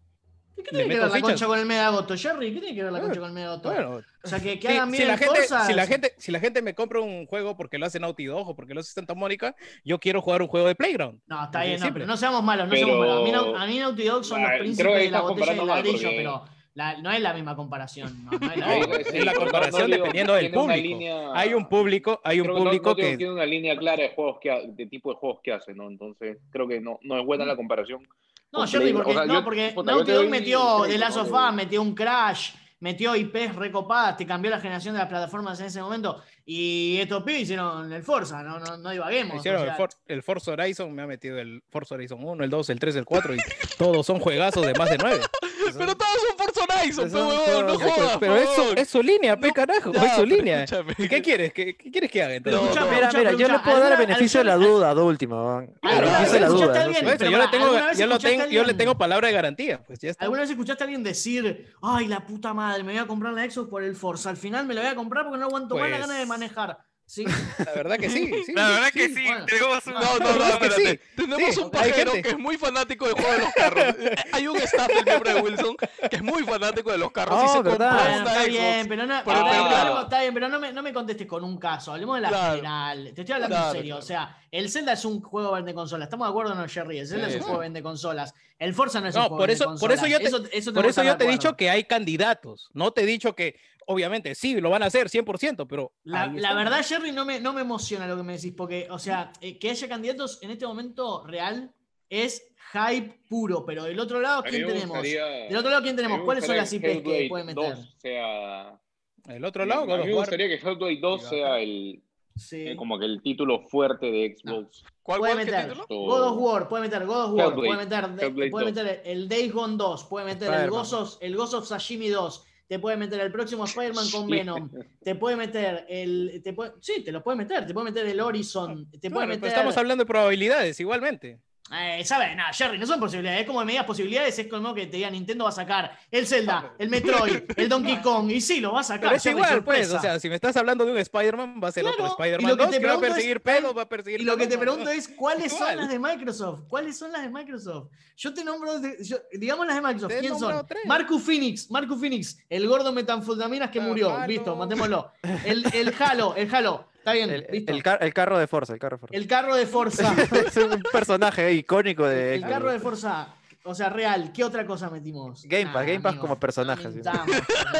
¿Qué tiene que ver la fichas. concha con el Medagoto, Jerry? ¿Qué tiene que ver la Bueno, concha con el Medagoto? bueno, o sea, que, que hagan si bien la gente, si la gente, si la gente me compra un juego porque lo hace Naughty Dog o porque lo hace Santa Mónica, yo quiero jugar un juego de Playground. No, está bien, no, pero no seamos malos, no Pero- seamos malos. A mí, a mí Naughty Dog son los príncipes de la botella de ladrillo, porque- pero la- no es la misma comparación. No, no es la No, misma. es la comparación dependiendo del público. línea- Hay un público, hay un público que tiene una línea clara de juegos que ha- de tipo de juegos que hace, ¿no? Entonces creo que no, no es buena la comparación. No, Playground. porque, O sea, no, yo- porque puta, yo Naughty Dog metió The Last of Us, metió un Crash, metió IPs recopadas, te cambió la generación de las plataformas en ese momento. Y estos pibes hicieron el Forza, no, no, no divaguemos. hicieron o sea, el, For- el Forza Horizon, me ha metido el Forza Horizon 1, el 2, el 3, el 4 y todos son juegazos de más de 9. Pero todos son Forza Horizon, Son pe, huevón, no jodas. Pero eso huevón. es su línea, pe carajo, Ya, es su pero línea. escúchame. ¿Y ¿Qué quieres? ¿Qué, qué quieres que haga entonces? No. Mira, mira, yo le puedo dar el ¿alguna- beneficio de la duda, de último. weón. ¿Alguna El vez beneficio de la duda. eso, pero yo, le tengo, palabra de garantía. Pues ya está. ¿Alguna vez escuchaste a alguien decir, ay, la puta madre, me voy a comprar la Xbox por el Forza? Al final me la voy a comprar porque no aguanto más la Pues- gana de manejar. ¿Sí? La verdad que sí. sí, La verdad que sí. bueno. tenemos un... No, no, no, espérate. sí. Tenemos Sí, un pajero que es muy fanático del juego de los carros. Hay un staff del miembro de Wilson que es muy fanático de los carros y Oh, se ¿verdad? compró Bueno, una está Xbox. bien, pero no, pero- está bien, pero no me, no me contestes con un caso, hablemos de la Claro. general. Te estoy hablando Claro, en serio. claro. O sea, el Zelda es un juego vende consolas. ¿Estamos de acuerdo no, Jerry? El Zelda Sí, es un juego vende consolas. El Forza no es un juego por vende eso, por consolas. eso yo te, eso por tenemos eso que yo estar te he de dicho que hay candidatos. No te he dicho que, obviamente, sí, lo van a hacer 100%, pero. La, verdad, Jerry, no me, no me emociona lo que me decís, porque, o sea, eh, que haya candidatos en este momento real es hype puro, pero del otro lado, ¿quién tenemos? gustaría- Del otro lado, ¿quién tenemos? ¿Cuáles son las IPs que pueden meter? 2 sea... El otro lado, a mí me gustaría que Hellblade 2 sea el, Sí. eh, como que el título fuerte de Xbox. ¿Cuál, puede meter título? God of War, puede meter God of War, Hellblade, puede meter, puede 2. meter el Days Gone 2, puede meter el. Ghost, of, el Ghost of Sashimi 2, te puede meter el próximo Spider-Man con. Venom, te puede meter el... Te puede, sí, te lo puede meter, te puede meter el Horizon, te Claro, puede pero meter... estamos hablando de probabilidades, igualmente. Eh, ¿Sabes? Nada, Jerry, no son posibilidades. Es como medias posibilidades. Es como que te diga Nintendo va a sacar el Zelda, el Metroid, el Donkey Kong. Y sí, lo va a sacar. Pero es Jerry, igual, pues. sorpresa. O sea, si me estás hablando de un Spider-Man, va a ser Claro, otro Spider-Man lo que 2 te que va a es, perseguir ¿cuál- pedo, va a perseguir. Y lo que te pregunto es, ¿cuáles son Igual. las de Microsoft? ¿Cuáles son las de Microsoft? Yo te nombro, de- yo- digamos las de Microsoft. Te ¿Quién son? tres. Marcus Phoenix, Marcus Phoenix, el gordo metanfetaminas que Ah, murió. Halo. Listo, matémoslo. El, el Halo, el Halo. Está bien, El, listo. el car- el carro de Forza, el carro de Forza. El carro de Forza. es un personaje icónico de el carro de Forza. O sea, real. ¿Qué otra cosa metimos? Game Pass, Game Pass como personaje, No sí. mintamos,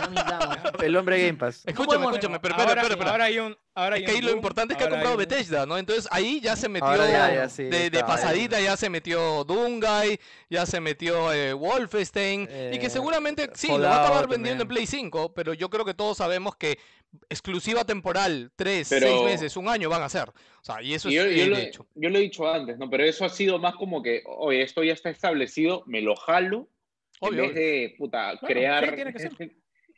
no mintamos. El hombre Game Pass. Escúchame, podemos- escúchame, pero espera, ahora, espera, espera. ahora hay un. Ahora hay Es que ahí lo importante es que ha comprado un- Bethesda, ¿no? Entonces ahí ya se metió ya, ya, sí, de, está, pasadita, ya se metió Doomguy, ya se metió eh, Wolfenstein, y que Eh, seguramente sí, lo va a acabar vendiendo en. Play 5, pero yo creo que todos sabemos que exclusiva temporal, 3, Pero- 6 meses, un año van a ser. O sea, y eso Y es yo, yo eh, lo, hecho. yo lo he dicho antes, ¿no? Pero eso ha sido más como que, oye, esto ya está establecido, me lo jalo, Obvio, en vez de, puta, crear, sí, tiene que ser.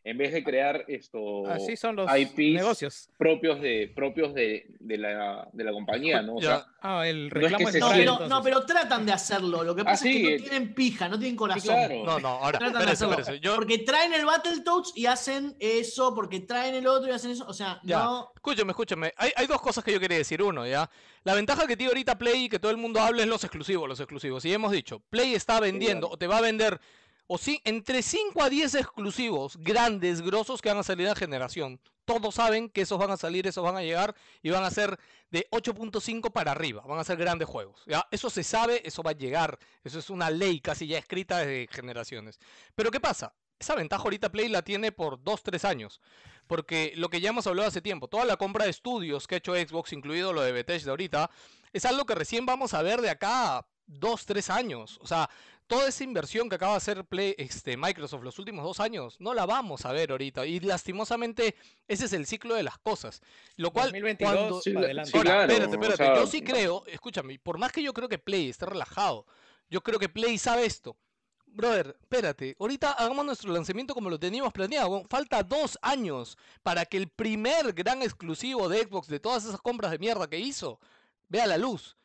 En vez de crear esto, Así son los IPs negocios. propios de, propios de, de la, de la compañía, ¿no? O Ya. sea, Ah, el es reclamo que es se No, pero, no, pero tratan de hacerlo. Lo que Ah, pasa es que sí. no tienen pija, no tienen sí, corazón. claro. No, no, ahora, Tratan de espérese, hacerlo. espérese. Yo, Porque traen el Battletoads y hacen eso, porque traen el otro y hacen eso. O sea, Ya. no. Escúchame, escúchame. Hay, hay dos cosas que yo quería decir. Uno, ¿ya? La ventaja que tiene ahorita Play y que todo el mundo habla es los exclusivos, los exclusivos. Y hemos dicho, Play está vendiendo claro. o te va a vender o sí, entre 5 a 10 exclusivos grandes, grosos que van a salir a generación. Todos saben que esos van a salir, esos van a llegar y van a ser de 8.5 para arriba. Van a ser grandes juegos. ¿ya? Eso se sabe, eso va a llegar. Eso es una ley casi ya escrita desde generaciones. Pero ¿qué pasa? Esa ventaja ahorita Play la tiene por 2-3 años. Porque lo que ya hemos hablado hace tiempo, toda la compra de estudios que ha hecho Xbox, incluido lo de Bethesda ahorita, es algo que recién vamos a ver de acá a 2-3 años. O sea, toda esa inversión que acaba de hacer Play, este, Microsoft los últimos dos años, no la vamos a ver ahorita. Y lastimosamente, ese es el ciclo de las cosas. Lo cual, 2022, cuando... Adelante. Sí, espérate, espérate. Yo sí creo, escúchame, por más que yo creo que Play esté relajado, yo creo que Play sabe esto. Brother, espérate, ahorita hagamos nuestro lanzamiento como lo teníamos planeado. Falta dos años para que el primer gran exclusivo de Xbox de todas esas compras de mierda que hizo vea la luz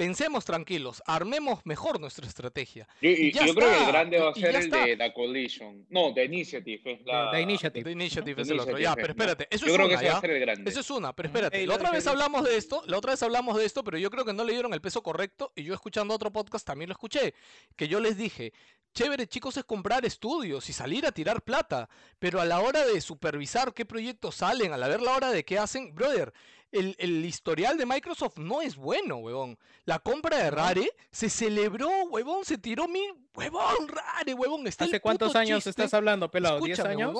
pensemos tranquilos, armemos mejor nuestra estrategia. Yo, y, yo creo que el grande va a ser el está. de la Coalition. No, de Initiative. Es la... Initiative. The Initiative es el otro. Ya, pero espérate. Eso yo es creo una, que ese va a ser el grande. Eso es una, pero espérate. La, la otra vez hablamos de esto, la otra vez hablamos de esto, pero yo creo que no le dieron el peso correcto y yo escuchando otro podcast también lo escuché, que yo les dije, chévere chicos es comprar estudios y salir a tirar plata, pero a la hora de supervisar qué proyectos salen, a la ver la hora de qué hacen, brother, el, el, historial de Microsoft no es bueno, huevón. La compra de Rare se celebró, huevón, se tiró mi. Huevón, Rare, huevón. Está ¿Hace cuántos años estás hablando, pelado? ¿10 años?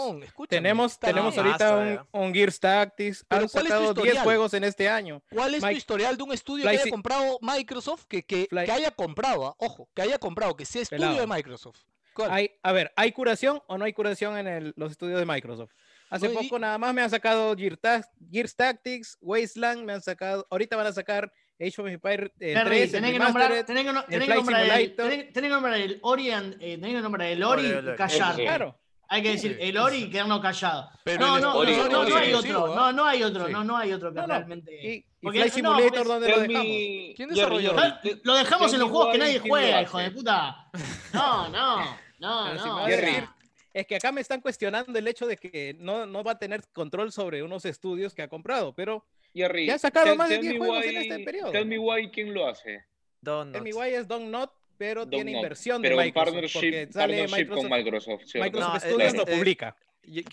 Tenemos tenemos ahorita ah, un, un, Gears Tactics. Han sacado 10 juegos en este año. ¿Cuál es tu historial de un estudio que haya comprado Microsoft? Que, que, que haya comprado, ah? ojo, que haya comprado, que sea estudio de Microsoft. Hay, a ver, ¿hay curación o no hay curación en los estudios de Microsoft? Hace poco nada más me han sacado Gears Tactics, Wasteland, me han sacado, ahorita van a sacar Age of Empire eh, 3, tienen que nombrar, tienen que, nombrar el Ori, and, eh, tienen que nombrar el Ori, Ori callar. Claro. Hay que decir el Ori y quedarnos callados. No, no, Ori, no, no, no, hay otro, no, no hay otro, sí. no, no hay otro que realmente. Y, porque, y Flight Simulator, ¿dónde lo dejamos? ¿Quién desarrolló? Lo dejamos en los juegos que nadie juega, hijo de puta. No, no. No, no es que acá me están cuestionando el hecho de que no, no va a tener control sobre unos estudios que ha comprado, pero Jerry, ya ha sacado más de 10 juegos en este periodo. Tell me why, ¿quién lo hace? Don Tell Not. me why es Don Not, pero tiene inversión pero de Microsoft. Partnership, sale partnership Microsoft, con Microsoft. Microsoft no, Studios lo eh, publica.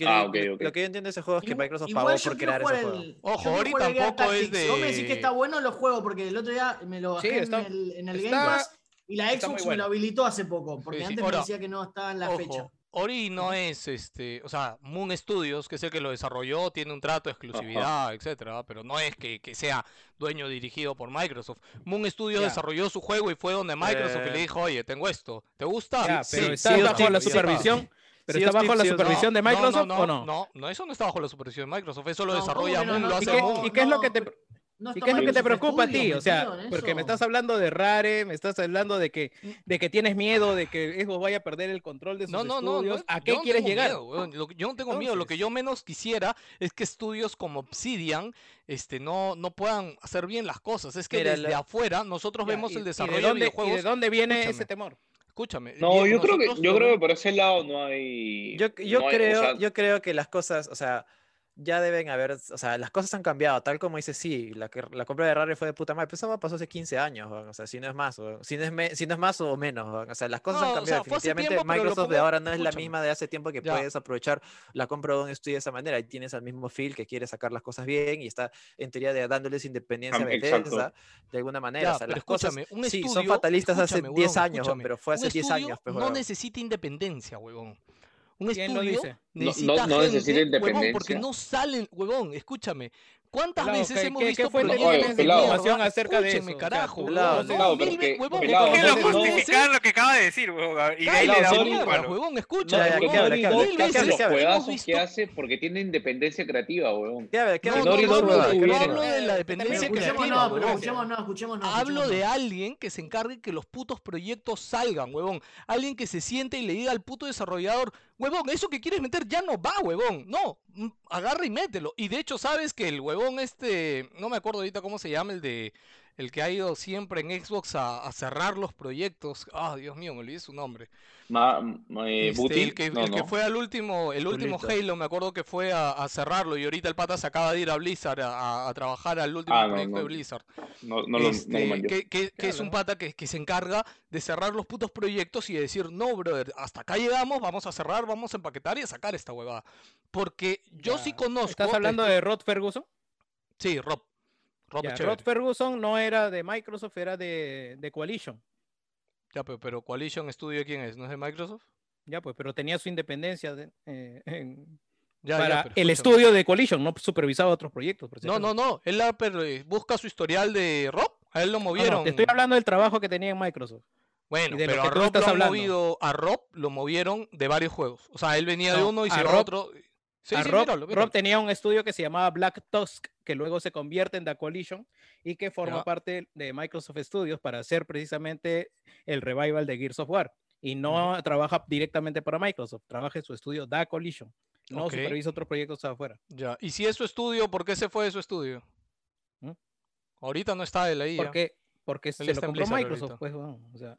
Ah, okay, okay. Lo que yo entiendo de ese juego es que Microsoft pagó por crear ese juego. Ojo, Ori tampoco es de. Vos me decís que está bueno los juegos, porque el otro día me lo bajé en el, Game Pass y la Xbox me lo habilitó hace poco, porque antes me decía que no estaba en la fecha. Ori no es, este, o sea, Moon Studios, que es el que lo desarrolló, tiene un trato de exclusividad, etcétera, pero no es que, que, sea dueño dirigido por Microsoft. Moon Studios desarrolló su juego y fue donde Microsoft le dijo, oye, tengo esto, ¿te gusta? Yeah, pero sí, está bajo la supervisión. ¿Pero está bajo la supervisión de Microsoft o no? No, no, eso no está bajo la supervisión de Microsoft, eso lo desarrolla Moon, lo hace ¿Y qué, Moon. ¿Y qué es lo que te...? No ¿Y qué es lo que te preocupa a ti? O sea, porque me estás hablando de Rare, me estás hablando de que, mm. de que tienes miedo, de que Xbox vaya a perder el control de sus no, no, estudios. No, ¿A qué quieres llegar? Yo no tengo miedo. Lo que yo menos quisiera es que estudios como Obsidian este, no, no puedan hacer bien las cosas. Es que Mira, desde afuera nosotros vemos el desarrollo de, dónde, de dónde viene ese temor? escúchame. No, yo creo que yo creo que por ese lado no hay. Yo, yo creo, yo creo que las cosas, o sea, ya deben haber, o sea, las cosas han cambiado, tal como dice, sí, la, la compra de Rare fue de puta madre, pero eso pasó hace 15 años, ¿no? o sea, si no es más, o, si, no es me, si no es más o menos, ¿no? o sea, las cosas han cambiado, o sea, definitivamente tiempo, Microsoft pongo... de ahora no es Escúchame. la misma de hace tiempo que ya. puedes aprovechar la compra de un estudio de esa manera, y tienes al mismo Phil que quiere sacar las cosas bien y está en teoría de dándoles independencia a Bethesda, de alguna manera, ya, o sea, las cosas, un estudio, sí, son fatalistas hace 10 años, pero fue hace 10 años. Pues, no necesita independencia, huevón. Un estudio lo necesita no, gente, huevón, porque no salen, huevón, escúchame, ¿Cuántas veces hemos que, visto problemas de información acerca de eso? carajo. Pelado, pelado, huevón, pelado, qué justificar lo que acaba de decir, huevón? Y ahí le da un palo. Huevón, escucha. Mil veces los que hace porque tiene independencia creativa, huevón. No, no, no hablo de la dependencia creativa, Hablo de alguien que se encargue que los putos proyectos salgan, huevón. Alguien que se siente y le diga al puto desarrollador, huevón, eso que quieres meter ya no va, huevón. No, mm, agarra y mételo. Y de hecho sabes que el huevón este, no me acuerdo ahorita cómo se llama, el de el que ha ido siempre en Xbox a, a cerrar los proyectos. Ah, oh, Dios mío, me olvidé su nombre. Ma, ma, eh, este, el, que, no, el no. que, fue al último, el último Halo, me acuerdo que fue a, a, cerrarlo y ahorita el pata se acaba de ir a Blizzard a, a trabajar al último ah, proyecto no, de Blizzard. No, este, lo que, que, que es un pata que, que se encarga de cerrar los putos proyectos y de decir, no, brother, hasta acá llegamos, vamos a cerrar, vamos a empaquetar y a sacar esta huevada. Porque yo ya. sí conozco. ¿Estás hablando de Rod Ferguson? Sí, Rob. Rob, Ferguson no era de Microsoft, era de, de Coalition. Ya, pero, pero, Coalition Studio, ¿quién es? ¿No es de Microsoft? Ya, pues, pero tenía su independencia de, eh, en, para el estudio de Coalition, no supervisaba otros proyectos. No, no, no, él ah, la, eh, busca su historial de Rob, a él lo movieron. No, te estoy hablando del trabajo que tenía en Microsoft. Bueno, pero a Rob, lo movido, a Rob, lo movieron de varios juegos. O sea, él venía de uno y se a otro. Ah, Rob, tenía un estudio que se llamaba Black Tusk, que luego se convierte en The Coalition y que forma parte de Microsoft Studios para hacer precisamente el revival de Gears of War. Y no trabaja directamente para Microsoft, trabaja en su estudio The Coalition. No supervisa otros proyectos afuera. Ya, y si es su estudio, ¿por qué se fue de su estudio? ¿Mm? Ahorita no está él ahí. ¿Por qué? Porque se lo compró Microsoft, pues, bueno, o sea.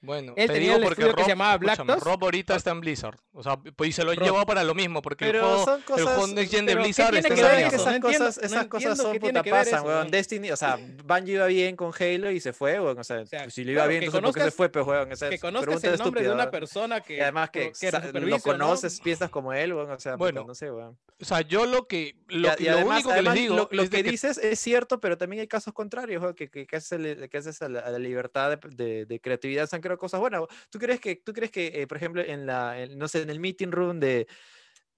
Bueno, Él te tenía digo el porque estudio que Rob, se llamaba Black. Rob ahorita está en Blizzard. O sea, pues y se lo Rob. llevó para lo mismo, porque el Pero juego, son el cosas- juego Next Gen de pero ¿qué Blizzard está Es que en ver eso? esas No cosas, no esas cosas son puta pasan, eso, weón. Destiny, o sea, Bungie iba bien con Halo y se fue, weón. O sea, sea, pues, si le iba claro, bien, entonces ¿por qué se conozcas- fue, pues, weón? O sea, que conozcas pregunta el nombre de estúpida, una persona que, Y además que, que lo supervisa, ¿no? conoces, piensas como él, weón. O sea, Bueno, no sé, weón. O sea, yo lo que lo, único que les digo lo, que, que dices es cierto, pero también hay casos contrarios, weón, que, haces, el- a, la, libertad de, de- de creatividad, creado cosas buenas. ¿Tú crees que, tú crees que eh, por ejemplo, en la, en, no sé, en el meeting room de,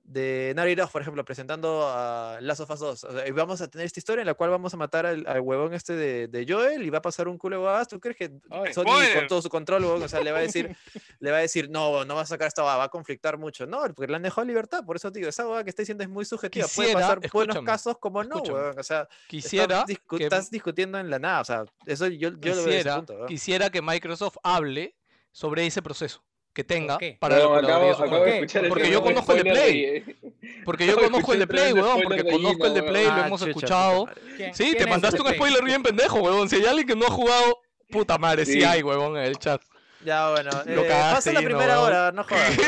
de Naughty Dog, por ejemplo, presentando a Last of Us 2, o sea, y vamos a tener esta historia en la cual vamos a matar al, al huevón este de, de Joel y va a pasar un culo de ¿tú crees que Ay, Sony con todo su control, huevón, o sea, le va a decir, le va a decir, no, no vas a sacar esta va a conflictar mucho? No, porque le han dejado libertad, por eso te digo, esa huevada que está diciendo es muy subjetiva, puede Quisiera- pasar buenos casos como no, huevón, o sea, quisiera estás, discu- que, estás discutiendo en la nada, o sea, eso yo, yo lo veo desde ese quisiera, punto, quisiera que Microsoft hable sobre ese proceso que tenga para la Weón, acabo, acabo de escuchar Porque yo conozco el de Play. de- Porque yo conozco el de Play, weón, porque conozco el de Play, lo Ah, hemos chucha, escuchado. puta madre. ¿Quién- Sí, te mandaste el un spoiler bien pendejo, weón. Si hay alguien que no ha jugado, puta madre, sí, Sí. hay, weón, en el chat. Ya, bueno, Lo eh, cagaste, pasa la primera hora, no jodas.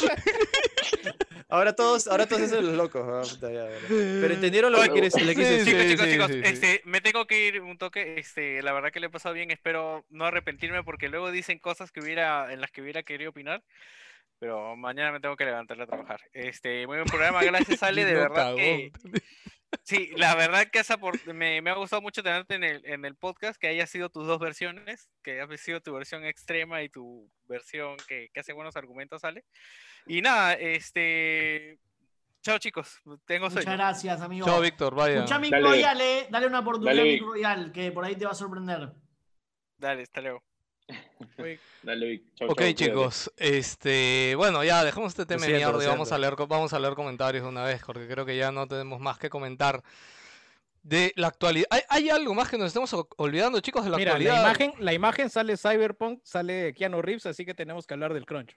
ahora todos, ahora todos hacen los locos. Pero entendieron lo que quieres, decir. Chicos, sí, chicos, sí, chicos, sí, sí. este, me tengo que ir un toque, este, la verdad que le he pasado bien, espero no arrepentirme porque luego dicen cosas que hubiera, en las que hubiera querido opinar, pero mañana me tengo que levantar a trabajar. Este, muy buen programa, gracias Ale, de Gino verdad que. Sí, la verdad que has aport- me, me ha gustado mucho tenerte en el, en el podcast, que haya sido tus dos versiones, que haya sido tu versión extrema y tu versión que, que hace buenos argumentos, Ale. Y nada, este, chao chicos, tengo Muchas sueño. gracias, amigo. Chao, Víctor, vaya. Escuchá Mick Dale. Royal, eh. Dale una oportunidad Dale, a Mick. Royal, que por ahí te va a sorprender. Dale, hasta luego. Dale, Vic. Chau, Ok, chau, cuídate. chicos, este, bueno, ya dejemos este tema de mierda y vamos a leer, vamos a leer comentarios de una vez, porque creo que ya no tenemos más que comentar de la actualidad. ¿Hay, hay algo más que nos estemos olvidando, chicos, de la Mira, la actualidad? imagen, la imagen sale Cyberpunk, sale Keanu Reeves, así que tenemos que hablar del crunch.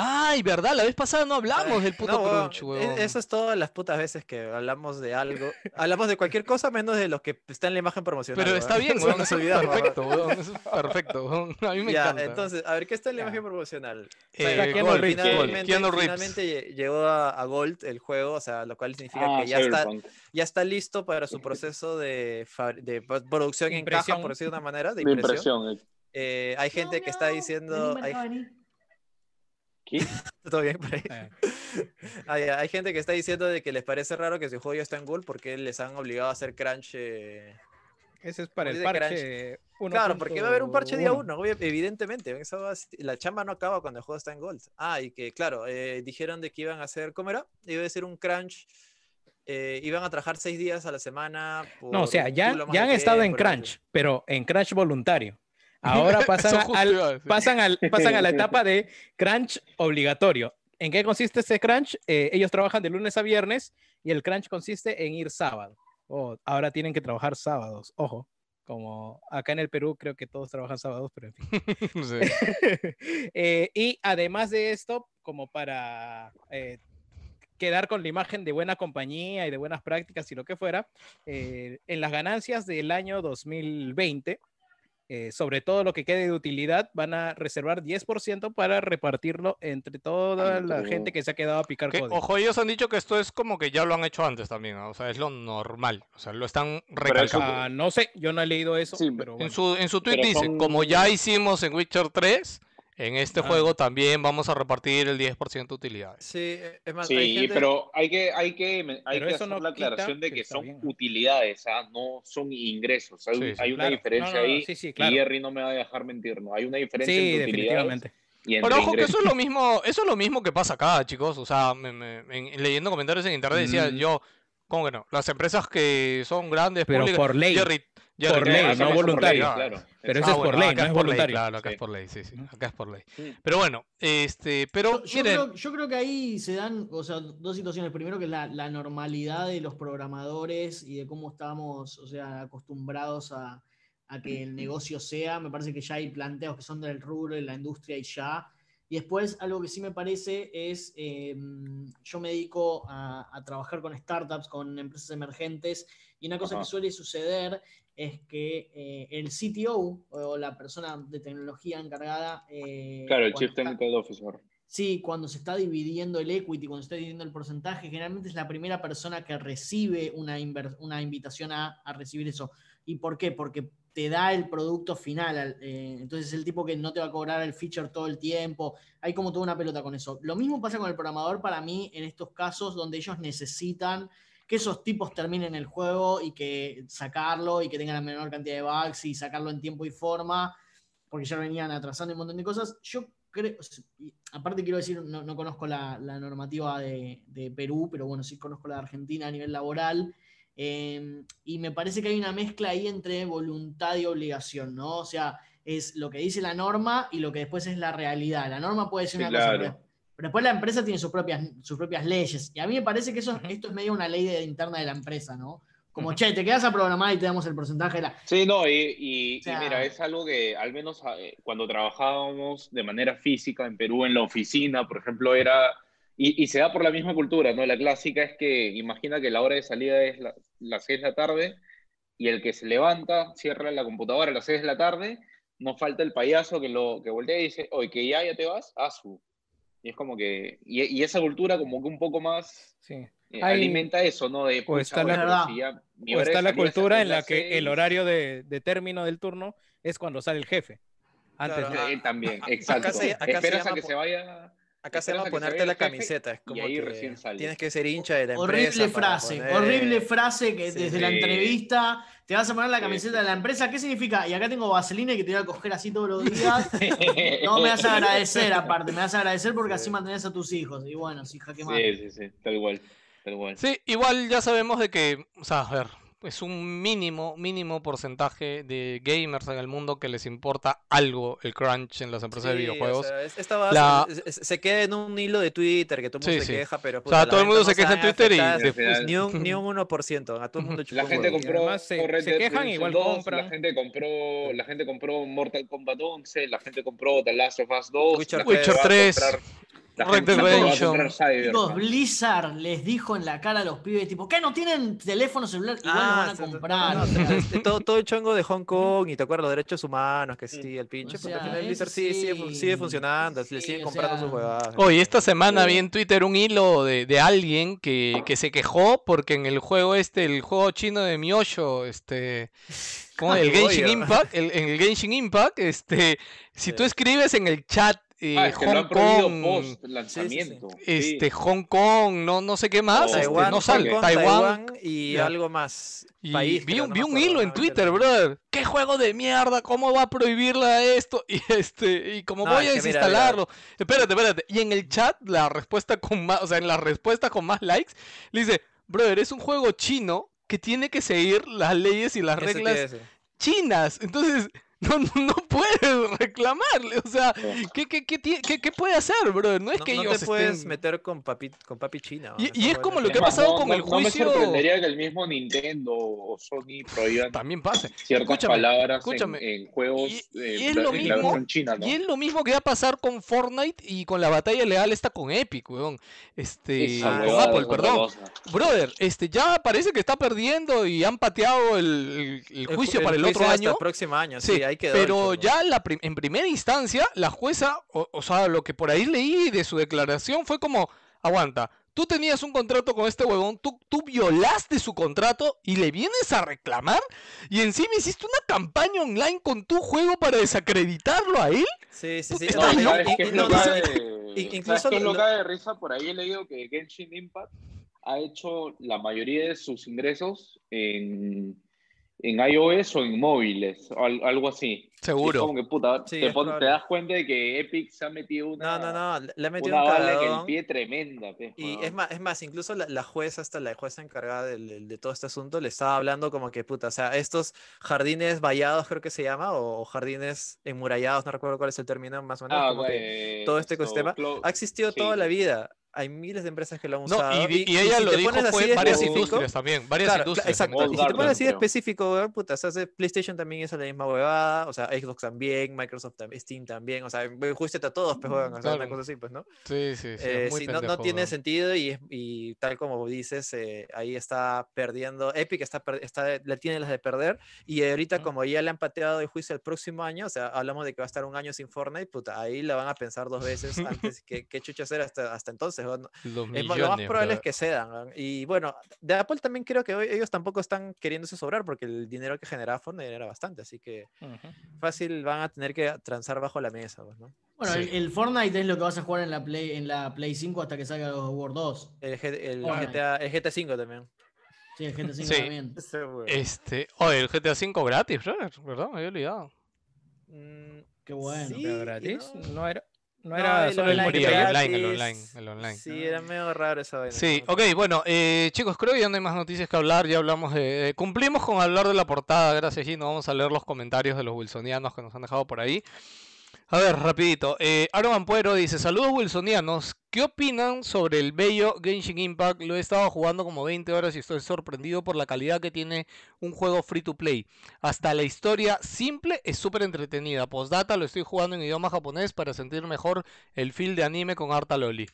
Ay, verdad, la vez pasada no hablamos del puto No, crunch, e- weón. Eso es todas las putas veces que hablamos de algo. Hablamos de cualquier cosa menos de los que está en la imagen promocional. Pero está bien, weón, nos olvidamos, weón. perfecto, weón, es perfecto, weón. A mí me Ya, encanta. entonces, a ver, ¿qué está en la Ya. imagen promocional? Eh, Keanu Gold, Finalmente, Keanu Reeves. finalmente lle- llegó a, a Gold el juego, o sea, lo cual significa Ah, que ya está, ya está listo para su proceso de, de producción en caja, Impresión. por decirlo de una manera, de Mi impresión. impresión. eh. Eh, hay gente que está diciendo... Hay-. ¿Qué? ¿Todo bien por ahí? Eh, Ah, ya, Hay gente que está diciendo de que les parece raro que su juego ya está en Gold porque les han obligado a hacer crunch. eh, ese es para el parche. Claro, porque va a haber un parche día 1.1. uno, obvia- evidentemente. eso va la chamba no acaba cuando el juego está en Gold. Ah, y que, claro, eh, dijeron de que iban a hacer, ¿cómo era? Iba a ser un crunch. eh, iban a trabajar seis días a la semana. No, o sea, ya, ya han estado en crunch, pero en crunch voluntario. Ahora pasan, al, pasan, al, pasan a la etapa de crunch obligatorio. ¿En qué consiste ese crunch? Eh, ellos trabajan de lunes a viernes y el crunch consiste en ir sábado. Oh, ahora tienen que trabajar sábados, ojo. Como acá en el Perú creo que todos trabajan sábados, pero en fin. Sí. Eh, y además de esto, como para eh, quedar con la imagen de buena compañía y de buenas prácticas y lo que fuera, en las ganancias del año 2020, eh, sobre todo lo que quede de utilidad, van a reservar 10% para repartirlo entre toda la gente que se ha quedado a picar Que, código. ojo, ellos han dicho que esto es como que ya lo han hecho antes también, ¿no? o sea, es lo normal, o sea, lo están recalcando. Ah, no sé, yo no he leído eso, Sí, pero En su, en su tweet Pero dice, son- como ya hicimos en Witcher 3, en este Ah. juego también vamos a repartir el 10% de utilidades. Sí, es más, hay Sí, gente- pero hay que, hay que, hay que eso hacer no la aclaración de que son bien. utilidades, ¿ah? no son ingresos. Hay, Sí, sí. hay una Claro. diferencia No, no, no, ahí sí, sí, y claro. Jerry no me va a dejar mentir, ¿no? Hay una diferencia Sí, entre utilidades definitivamente. y entre Pero ojo que eso es lo mismo, eso es lo mismo que pasa acá, chicos. O sea, me- me- en- leyendo comentarios en internet decía Mm. yo, ¿cómo que no? Las empresas que son grandes, Pero públicas, por ley. Jerry, Jerry, Por ¿qué ley, no voluntario. ley, claro. Pero eso es por ley, acá no es por ley, voluntario. claro, acá Sí. es por ley, sí, sí, acá es por ley. Sí. Pero bueno, este, pero Yo, yo creo, yo creo que ahí se dan, o sea, dos situaciones. Primero que la, la normalidad de los programadores y de cómo estamos, o sea, acostumbrados a, a que el negocio sea. Me parece que ya hay planteos que son del rubro de la industria y ya. Y después, algo que sí me parece es, eh, yo me dedico a, a trabajar con startups, con empresas emergentes, y una cosa Ajá. que suele suceder es que eh, el CTO o la persona de tecnología encargada... eh, Claro, el Chief Technical Officer. Sí, cuando se está dividiendo el equity, cuando se está dividiendo el porcentaje, generalmente es la primera persona que recibe una, una invitación a, a recibir eso. ¿Y por qué? Porque te da el producto final. al- eh, entonces es el tipo que no te va a cobrar el feature todo el tiempo. Hay como toda una pelota con eso. Lo mismo pasa con el programador para mí en estos casos donde ellos necesitan que esos tipos terminen el juego y que sacarlo y que tengan la menor cantidad de bugs y sacarlo en tiempo y forma, porque ya venían atrasando un montón de cosas. Yo creo, aparte quiero decir, no, no conozco la, la normativa de, de Perú, pero bueno, sí conozco la de Argentina a nivel laboral. eh, y me parece que hay una mezcla ahí entre voluntad y obligación, ¿no? O sea, es lo que dice la norma y lo que después es la realidad. La norma puede ser Sí, una cosa, claro. pero, pero después la empresa tiene sus propias, sus propias leyes. Y a mí me parece que eso, esto es medio una ley de- interna de la empresa, ¿no? Como, che, te quedas a programar y te damos el porcentaje de la... Sí, no, y, y- O sea- y mira, es algo que al menos eh, cuando trabajábamos de manera física en Perú, en la oficina, por ejemplo, era, y, y se da por la misma cultura, ¿no? La clásica es que imagina que la hora de salida es la- las 6 de la tarde y el que se levanta, cierra la computadora a las 6 de la tarde, no falta el payaso que, lo, que voltea y dice, oye, que ya, ya te vas, a su. Y es como que, y, y esa cultura como que un poco más Sí. eh, Hay- alimenta eso, ¿no? De, o está la- si ya O está la cultura en la que el horario de, de término del turno es cuando sale el jefe. Antes Claro, de- Eh, también, acá exacto. se- acá se Esperas a que se vaya. Acá se llama ponerte la camiseta. Es y como ahí que recién sales. tienes que ser hincha de la empresa. Horrible frase, poner- horrible frase que Sí. desde la entrevista te vas a poner la camiseta sí, de la empresa. ¿Qué significa? Y acá tengo vaselina y que te voy a coger así todos los días. No me vas a agradecer aparte, me vas a agradecer porque Sí. así mantenés a tus hijos. Y bueno, sí, jaque mate. Sí, sí, sí, tal cual. Tal cual. Sí, igual ya sabemos de que, o sea, a ver, es un mínimo, mínimo porcentaje de gamers en el mundo que les importa algo el crunch en las empresas de videojuegos. O sea, esta base La- se, se queda en un hilo de Twitter que todo el mundo Sí, se sí. queja, pero. O sea, puta, la todo el mundo se queja en Twitter y después- Ni un, ni un 1%. A todo el mundo La gente compró además se- Red se Dead quejan, Redemption igual 2, compran. La gente compró, la gente compró Mortal Kombat 11, la gente compró The Last of Us 2, Witcher la gente Witcher va a 3, comprar- la gente Chicos. Blizzard les dijo en la cara a los pibes, tipo, ¿qué no tienen teléfono celular? Igual lo van a comprar. no, o sea. no, este, todo, todo el chongo de Hong Kong y te acuerdas los derechos humanos, que sí, el pinche, O al sea, final Blizzard sí, sigue, sigue funcionando, Sí, le siguen o comprando sea, sus huevadas. Oye, esta semana Sí. vi en Twitter un hilo de, de alguien que, que se quejó porque en el juego este, el juego chino de Miosho, este, como el Genshin. Impact, el, en el Genshin Impact, este, si tú escribes en el chat eh, Ah, es que lo Hong han Kong, post lanzamiento. este, Hong Kong, no, no sé qué más, este, Taiwán, no sale, Kong, Taiwán. y algo más. Y país, vi, un- no vi me un hilo en Twitter, brother. ¿Qué juego de mierda? ¿Cómo va a prohibirla esto? Y este, y como No, voy a que mira, mira. desinstalarlo. Espérate, espérate. Y en el chat, la respuesta con más, o sea, en la respuesta con más likes, le dice, brother, es un juego chino que tiene que seguir las leyes y las Eso reglas chinas. Entonces, no, no puedes reclamarle. O sea. ¿qué, qué, qué, qué- qué puede hacer, brother? No es No, que no ellos te puedes estén... meter con papi, con papi China. Y- es como lo que ha pasado no- con no- el No me juicio- sorprendería que el mismo Nintendo o Sony prohíban También pase. ciertas Escúchame, palabras en- escúchame. en, juegos Y- eh, y es lo en la mismo- versión china, ¿no? Y es lo mismo que va a pasar con Fortnite y con la batalla legal esta con Epic, weón. Este, Esa con Apple, perdón. cosa. Brother, este ya parece que está perdiendo y han pateado el, el- el ju- juicio para el juicio otro hasta año. el próximo año, Sí, sí, ahí quedó. el pero ya la prim- en primera instancia, la jueza, o, o sea, lo que por ahí leí de su declaración fue como, aguanta, tú tenías un contrato con este huevón, tú, tú violaste su contrato y le vienes a reclamar y encima hiciste una campaña online con tu juego para desacreditarlo a él. Sí, sí, sí. No, Está ¿y loco, ¿sabes qué es no, lo no, que no, de- in- incluso ¿sabes qué es lo- lo que da de risa? Por ahí he leído que Genshin Impact ha hecho la mayoría de sus ingresos en, en iOS o en móviles, o al- algo así. Y es Seguro. como que, puta, Sí, te, pon- te das cuenta de que Epic se ha metido una, No, no, no, le- ha metido una un bala en el pie tremenda. pe, Y es más, es más, incluso la, la jueza, hasta la jueza encargada del- del- de, todo este asunto, le estaba hablando como que, puta, o sea, estos jardines vallados, creo que se llama, o, jardines enmurallados, no recuerdo cuál es el término, más o menos, Ah, como que güey, todo este ecosistema ha existido sí. toda la vida. Hay miles de empresas que lo han No, usado. y, di- y y ella si lo te dijo pones así fue de varias específico- industrias también, varias Claro, cla- industrias. exacto. Y si te pones así de específico, weón, puta, o sea, hace- PlayStation también hizo la misma huevada, o sea, Xbox también, Microsoft también, Steam también, o sea, juiste a todos, pues, weón, o sea, una Claro. cosa así, pues, ¿no? Sí, sí, sí. Eh, es muy sí, no, no pendejo, tiene sentido y, es- y tal como dices, eh, ahí está perdiendo, Epic está, per- está, le tiene las de perder y ahorita como ya le han pateado el juicio el próximo año, o sea, hablamos de que va a estar un año sin Fortnite, puta, ahí la van a pensar dos veces antes que qué chucha hacer hasta, hasta entonces. Los Es lo más probable es que cedan. weón. Y bueno, de Apple también creo que hoy ellos tampoco están queriéndose sobrar porque el dinero que generaba Fortnite era bastante, así que fácil van a tener que transar bajo la mesa, pues, ¿no? Bueno, Sí. el, el Fortnite es lo que vas a jugar en la Play, en la Play 5 hasta que salga los War 2. El, el. GTA, el GTA 5 también. Sí, el GT 5 Sí. también. Este, oye, el GTA V gratis, brother, ¿verdad? Me había olvidado. Mm, Qué bueno. Sí, gratis, no- no era, no No, era el solo el online el online, el online, gratis. el online. Sí, era medio raro esa vaina. Sí, ok, bueno, eh, chicos, creo que ya no hay más noticias que hablar, ya hablamos de... Cumplimos con hablar de la portada, gracias Gino, vamos a leer los comentarios de los wilsonianos que nos han dejado por ahí. A ver, rapidito, eh, Aaron Ampuero dice, saludos wilsonianos, ¿qué opinan sobre el bello Genshin Impact? Lo he estado jugando como 20 horas y estoy sorprendido por la calidad que tiene un juego free to play. Hasta la historia simple es súper entretenida. Postdata lo estoy jugando en idioma japonés para sentir mejor el feel de anime con harta loli.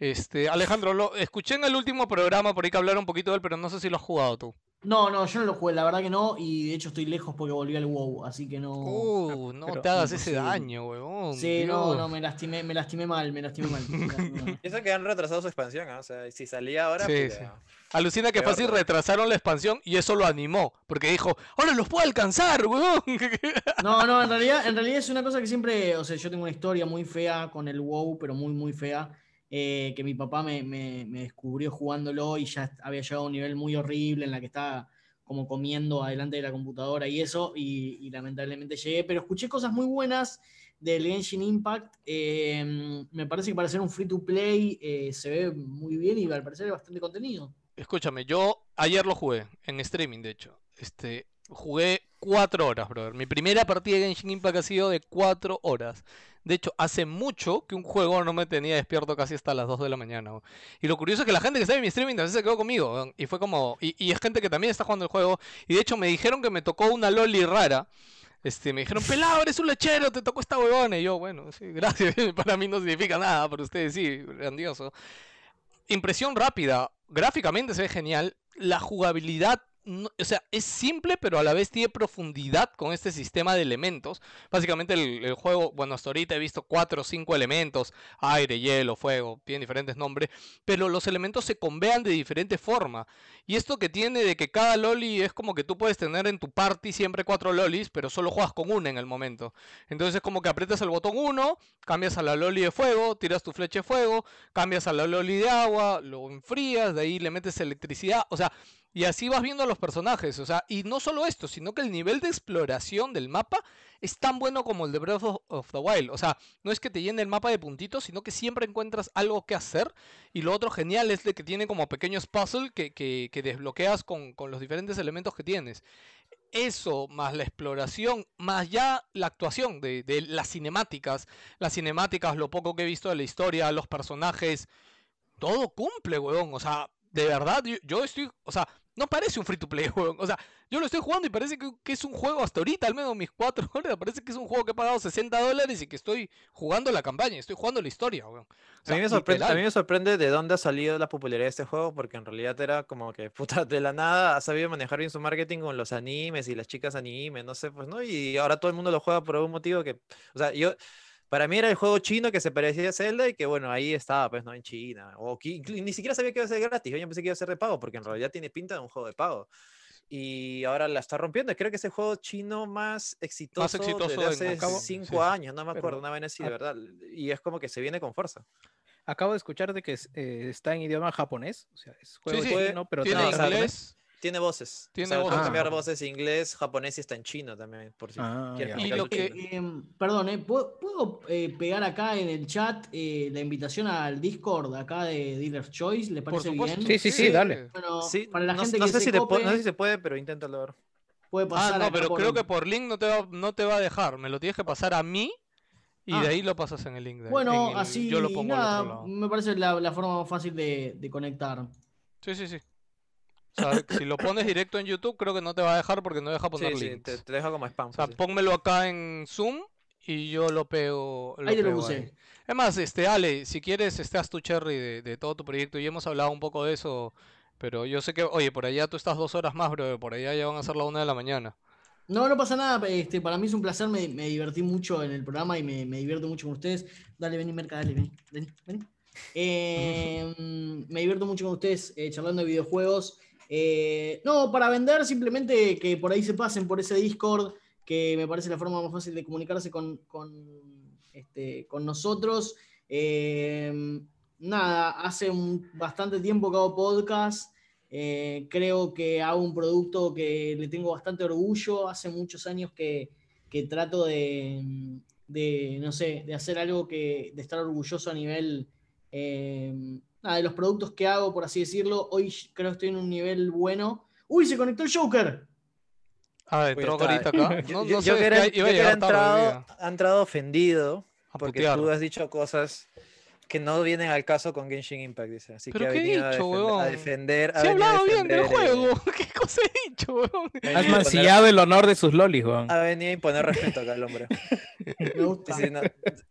Este, Alejandro, lo, escuché en el último programa por ahí que hablaron un poquito de él, pero no sé si lo has jugado tú. No, no, yo no lo jugué, la verdad que no. Y de hecho estoy lejos porque volví al WoW, así que no. Uh, no pero te hagas ese daño, huevón. sí, no, Dios. no, me lastimé, me lastimé mal, me lastimé mal. me lastimé mal. Pienso que han retrasado su expansión, ¿ah? o sea, si salía ahora, Sí, puta, sí. Alucina que Peor, fácil retrasaron la expansión y eso lo animó, porque dijo, ahora los puedo alcanzar, huevón. No, no, en realidad, en realidad es una cosa que siempre, o sea, yo tengo una historia muy fea con el WoW, pero muy, muy fea, eh, que mi papá me, descubrió jugándolo y ya había llegado a un nivel muy horrible en la que estaba como comiendo adelante de la computadora y eso, y, y lamentablemente llegué, pero escuché cosas muy buenas del Genshin Impact, eh, me parece que para ser un free to play eh, se ve muy bien y al parecer hay bastante contenido. Escúchame, yo ayer lo jugué, en streaming de hecho. Este, jugué cuatro horas, brother. Mi primera partida de Genshin Impact ha sido de cuatro horas. De hecho, hace mucho que un juego no me tenía despierto casi hasta las 2 de la mañana. Y lo curioso es que la gente que está en mi streaming veces se quedó conmigo. Y fue como. Y, es gente que también está jugando el juego. Y de hecho me dijeron que me tocó una loli rara. Este, me dijeron, pelado, eres un lechero, te tocó esta huevona. Y yo, bueno, sí, gracias. Para mí no significa nada, para ustedes sí, grandioso. Impresión rápida, gráficamente se ve genial. La jugabilidad, o sea, es simple, pero a la vez tiene profundidad con este sistema de elementos. Básicamente el, el juego, bueno, hasta ahorita he visto cuatro o cinco elementos, aire, hielo, fuego, tienen diferentes nombres, pero los elementos se convean de diferente forma. Y esto que tiene de que cada loli es como que tú puedes tener en tu party siempre cuatro lolis, pero solo juegas con una en el momento. Entonces es como que aprietas el botón 1, cambias a la loli de fuego, tiras tu flecha de fuego, cambias a la loli de agua, lo enfrías, de ahí le metes electricidad, o sea, y así vas viendo a los personajes, o sea, y no solo esto, sino que el nivel de exploración del mapa es tan bueno como el de Breath of, the Wild, o sea, no es que te llene el mapa de puntitos, sino que siempre encuentras algo que hacer, y lo otro genial es que tiene como pequeños puzzles que, que- que desbloqueas con, con los diferentes elementos que tienes. Eso, más la exploración, más ya la actuación de, de las cinemáticas, las cinemáticas, lo poco que he visto de la historia, los personajes, todo cumple, weón. O sea, de verdad, yo, yo estoy, o sea, no parece un free to play, weón. O sea, yo lo estoy jugando y parece que, que es un juego hasta ahorita, al menos mis cuatro horas, parece que es un juego que he pagado 60 dólares y que estoy jugando la campaña, estoy jugando la historia, weón. O A mí, me sorprende, a mí me sorprende de dónde ha salido la popularidad de este juego, porque en realidad era como que, puta, de la nada ha sabido manejar bien su marketing con los animes y las chicas anime, no sé, pues, ¿no? Y ahora todo el mundo lo juega por algún motivo que, o sea, yo, para mí era el juego chino que se parecía a Zelda y que, bueno, ahí estaba, pues, ¿no? En China. O que ni siquiera sabía que iba a ser gratis, yo ya pensé que iba a ser de pago, porque en realidad tiene pinta de un juego de pago. Y ahora la está rompiendo. Creo que es el juego chino más exitoso, exitoso desde hace cinco sí, sí. años, no me acuerdo, una vaina así, de verdad. Y es como que se viene con fuerza. Acabo de escuchar de que eh, está en idioma japonés, o sea, es juego sí, chino, pero tiene inglés. Tiene voces. Tiene o sea, voces cambiar japonés. voces inglés, japonés y está en chino también, por si Ah, quieres. Y lo que-. Eh, perdón, eh, ¿puedo, puedo, eh, pegar acá en el chat eh, la invitación al Discord acá de Dealer's Choice? ¿Le parece bien? Sí, sí, sí, dale. Bueno, Sí, para la no, gente no que sé se si cope, no sé si se puede, pero inténtalo ver. puede pasar Ah, no, pero creo que por link no te va, no te va a dejar. Me lo tienes que pasar a mí Y Ah. de ahí lo pasas en el link. de- Bueno, en el- así Yo lo pongo al nada, otro lado. me parece la, la forma más fácil de, de conectar. Sí, sí, sí. O sea, si lo pones directo en YouTube, creo que no te va a dejar porque no deja poner Sí, sí, links. te, te deja como spam. O sea, fácil. pónmelo acá en Zoom y yo lo pego. Lo Ahí te lo pego puse. ahí. Es más, este, Ale, si quieres, estás tu cherry de, de todo tu proyecto y hemos hablado un poco de eso, pero yo sé que, oye, por allá tú estás dos horas más, bro, por allá ya van a ser la una de la mañana. No, no pasa nada. Este, para mí es un placer. Me, me divertí mucho en el programa y me, me divierto mucho con ustedes. Dale, vení, Merca, dale, vení. vení, vení. Eh, me divierto mucho con ustedes eh, charlando de videojuegos. Eh, no, para vender, simplemente que por ahí se pasen por ese Discord, que me parece la forma más fácil de comunicarse con, con, este, con nosotros. Eh, nada, hace un, bastante tiempo que hago podcast. Eh, creo que hago un producto que le tengo bastante orgullo. Hace muchos años que, que trato de, de, no sé, de hacer algo que, de estar orgulloso a nivel nada, de los productos que hago, por así decirlo. Hoy creo que estoy en un nivel bueno. ¡Uy, se conectó el Joker! Ah, entró ahorita acá. Yo, No, yo- no sé, yo es que era- yo era entrado, ha entrado ofendido porque tú has dicho cosas que no vienen al caso con Genshin Impact, dice. Así ¿Pero que ha qué he venido a dicho, defender, a defender. ha Si he venido a hablado bien del eh, juego. ¿Qué cosa he dicho, weón? ha Has mancillado el honor de sus lolis, Juan. Ha venido a imponer respeto acá el hombre. Me gusta. Sí, no,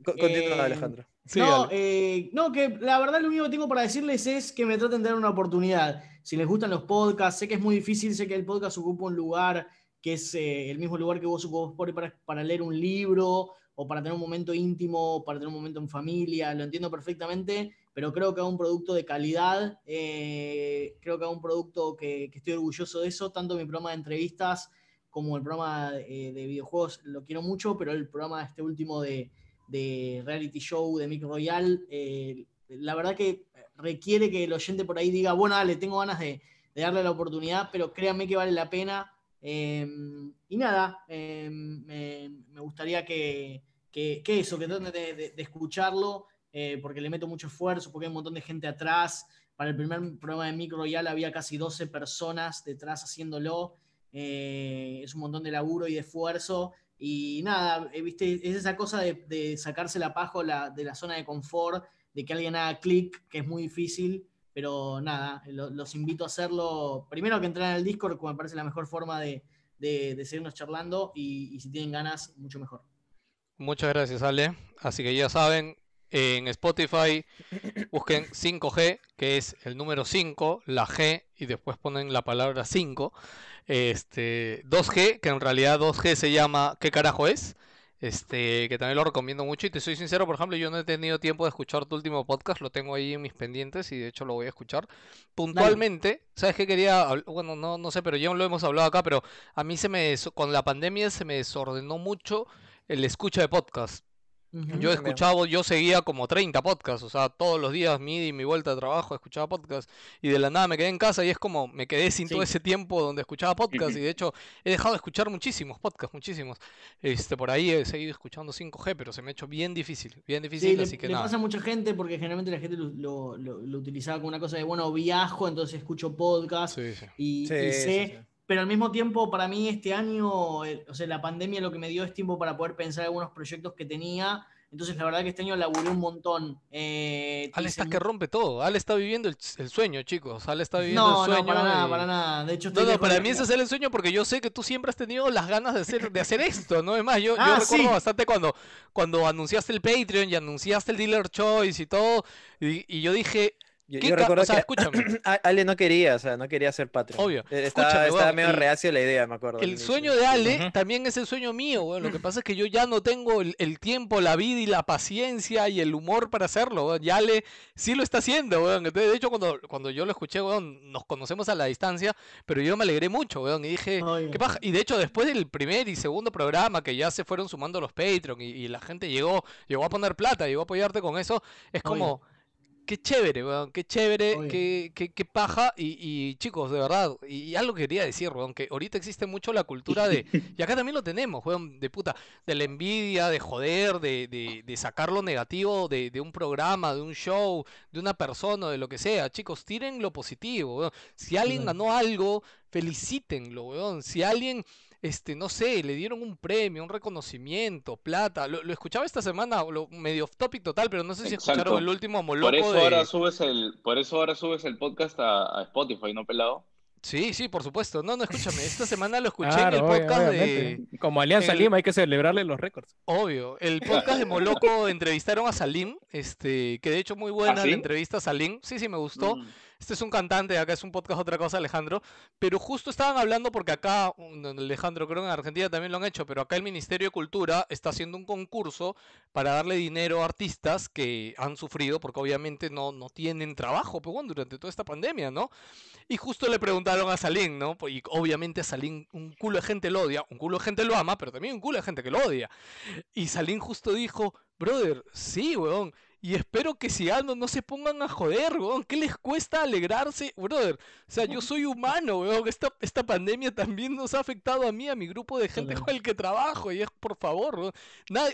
Continúa, Eh, Alejandro. Sí, no, eh, no, que la verdad lo único que tengo para decirles es que me traten de dar una oportunidad. Si les gustan los podcasts, sé que es muy difícil, sé que el podcast ocupa un lugar que es eh, el mismo lugar que vos ocupás para, para leer un libro o para tener un momento íntimo, para tener un momento en familia, lo entiendo perfectamente, pero creo que hago un producto de calidad, eh, creo que hago un producto que, que estoy orgulloso de eso, tanto mi programa de entrevistas como el programa eh, de videojuegos lo quiero mucho, pero el programa este último de, de reality show de Mick Royal, eh, la verdad que requiere que el oyente por ahí diga, bueno, dale, tengo ganas de, de darle la oportunidad, pero créanme que vale la pena. Eh, y nada, eh, me, gustaría que, que- eso, que traten de, escucharlo, eh, porque le meto mucho esfuerzo, porque hay un montón de gente atrás. Para el primer programa de Mick Royal había casi 12 personas detrás haciéndolo. Eh, es un montón de laburo y de esfuerzo. Y nada, eh, es esa cosa de, sacarse la paja de la zona de confort, de que alguien haga clic, que es muy difícil. Pero nada, lo- los invito a hacerlo. Primero que entrar en el Discord, como me parece la mejor forma de, de- de seguirnos charlando. Y, y si tienen ganas, mucho mejor. Muchas gracias, Ale. Así que ya saben, en Spotify busquen 5G, que es el número 5, la G, y después ponen la palabra 5. Este, 2G, que en realidad 2G se llama ¿Qué carajo es? Este, que también lo recomiendo mucho. Y te soy sincero, por ejemplo, yo no he tenido tiempo de escuchar tu último podcast, lo tengo ahí en mis pendientes y de hecho lo voy a escuchar. Puntualmente, ¿sabes qué quería? Bueno, no, no sé, pero ya lo hemos hablado acá, pero a mí se me, con la pandemia se me desordenó mucho el escucha de podcast. Yo escuchaba, yo seguía como 30 podcasts, o sea, todos los días, mi ida y mi vuelta de trabajo, escuchaba podcasts, y de la nada me quedé en casa y es como, me quedé sin todo Sí. ese tiempo donde escuchaba podcasts, y de hecho he dejado de escuchar muchísimos podcasts, muchísimos. Este, por ahí he seguido escuchando 5G, pero se me ha hecho bien difícil, bien Sí, difícil, le, así que le nada. pasa a mucha gente porque generalmente la gente lo, lo- lo- lo utilizaba como una cosa de, bueno, viajo, entonces escucho podcast Sí, sí. y, y Sí, sí, sé, sí. Pero al mismo tiempo para mí este año, eh, o sea, la pandemia lo que me dio es tiempo para poder pensar en algunos proyectos que tenía, entonces la verdad que este año laburé un montón. Eh, Ale está que rompe todo, Ale está viviendo el, el sueño, chicos, Ale está viviendo No, el sueño no, para nada, para nada. De hecho, No, estoy no, lejos para mí ese es el sueño porque yo sé que tú siempre has tenido las ganas de hacer, de hacer esto, ¿no? Es más, yo, yo Ah, recuerdo sí. bastante cuando, cuando anunciaste el Patreon y anunciaste el Dealer Choice y todo, y, y yo dije, Yo, ¿qué yo recuerdo o sea, que escuchame, A- Ale no quería, o sea, no quería ser Patreon. Obvio. Eh, Estaba, Escúchame, estaba medio el- reacio a la idea, me acuerdo. el sueño de Ale también es el sueño mío, weón. Lo que pasa es que yo ya no tengo el, el tiempo, la vida y la paciencia y el humor para hacerlo, weón. Y Ale sí lo está haciendo, weón. Entonces, de hecho, cuando, cuando yo lo escuché, weón, nos conocemos a la distancia, pero yo me alegré mucho, weón. Y dije, Obvio. ¿Qué paja? Y de hecho, después del primer y segundo programa, que ya se fueron sumando los Patreon y, y la gente llegó, llegó a poner plata, llegó a apoyarte con eso, es como, qué chévere, weón, qué chévere, qué, qué, qué paja. Y, y, chicos, de verdad, y, algo que quería decir, weón, que ahorita existe mucho la cultura de, y acá también lo tenemos, weón, de puta, de la envidia, de joder, de, de, de sacar lo negativo de, de un programa, de un show, de una persona, o de lo que sea. Chicos, tiren lo positivo, weón. Si alguien ganó algo, felicítenlo, weón. Si alguien este, no sé, le dieron un premio, un reconocimiento, plata. Lo, lo escuchaba esta semana, lo, medio off topic total, pero no sé si escucharon el último moloco Por eso de... ahora subes el, por eso ahora subes el podcast a, a Spotify, ¿no, pelado? Sí, sí, por supuesto. No, no, escúchame, esta semana lo escuché Claro, en el podcast de... Como Alianza el- Lima hay que celebrarle los récords. Obvio, el podcast de Moloco entrevistaron a Salim, este, que de hecho muy buena sí? la entrevista a Salim. Sí, sí, me gustó. Mm. Este es un cantante, acá es un podcast otra cosa, Alejandro. Pero justo estaban hablando porque acá, Alejandro, creo que en Argentina también lo han hecho, pero acá el Ministerio de Cultura está haciendo un concurso para darle dinero a artistas que han sufrido porque obviamente no, no tienen trabajo, pues bueno, durante toda esta pandemia, ¿no? Y justo le preguntaron a Salim, ¿no? Pues, Y obviamente a Salim un culo de gente lo odia, un culo de gente lo ama, pero también un culo de gente que lo odia. Y Salim justo dijo, brother, sí, weón. Y espero que si ando no se pongan a joder, weón. ¿Qué les cuesta alegrarse? Brother, o sea, yo soy humano, weón. Esta, esta pandemia también nos ha afectado a mí, a mi grupo de gente con el que trabajo. Y es, por favor, weón.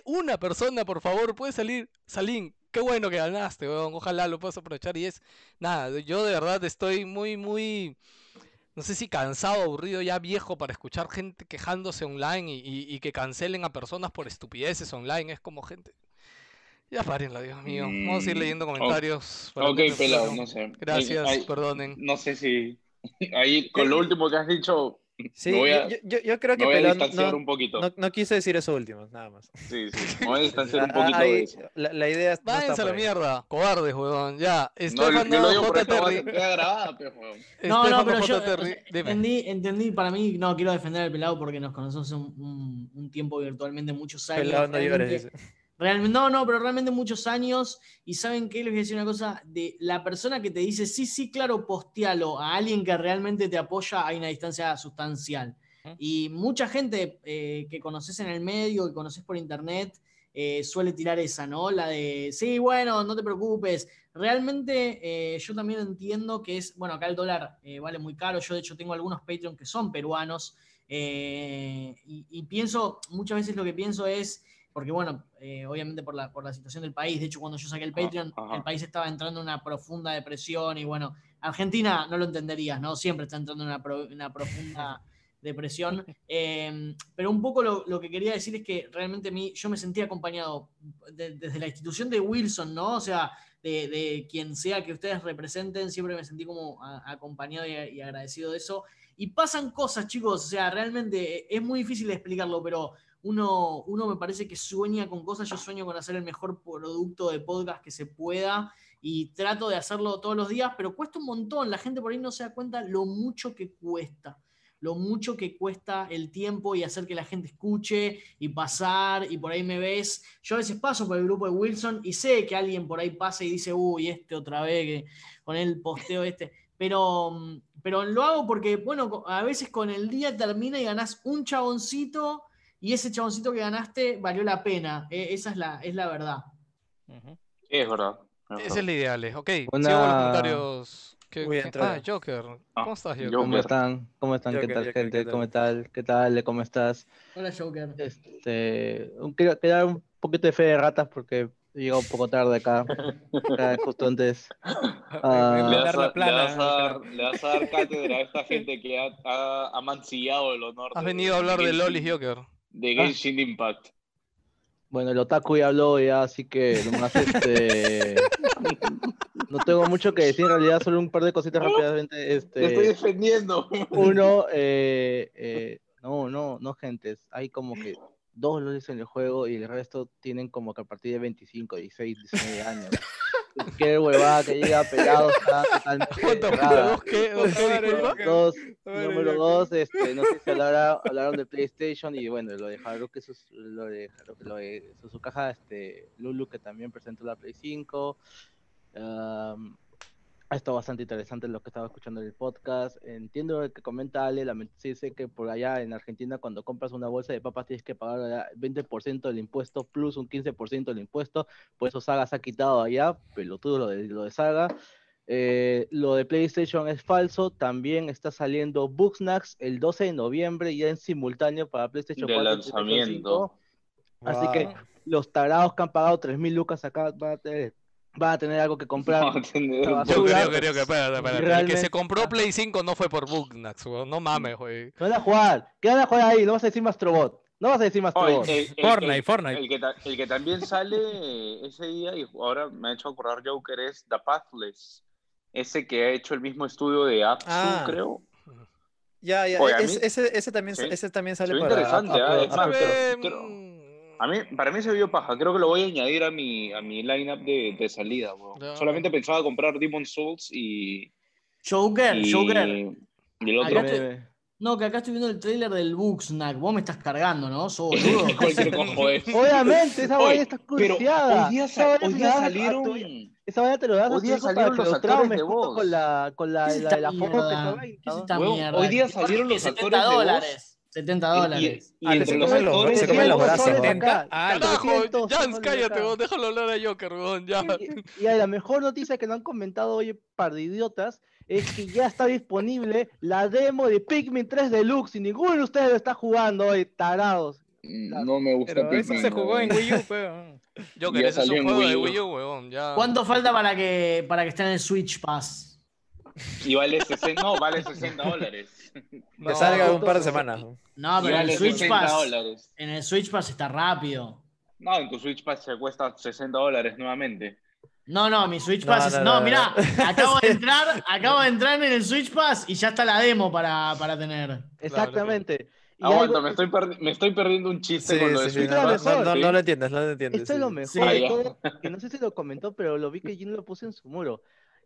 Una persona, por favor, puede salir. Salim, qué bueno que ganaste, weón. Ojalá lo puedas aprovechar. Y es, nada, yo de verdad estoy muy, muy no sé si cansado, aburrido, ya viejo para escuchar gente quejándose online y- y que cancelen a personas por estupideces online. Es como gente. Ya párenla, Dios mío. Vamos a ir Mm, leyendo comentarios. Ok, no pelado, ¿no? no sé. Gracias, Ay, perdonen. No sé si. Ahí, con lo último que has dicho, Sí, me voy a, yo, yo- yo creo que me voy a distanciar no, un poquito. no, no quise decir eso último, nada más. Sí, sí. Me voy a distanciar un Ah, poquito ahí, de eso. la, la idea no está Váyanse a la mierda, cobardes, weón. Ya, No, Estefano yo lo digo J. Terry. grabada. No, no, pero yo dime. entendí, entendí, para mí, no, quiero defender al pelado porque nos conocemos hace un, un- un tiempo virtualmente, muchos años. Pelado, no llores, realmente- no, no, pero realmente muchos años. Y saben qué, les voy a decir una cosa, de la persona que te dice, sí, sí, claro, postealo a alguien que realmente te apoya, hay una distancia sustancial. Y mucha gente eh, que conoces en el medio, que conoces por internet, eh, suele tirar esa, ¿no? La de, sí, bueno, no te preocupes. Realmente eh, yo también entiendo que es, bueno, acá el dólar vale muy caro. Yo de hecho tengo algunos Patreon que son peruanos. y, y pienso, muchas veces lo que pienso es, porque bueno, eh, obviamente por la, por la situación del país, de hecho cuando yo saqué el Ajá, Patreon, ajá. el país estaba entrando en una profunda depresión y bueno, Argentina no lo entenderías, ¿no? Siempre está entrando en una, pro- una profunda depresión. Eh, pero un poco lo, lo que quería decir es que realmente mí, yo me sentí acompañado de- desde la institución de Wilson, ¿no? O sea, de, de quien sea que ustedes representen, siempre me sentí como a- acompañado y, y agradecido de eso. Y pasan cosas, chicos, o sea, realmente es muy difícil explicarlo, pero uno, uno me parece que sueña con cosas, yo sueño con hacer el mejor producto de podcast que se pueda y trato de hacerlo todos los días, pero cuesta un montón, la gente por ahí no se da cuenta lo mucho que cuesta lo mucho que cuesta el tiempo y hacer que la gente escuche y pasar y por ahí me ves. Yo a veces paso por el grupo de Wilson y sé que alguien por ahí pasa y dice, uy, este otra vez que con el posteo este. Pero, mm, pero lo hago porque, bueno, a veces con el día termina y ganás un chaboncito y ese chaboncito que ganaste valió la pena. Eh, esa es la, es la verdad. Sí, es verdad. es Ese es el ideal. eh. Ok, sigo con Una- los comentarios. ¿Qué- Voy a entrar Ah. Joker. Ah, ¿Cómo estás, Joker? ¿Cómo están? ¿Cómo están? ¿Qué tal, Joker, gente? ¿qué tal? ¿Cómo tal? ¿Qué tal? ¿Cómo estás? Hola, Joker. Este, un- quiero, quiero dar un poquito de fe de ratas porque he llegado un poco tarde acá, acá justo antes. Ah, a Le vas, la a, plana, le, vas a dar, le vas a dar cátedra a esta gente que ha, ha, ha mancillado el honor Has de- venido a hablar de Lolis, Joker. De Ah. Genshin Impact. Bueno, el otaku ya habló ya, así que nomás este... No tengo mucho que decir, en realidad solo un par de cositas rápidamente. Te estoy Este, defendiendo. uno, eh, eh, no, no, no, gentes. Hay como que dos lolis en el juego y el resto tienen como que a partir de 25, 16, 19 años. Qué huevada que llega pelado está totalmente ¿Cuánto? errada. ¿Dos qué? ¿Dos Madre número Joker. dos, este, no sé si hablara- hablaron de PlayStation y bueno, lo de Haruki, Sus- lo de, lo de Suzukaja, este, Lulu que también presentó la Play 5. Am, ha estado bastante interesante lo que estaba escuchando en el podcast. Entiendo lo que comenta Ale, lament- sí sé que por allá en Argentina cuando compras una bolsa de papas tienes que pagar allá 20% del impuesto plus un 15% del impuesto, por eso Saga se ha quitado allá, pelotudo lo de, lo de Saga. Eh, lo de PlayStation es falso, también está saliendo Bugsnax el 12 de noviembre ya en simultáneo para PlayStation De 4 y PlayStation lanzamiento. 5. Así que los tarados que han pagado 3.000 lucas acá van a tener va a tener algo que comprar. No, creo, creo que, espérate, espérate. El que se compró Play 5 no fue por Bugnax, weón. No mames, güey. ¿Qué van a jugar? ¿Qué van a jugar ahí? No vas a decir Mastrobot. No vas a decir Mastrobot. el, el- el- Fortnite, el- Fortnite. El que, ta- el que también sale ese día y ahora me ha hecho acordar Joker es The Pathless. Ese que ha hecho el mismo estudio de Apsu, Ah. creo. Ya, ya. Oye, a es- mí- ese, ese también, Sí. ese también sale para interesante, Apple- ah, Apple creo- mm, A mí, para mí se vio paja. Creo que lo voy a añadir a mi, a mi lineup de, de salida. weón. Solamente pensaba comprar Demon Souls y. Joker, y, Joker. y el otro. Estoy- No, que acá estoy viendo el trailer del Bugsnack. Vos me estás cargando, ¿no? Cualquier cojo es. Obviamente, esa vaina está Pero cruciada. hoy día, Esa sa- vaina hoy día la salieron. tu- Esa vaina te lo das Hoy día salieron los lo actores de voz. con la, con la, ¿Qué es la, esta la foto hoy día salieron los 70 actores de voz. Dólares. 70 Y, dólares. y Ah, entre se los comen los- actores se de comen los brazos, soles ¿no? acá. Ah, Carajo, 300 Jans, cállate, weón. Déjalo hablar a Joker, weón. Ya. Y, y a la mejor noticia que no han comentado hoy, par de idiotas, es que ya está disponible la demo de Pikmin 3 Deluxe y ninguno de ustedes lo está jugando hoy, tarados. No me gusta Pero eso Pikmin, se jugó en. Wii U, weón. Joker, Ya ese es salió un en juego de Wii U. Wii U, weón. Ya. ¿Cuánto falta para que, para que esté en el Switch Pass? Y vale 60, no, vale 60 dólares. Que No, salga no, un par de no, semanas. No, pero en el Switch 60 Pass. dólares. En el Switch Pass está rápido. No, en tu Switch Pass se cuesta 60 dólares nuevamente. No, no, mi Switch No, Pass es. no, No, no, mirá, no. acabo de entrar, acabo de entrar en el Switch Pass y ya está la demo para, para tener. Exactamente. Y Aguanta, algo- me, estoy perdi- me estoy perdiendo un chiste Sí, con lo de sí, Switch Pass. no, no, no lo entiendes, no lo entiendes. Esto es lo mejor de ya. todo, que no sé si lo comentó, pero lo vi que Gino lo puso en su muro.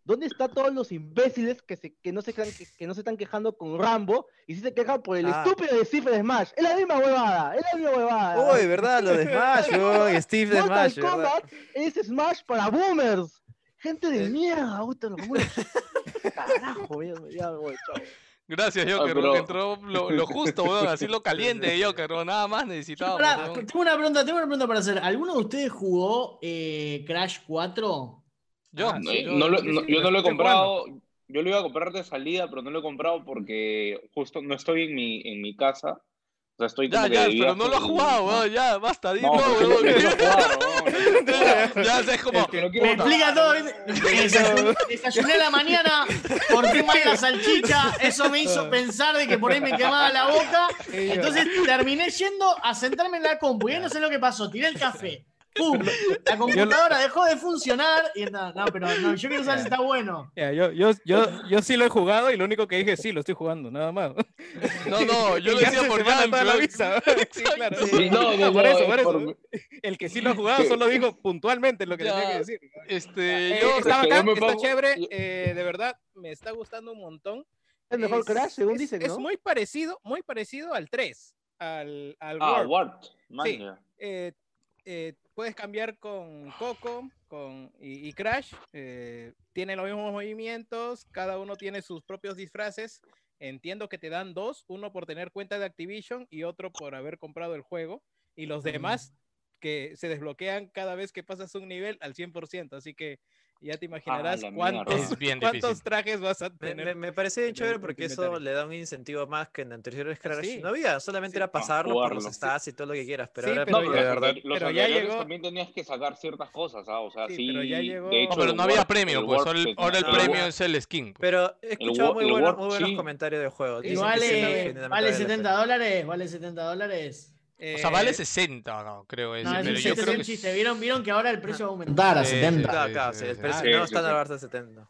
¿Dónde están todos los imbéciles que, se, que, no se, quejan- que, que no se están quejando con Rambo y sí se quejan por el Ah. estúpido de Steve de Smash? Es la misma huevada, es la misma huevada. Uy, ¿verdad? Lo de Smash, weón, y Steve de Mortal Smash. Kombat es Smash para boomers. Gente de mierda, puta, los boomers. Carajo, ya, ya me voy, chao. Gracias, Joker, weón, entró lo, lo justo, weón, así lo caliente de Joker, weón, nada más necesitaba. Tengo una pregunta, tengo una pregunta para hacer. ¿Alguno de ustedes jugó eh, Crash 4? Yo, Ah, No, sí, no lo- no- yo no lo he comprado. Yo lo iba a comprar de salida, pero no lo he comprado porque justo no estoy en mi, en mi casa. O sea, estoy Ya, ya, de pero no lo has y- jugado, weón, ya, basta, dilo, No, no weón. Ya, ya, es como, Que no quiero Me explica todo. Desayuné, la mañana, corté mal la salchicha, eso me hizo pensar de que por ahí me quemaba la boca. Entonces terminé yendo a sentarme en la compu. Y ahí no sé lo que pasó, tiré el café. ¡Pum! La computadora dejó de funcionar. Y no, no, pero no, yo quiero saber si está bueno. Yo, yo, yo, yo sí lo he jugado y lo único que dije es sí, lo estoy jugando, nada más. no, no, yo lo decía por Jan, toda la visa. Sí, claro. Sí, no, no, por eso, es por eso. por- El que sí lo ha jugado solo dijo puntualmente lo que Ya, tenía que decir. Este, Eh, yo, está es que yo bacán, me está chévere, eh, de verdad, me está gustando un montón. Es mejor Es- Crash, según es- dicen, Es muy parecido, muy parecido al 3, al, al Ah. Warp. Sí. Eh, eh, puedes cambiar con Coco con, y, y Crash. eh, tienen los mismos movimientos, cada uno tiene sus propios disfraces. Entiendo que te dan dos, uno por tener cuenta de Activision y otro por haber comprado el juego. Y los demás que se desbloquean cada vez que pasas un nivel al 100%. Así que ya te imaginarás la cuántos, trajes vas a Me, tener. me- me parece chévere porque eso le da un incentivo más que en anteriores Crash. sí. No había, solamente Sí. era pasarlo por los stats y todo lo que quieras, pero Sí, ahora pero No, de pero, verdad. los- los pero ya anteriores llegó- también tenías que sacar ciertas cosas, ¿ah? O sea, Sí, sí. pero ya llegó- de hecho, No, pero no había premio, el pues ahora el, ahora premio es el skin. pues. Pero he escuchado muy muy buenos sí. comentarios del juego. Vale, vale la 70 pena. dólares, vale 70 dólares. O sea, vale Eh, 60, no, creo ese, No, pero un yo chiste, creo es que un chiste. ¿Vieron, vieron que ahora el precio va a aumentar a Sí, sí, 70. Claro, claro, sí, sí, sí, el precio sí. no Sí, está en sí, la sí. barra 70.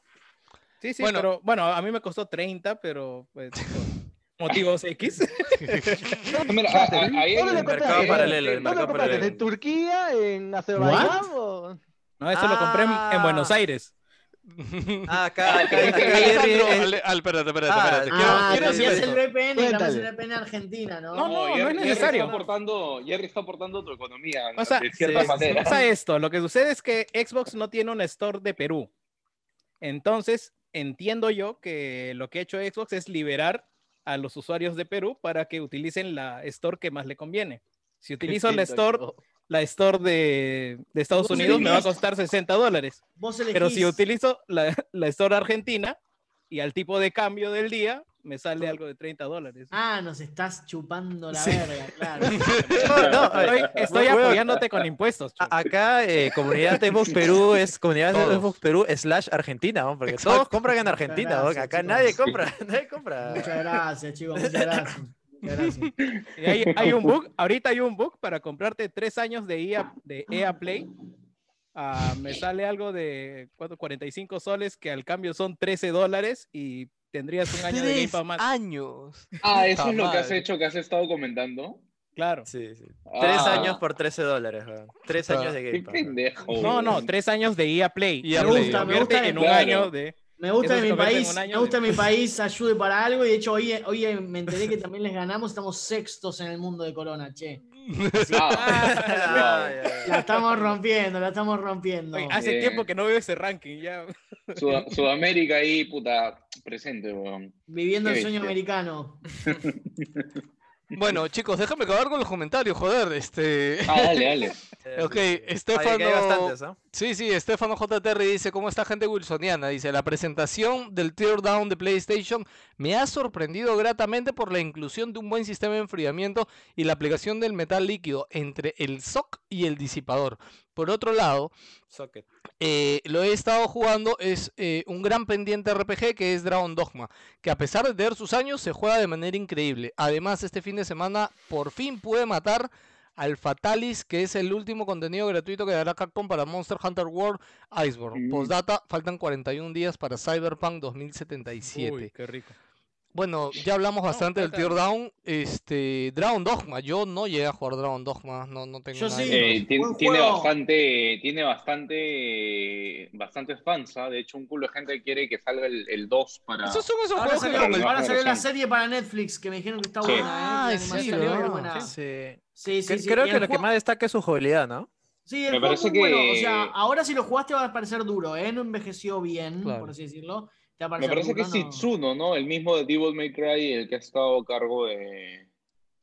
Sí, sí, Bueno. pero bueno, a mí me costó 30, pero pues, motivos X. Mira, a- a- ahí hay ¿Dónde un le mercado paralelo, el ¿Dónde mercado paralelo. ¿En Turquía? ¿En Azerbaiyán? No, eso lo compré en, en Buenos Ah. Aires. Ah, acá, acá, acá, Alejandro, Jerry, eh, Ale- al- espérate, espérate, Ah, espérate. Ah, quiero decir el VPN, Cuéntale. el VPN Argentina, ¿no? No, no, no Jerry- es Jerry necesario. Está aportando, Jerry está aportando tu economía, O sea, de cierta sí, manera. Pasa esto, lo que sucede es que Xbox no tiene un store de Perú. Entonces, entiendo yo que lo que ha hecho Xbox es liberar a los usuarios de Perú para que utilicen la store que más le conviene. Si utilizo la store, la store de, de Estados Unidos me va a costar 60 dólares. Pero si utilizo la, la store argentina y al tipo de cambio del día, me sale algo de 30 dólares. Ah, nos estás chupando la Sí. verga, claro. No, no, Estoy, apoyándote con impuestos. Acá, eh, comunidad de Xbox Perú es comunidad de Todos. Xbox Perú slash Argentina, ¿no? porque Exacto. todos compran en Argentina. Acá chicos. nadie compra, nadie compra. Muchas gracias, chicos, muchas gracias. Y hay, hay un bug, ahorita hay un bug para comprarte tres años de EA, de EA Play. Ah, me sale algo de ¿cuánto? 45 soles, que al cambio son 13 dólares y tendrías un año de Game Tres Pass más. años. Ah, eso es lo que has hecho, que has estado comentando. Claro. Sí, sí. Tres Ah, años por 13 dólares. Tres años de Game Pass. pendejo. No, no, tres años de EA Play. EA Play. gusta, me convierte gusta, en un claro. año de... Me gusta mi país, me gusta de- mi país ayude para algo y de hecho hoy, hoy me enteré que también les ganamos, estamos sextos en el mundo de Corona, che. Ah, ay. La estamos rompiendo, la estamos rompiendo. Oye, hace Bien. tiempo que no veo ese ranking ya. Sud- Sudamérica ahí, puta, presente, weón. Viviendo el sueño bestia. americano. Bueno, chicos, déjame acabar con los comentarios, joder. Este. Ah, dale, dale. Ok, sí, sí. Hay- Estefano-. Sí, sí, Estefano JTR dice, ¿cómo está gente wilsoniana? Dice, la presentación del teardown de PlayStation me ha sorprendido gratamente por la inclusión de un buen sistema de enfriamiento y la aplicación del metal líquido entre el SOC y el disipador. Por otro lado, Socket. eh, lo he estado jugando, es eh, un gran pendiente RPG que es Dragon Dogma, que a pesar de tener sus años se juega de manera increíble. Además, este fin de semana por fin pude matar al Fatalis, que es el último contenido gratuito que dará Capcom para Monster Hunter World Iceborne. Mm. Postdata, faltan 41 días para Cyberpunk 2077. Uy, qué rico. Bueno, ya hablamos bastante del faltan- Teardown. Este, Dragon Dogma, yo no llegué a jugar Dragon Dogma, no, no tengo Yo nada sí. que- Eh, tiene bastante, tiene bastante, bastantes fans, ¿ah? De hecho, un culo de gente quiere que salga el, el 2 para... Esos son esos Ahora juegos que salió, el- ahora salió la serie para Netflix que me dijeron que está Sí. buena. Ah. Sí. Sí, sí, Que- sí. Creo que lo que más destaca es su jugabilidad, ¿no? Sí, el Me juego parece muy bueno. O que- sea, ahora si lo jugaste va a parecer duro, ¿eh? No envejeció bien, Claro. por así decirlo. Me parece que es ¿no? Itsuno, ¿no? El mismo de Devil May Cry, el que ha estado a cargo de,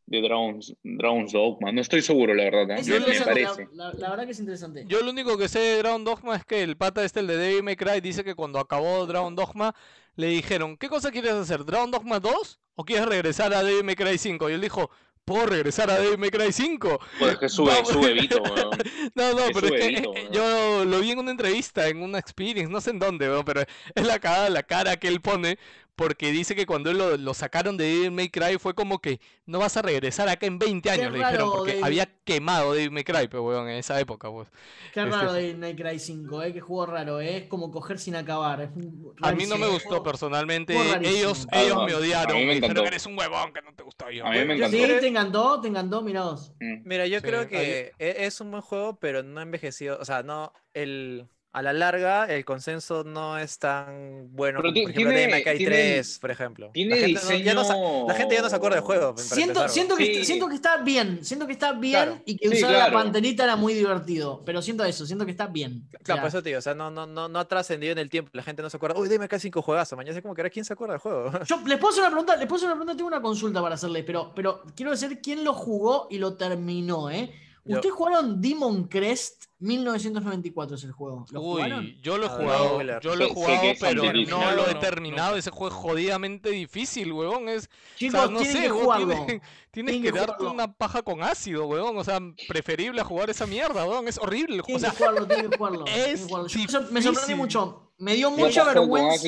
de Dragon's, Dragon's Dogma. No estoy seguro, la verdad, ¿eh? Me, me la, parece. la- la verdad que es interesante. Yo lo único que sé de Dragon Dogma es que el pata este, el de Devil May Cry, dice que cuando acabó Dragon Dogma le dijeron, ¿qué cosa quieres hacer? ¿Dragon Dogma 2 o quieres regresar a Devil May Cry 5? Y él dijo, ¿puedo regresar a Devil May Cry 5? Pues es que sube, Vamos. sube Vito, weón. No, no, Es pero es que weón. yo lo vi en una entrevista, en una experience, no sé en dónde, weón, pero es la cara, la cara que él pone, porque dice que cuando él lo, lo sacaron de Devil May Cry fue como que no vas a regresar acá en 20 años, le dijeron, raro, porque Devil- había quemado Devil May Cry, pero weón, en esa época, pues. Qué Este- raro de Night Cry 5, ¿eh? Qué juego raro, ¿eh? Es como coger sin acabar. es un- A mí no me gustó personalmente. Juego. Ellos, Ah, ellos no, me a odiaron. mí me Me dijeron que eres un huevón, que no te gustó yo. A mí me encantó. ¿Sí? ¿Te encantó? ¿Te encantó? Miraos. Mm. Mira, yo Sí, creo que e- es un buen juego, pero no ha envejecido. O sea, no, el, a la larga, el consenso no es tan bueno Pero por ejemplo, tiene- Devil May Cry tiene- 3, por ejemplo. tiene la, gente no- ya no la gente ya no se acuerda del juego. Siento, siento, que, Sí. siento que está bien, siento que está bien Claro. y que Sí, usar claro. la panterita era muy divertido, pero siento eso, siento que está bien. Claro, por eso te digo, o sea, no, no, no, no ha trascendido en el tiempo. La gente no se acuerda. Uy, dime acá cinco juegazos. Mañana es como que ahora quién se acuerda del juego. Yo les puedo hacer una pregunta, les puedo hacer una pregunta, tengo una consulta para hacerles, pero, pero quiero decir quién lo jugó y lo terminó, ¿eh? ¿Ustedes jugaron Demon Crest 1994 es el juego? ¿Lo jugaron? Uy, yo lo he ver, jugado, yo lo he jugado, pero no lo he terminado. no. Ese juego es jodidamente difícil, huevón. Es, o Chicos, sea, no tienen sé, que jugarlo. tienes, que que darte jugarlo. una paja con ácido, huevón. O sea, preferible a jugar esa mierda, huevón. Es horrible. el juego, Tienen O que sea, jugarlo, tienen que jugarlo. tienen que es jugarlo. Yo me sor- me sorprendió difícil. mucho. Me dio mucha con ácido,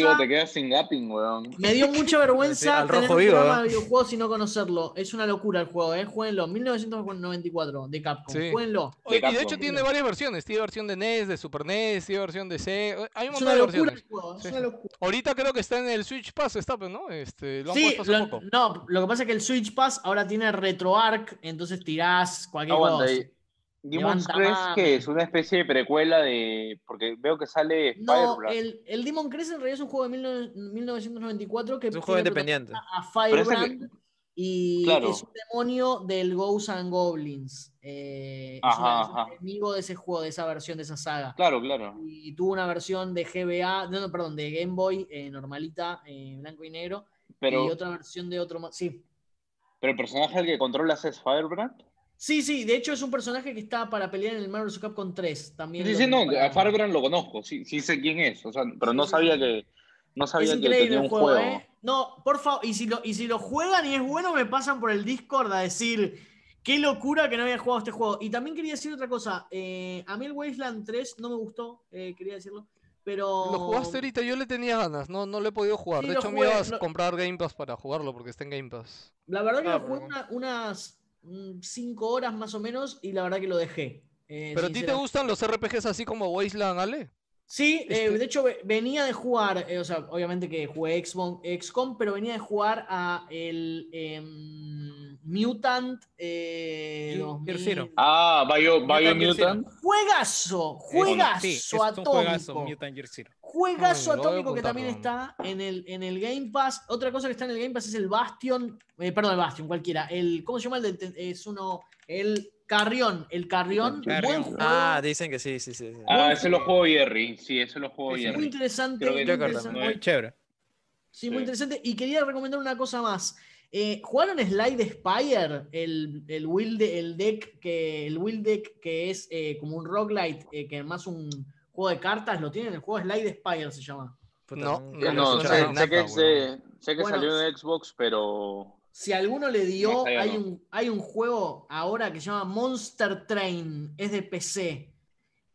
vergüenza. te quedas sin gapping, weón. Me dio mucha vergüenza al tener rojo un vivo, programa ¿eh? de videojuegos y no conocerlo. Es una locura el juego, ¿eh? Jueguenlo. 1994 de Capcom. Sí. Jueguenlo. Y de hecho tiene varias versiones. Tiene versión de NES, de Super NES, tiene versión de C. Hay un Es montón una de locura versiones. el juego. Es Sí. una locura. Ahorita creo que está en el Switch Pass, está, pues, ¿no? Este, lo han Sí, puesto hace lo- poco. no, lo que pasa es que el Switch Pass ahora tiene RetroArch, entonces tirás cualquier cosa. Levanta Crest, que es una especie de precuela de. Porque veo que sale No, el, el Demon Crest en realidad es un juego de 19- 1994 que Es un juego independiente. a Firebrand y Claro. es un demonio del Ghosts and Goblins. Eh, es, Ajá, una- es un ajá. enemigo de ese juego, de esa versión, de esa saga. Claro, claro. Y tuvo una versión de GBA, no, no, perdón, de Game Boy eh, normalita, eh, blanco y negro, Pero, y otra versión de otro. Sí. pero el personaje al que controlas es Firebrand. Sí, sí, de hecho es un personaje que está para pelear en el Marvel. Capcom 3 también. Sí, sí, no, a Firebrand lo conozco, sí, sí sé quién es, o sea, pero Sí, no sí, sabía sí. que, No Es sabía que increíble tenía el un juego, juego. ¿eh? No, por favor, y si, lo, y si lo juegan y es bueno, me pasan por el Discord a decir qué locura que no había jugado este juego. Y también quería decir otra cosa. eh, a mí el Wasteland 3 no me gustó, eh, quería decirlo. Pero. Lo jugaste ahorita, yo le tenía ganas, no, no lo he podido jugar. Sí, de hecho, me jugué, iba a lo- comprar Game Pass para jugarlo porque está en Game Pass. La verdad que Ah, lo jugué pero- una- unas 5 horas más o menos y la verdad que lo dejé. eh, ¿Pero a ti te gustan los RPGs así como Wasteland, Ale? Sí, eh, Este- de hecho ve- venía de jugar, eh, o sea, obviamente que jugué XCOM, XCOM, pero venía de jugar a el em, Mutant eh, Year 2000. Zero. Ah, Bio, Metal Gear Biomutant. Juegazo, juegazo Sí, es un atómico. juegazo, Mutant atómico que también está en el, en el Game Pass. Otra cosa que está en el Game Pass es el Bastion. eh, perdón, el Bastion, cualquiera. El, ¿Cómo se llama? El de- es uno. El Carrión. El Carrión. Carrión. Buen juego. Ah, dicen que sí, sí, sí. sí. Ah, ese lo juego Jerry. Sí, ese lo juego muy Jerry. interesante. Creo que muy interesante. Muy chévere. Sí, muy interesante. Y quería recomendar una cosa más. Eh, ¿Jugaron Slide Spire? El, el, will de- el deck que el will deck que es eh, como un roguelite, eh, que más un juego de cartas, lo tienen. El juego Slide Spire se llama. No, No, suena sé, escuchado. nada, sé que, es de- sé que Bueno, salió en Xbox, pero. Si alguno le dio, hay, no. un, hay un juego ahora que se llama Monster Train, es de PC.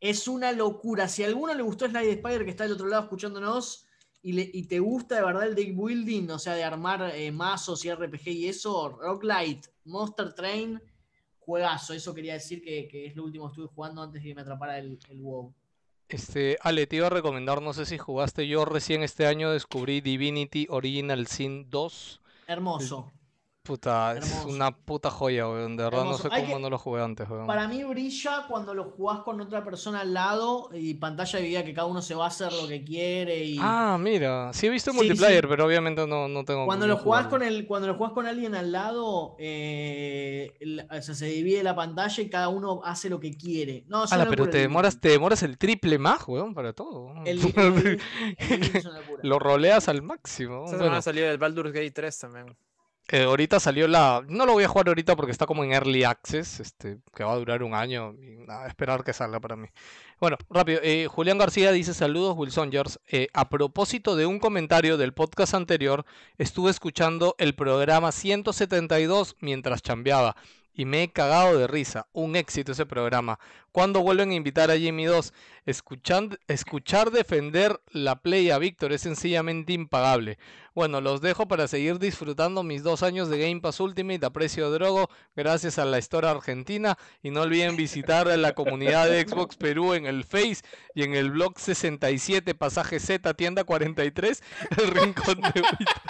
Es una locura. Si a alguno le gustó Slide Spire, que está del otro lado escuchándonos, y, le- y te gusta de verdad el deck building, o sea, de armar eh, mazos y RPG y eso, Rocklight, Monster Train, juegazo. Eso quería decir que, que es lo último que estuve jugando antes de que me atrapara el, el WoW. Este, Ale, te iba a recomendar, no sé si jugaste, yo recién este año descubrí Divinity Original Sin 2. Hermoso. Puta, es una puta joya, weón. De verdad Hermoso. no sé cómo que- no lo jugué antes, weón. Para mí brilla cuando lo jugás con otra persona al lado y pantalla de vida que cada uno se va a hacer lo que quiere y Ah, mira, sí he visto Sí, multiplayer, sí. pero obviamente no, no tengo cuando lo jugás jugarlo. con el cuando lo jugás con alguien al lado eh, el- o sea, se divide la pantalla y cada uno hace lo que quiere. No, Ala, pero te demoras, te demoras el triple más, weón, para todo. El. Lo roleas al máximo. Esta Bueno, semana salió el Baldur's Gate 3 también. Eh, ahorita salió la. No lo voy a jugar ahorita porque está como en Early Access, este, que va a durar un año. Y nada, esperar que salga para mí. Bueno, rápido. eh, Julián García dice: Saludos, Wilsongers. Eh, a propósito de un comentario del podcast anterior, estuve escuchando el programa 172 mientras chambeaba. Y me he cagado de risa. Un éxito ese programa. ¿Cuándo vuelven a invitar a Jimmy 2? Escuchan- escuchar defender la play a Víctor es sencillamente impagable. Bueno, los dejo para seguir disfrutando mis dos años de Game Pass Ultimate a precio de drogo, gracias a la historia argentina. Y no olviden visitar la comunidad de Xbox Perú en el Face y en el blog 67, pasaje Z, tienda 43, el rincón de Víctor.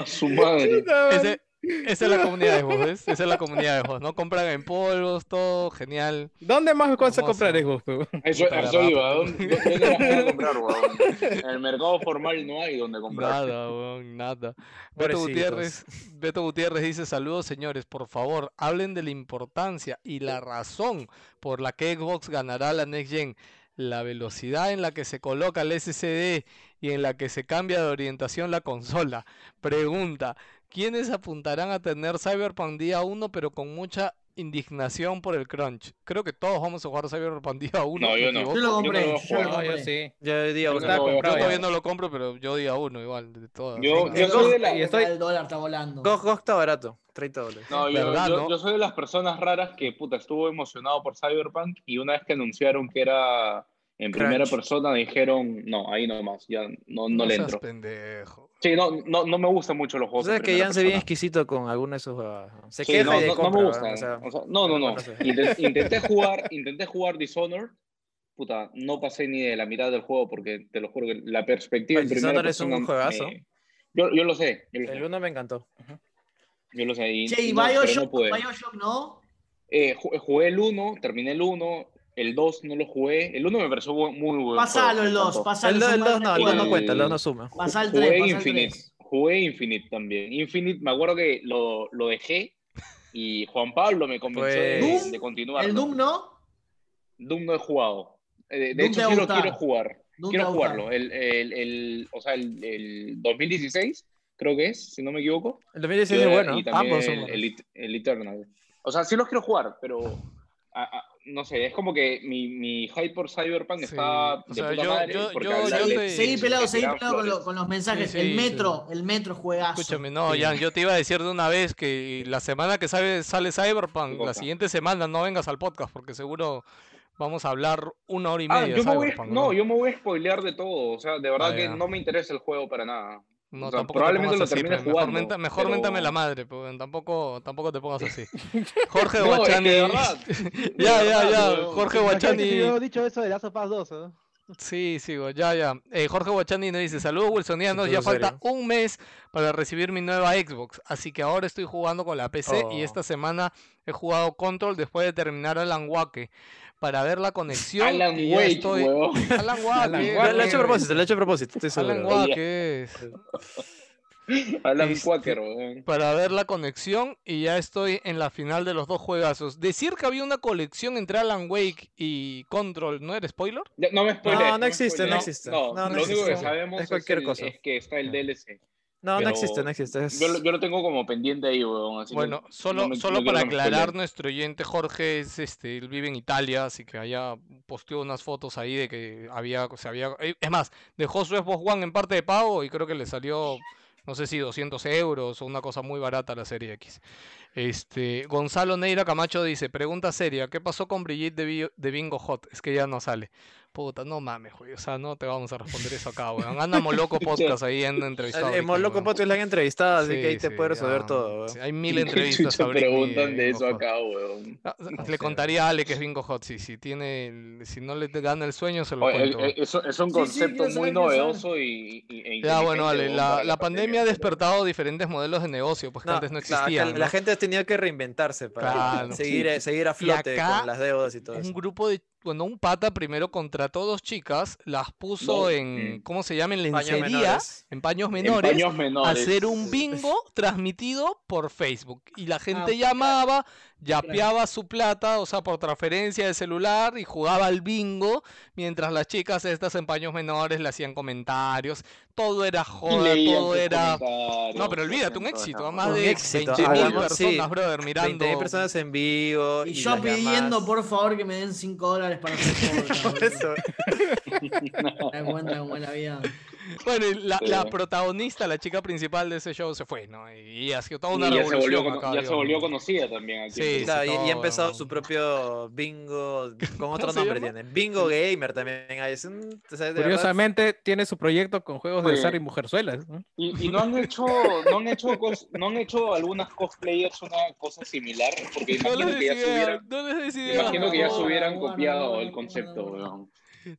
A su madre. Ese- esa es la comunidad de Xbox, ¿ves? Esa es la comunidad de Xbox. No compran en polvos, todo genial. ¿Dónde más vas a comprar Xbox? weón? Eso, eso iba. ¿Dónde, dónde comprar, weón? En el mercado formal no hay donde comprar. Nada, weón, nada. Beto. Gutiérrez, Beto Gutiérrez dice, saludos señores, por favor, hablen de la importancia y la razón por la que Xbox ganará la Next Gen. La velocidad en la que se coloca el SSD y en la que se cambia de orientación la consola. Pregunta, ¿quiénes apuntarán a tener Cyberpunk día 1 pero con mucha indignación por el crunch? Creo que todos vamos a jugar Cyberpunk día 1. No, yo no. Yo lo compré, no lo yo lo juego. No, yo compré. sí. Día Yo no todavía no lo compro, pero yo día 1 igual, de todas. Yo- soy de la- y estoy- El dólar está volando. GOG está barato, 30 dólares. No, yo, ¿Verdad, yo- no? yo soy de las personas raras que, puta, estuvo emocionado por Cyberpunk y una vez que anunciaron que era en primera persona dijeron, no, ahí nomás, ya no, no le entro. pendejo. Sí, no, no, no me gustan mucho los juegos en Sabes que Jan se bien exquisito con alguna de sus jugadas. Se Sí, queja no, de no- no compra, me ¿verdad? gustan. O sea, o sea, no, no, no. no sé. Inten- Intenté jugar, intenté jugar Dishonored. Puta, no pasé ni de la mitad del juego porque te lo juro que la perspectiva en Pues, primera Dishonored es un juegazo. me- Yo, yo lo sé, yo lo sé. el uno me encantó. Yo lo sé. Y, Che, y no, pero no Bioshock, pude. Bioshock no. Eh, ju- jugué el 1, terminé el 1, el 2 no lo jugué. El 1 me pareció muy bueno. Pasalo el 2, pasalo. El es 2 un mal no, el dos recuerdo. no cuenta, el 2 no suma. Pasá el Jugué 3, pasá el Infinite. 3. Jugué Infinite también. Infinite, me acuerdo que lo, lo dejé y Juan Pablo me convenció de, Pues- de continuar. El Doom no. Doom no he jugado. Eh, De, de hecho, sí lo quiero jugar. Doom quiero jugarlo. El, el, el- o sea, el, el 2016, creo que es, si no me equivoco. El 2016 Yo- es bueno, y también ambos son el, buenos. el, It- el Eternal. O sea, sí los quiero jugar, pero a- a- no sé, es como que mi, mi hype por Cyberpunk Sí, está o de sea, puta yo- madre, yo- porque yo- hablan yo de- te- Seguí pelado, seguí pelado con, lo- con los mensajes. Sí, el sí, metro, el metro juegazo. Escúchame, no. Jan, yo te iba a decir de una vez que la semana que sale, sale Cyberpunk, la siguiente semana no vengas al podcast porque seguro vamos a hablar una hora y Ah, media yo de me voy, a- Cyberpunk. no, yo me voy a spoilear de todo, o sea, de verdad Ah, que no me interesa el juego para nada. No, o sea, tampoco te probablemente pongas lo así, termine mejor, jugando, menta- mejor pero- méntame la madre, pues, tampoco, tampoco te pongas así. Jorge No, es que Guachani. ya, ya, ya. Jorge Guachani. yo he dicho eso de Last of Us 2, ¿no? Sí, sigo, ya, ya. Eh, Jorge Guachani nos dice, saludos Wilsonianos, ya falta serio. un mes para recibir mi nueva Xbox, así que ahora estoy jugando con la PC y Oh. esta semana he jugado Control después de terminar Alan Wake para ver la conexión Alan Wake, estoy... Alan Wake, Lo, he hecho a propósito, lo he hecho a propósito. Alan Wake es... Alan Este- Quaker, para ver la conexión y ya estoy en la final de los dos juegazos. Decir que había una colección entre Alan Wake y Control, ¿no era spoiler? No me spoilees, no me existe, no existe. No, No, no lo único que sabemos Es es, cualquier el- cosa. es que está el DLC. No, no existe, no existe. es- Yo, lo- yo lo tengo como pendiente ahí, weón. así que Bueno, solo, no me- solo no para aclarar, nuestro oyente Jorge es este, él vive en Italia, así que allá posteó unas fotos ahí de que había, se había, eh, es más, dejó su Xbox One en parte de pago y creo que le salió, no sé si 200 euros o una cosa muy barata la serie X. Este, Gonzalo Neira Camacho dice, pregunta seria, ¿qué pasó con Brigitte de, de Bingo Hot? Es que ya no sale. Puta, no mames, güey, o sea, no te vamos a responder eso acá, weón. Anda Moloco Podcast ahí en entrevistado. El, el Vicky, Moloco weón. Podcast la han entrevistado, así Sí, que ahí te sí, puede resolver ya, todo. weón. sí, Hay mil ¿Qué entrevistas Britney preguntan de eso Hot. acá, weón? Ah, No le sé. contaría a Ale que es Bingo Hot, sí, si tiene, el- si no le gana el sueño se lo Oye, cuento. eh, eh, eso- es un Sí, sí, concepto muy novedoso y, y- e Ya, bueno, Ale, la, para la pandemia ha pero- despertado diferentes modelos de negocio, pues que No, antes no que existían. la ¿no? gente tenido que reinventarse para Claro. seguir, eh, seguir a flote acá, con las deudas y todo Un eso. grupo de, bueno, un pata primero contrató dos chicas, las puso No, en, mm. ¿cómo se llama? En lencería, en paños En menores. paños menores. hacer un bingo transmitido por Facebook. Y la gente Ah, llamaba, yapeaba su plata, o sea, por transferencia de celular y jugaba al bingo, mientras las chicas estas en paños menores le hacían comentarios. Todo era joda, leían todo era... No, pero olvídate, un éxito. más Un de éxito, 20.000 hablamos- personas, sí, brother, mirando. 20.000 personas en vivo. Y y yo pidiendo, por favor, que me den 5 dólares para hacer podcast. Por eso. Es la vida. Bueno, y la, la Sí. protagonista, la chica principal de ese show se fue, ¿no? Y ha sido toda una Y ya se volvió, revolución acá, ya se Dios volvió conocida también aquí. Sí. Claro, y, y ha empezado ¿no? su propio bingo con otro se nombre tiene. Bingo Gamer también hay. Es un- o sea, de verdad, Curiosamente, tiene su proyecto con juegos de azar y mujerzuelas. ¿no? Y, y no han hecho, no han hecho, cos- no han hecho algunas cosplayers una cosa similar, porque No imagino les que ya se hubieran, no imagino que ya se copiado el concepto, weón.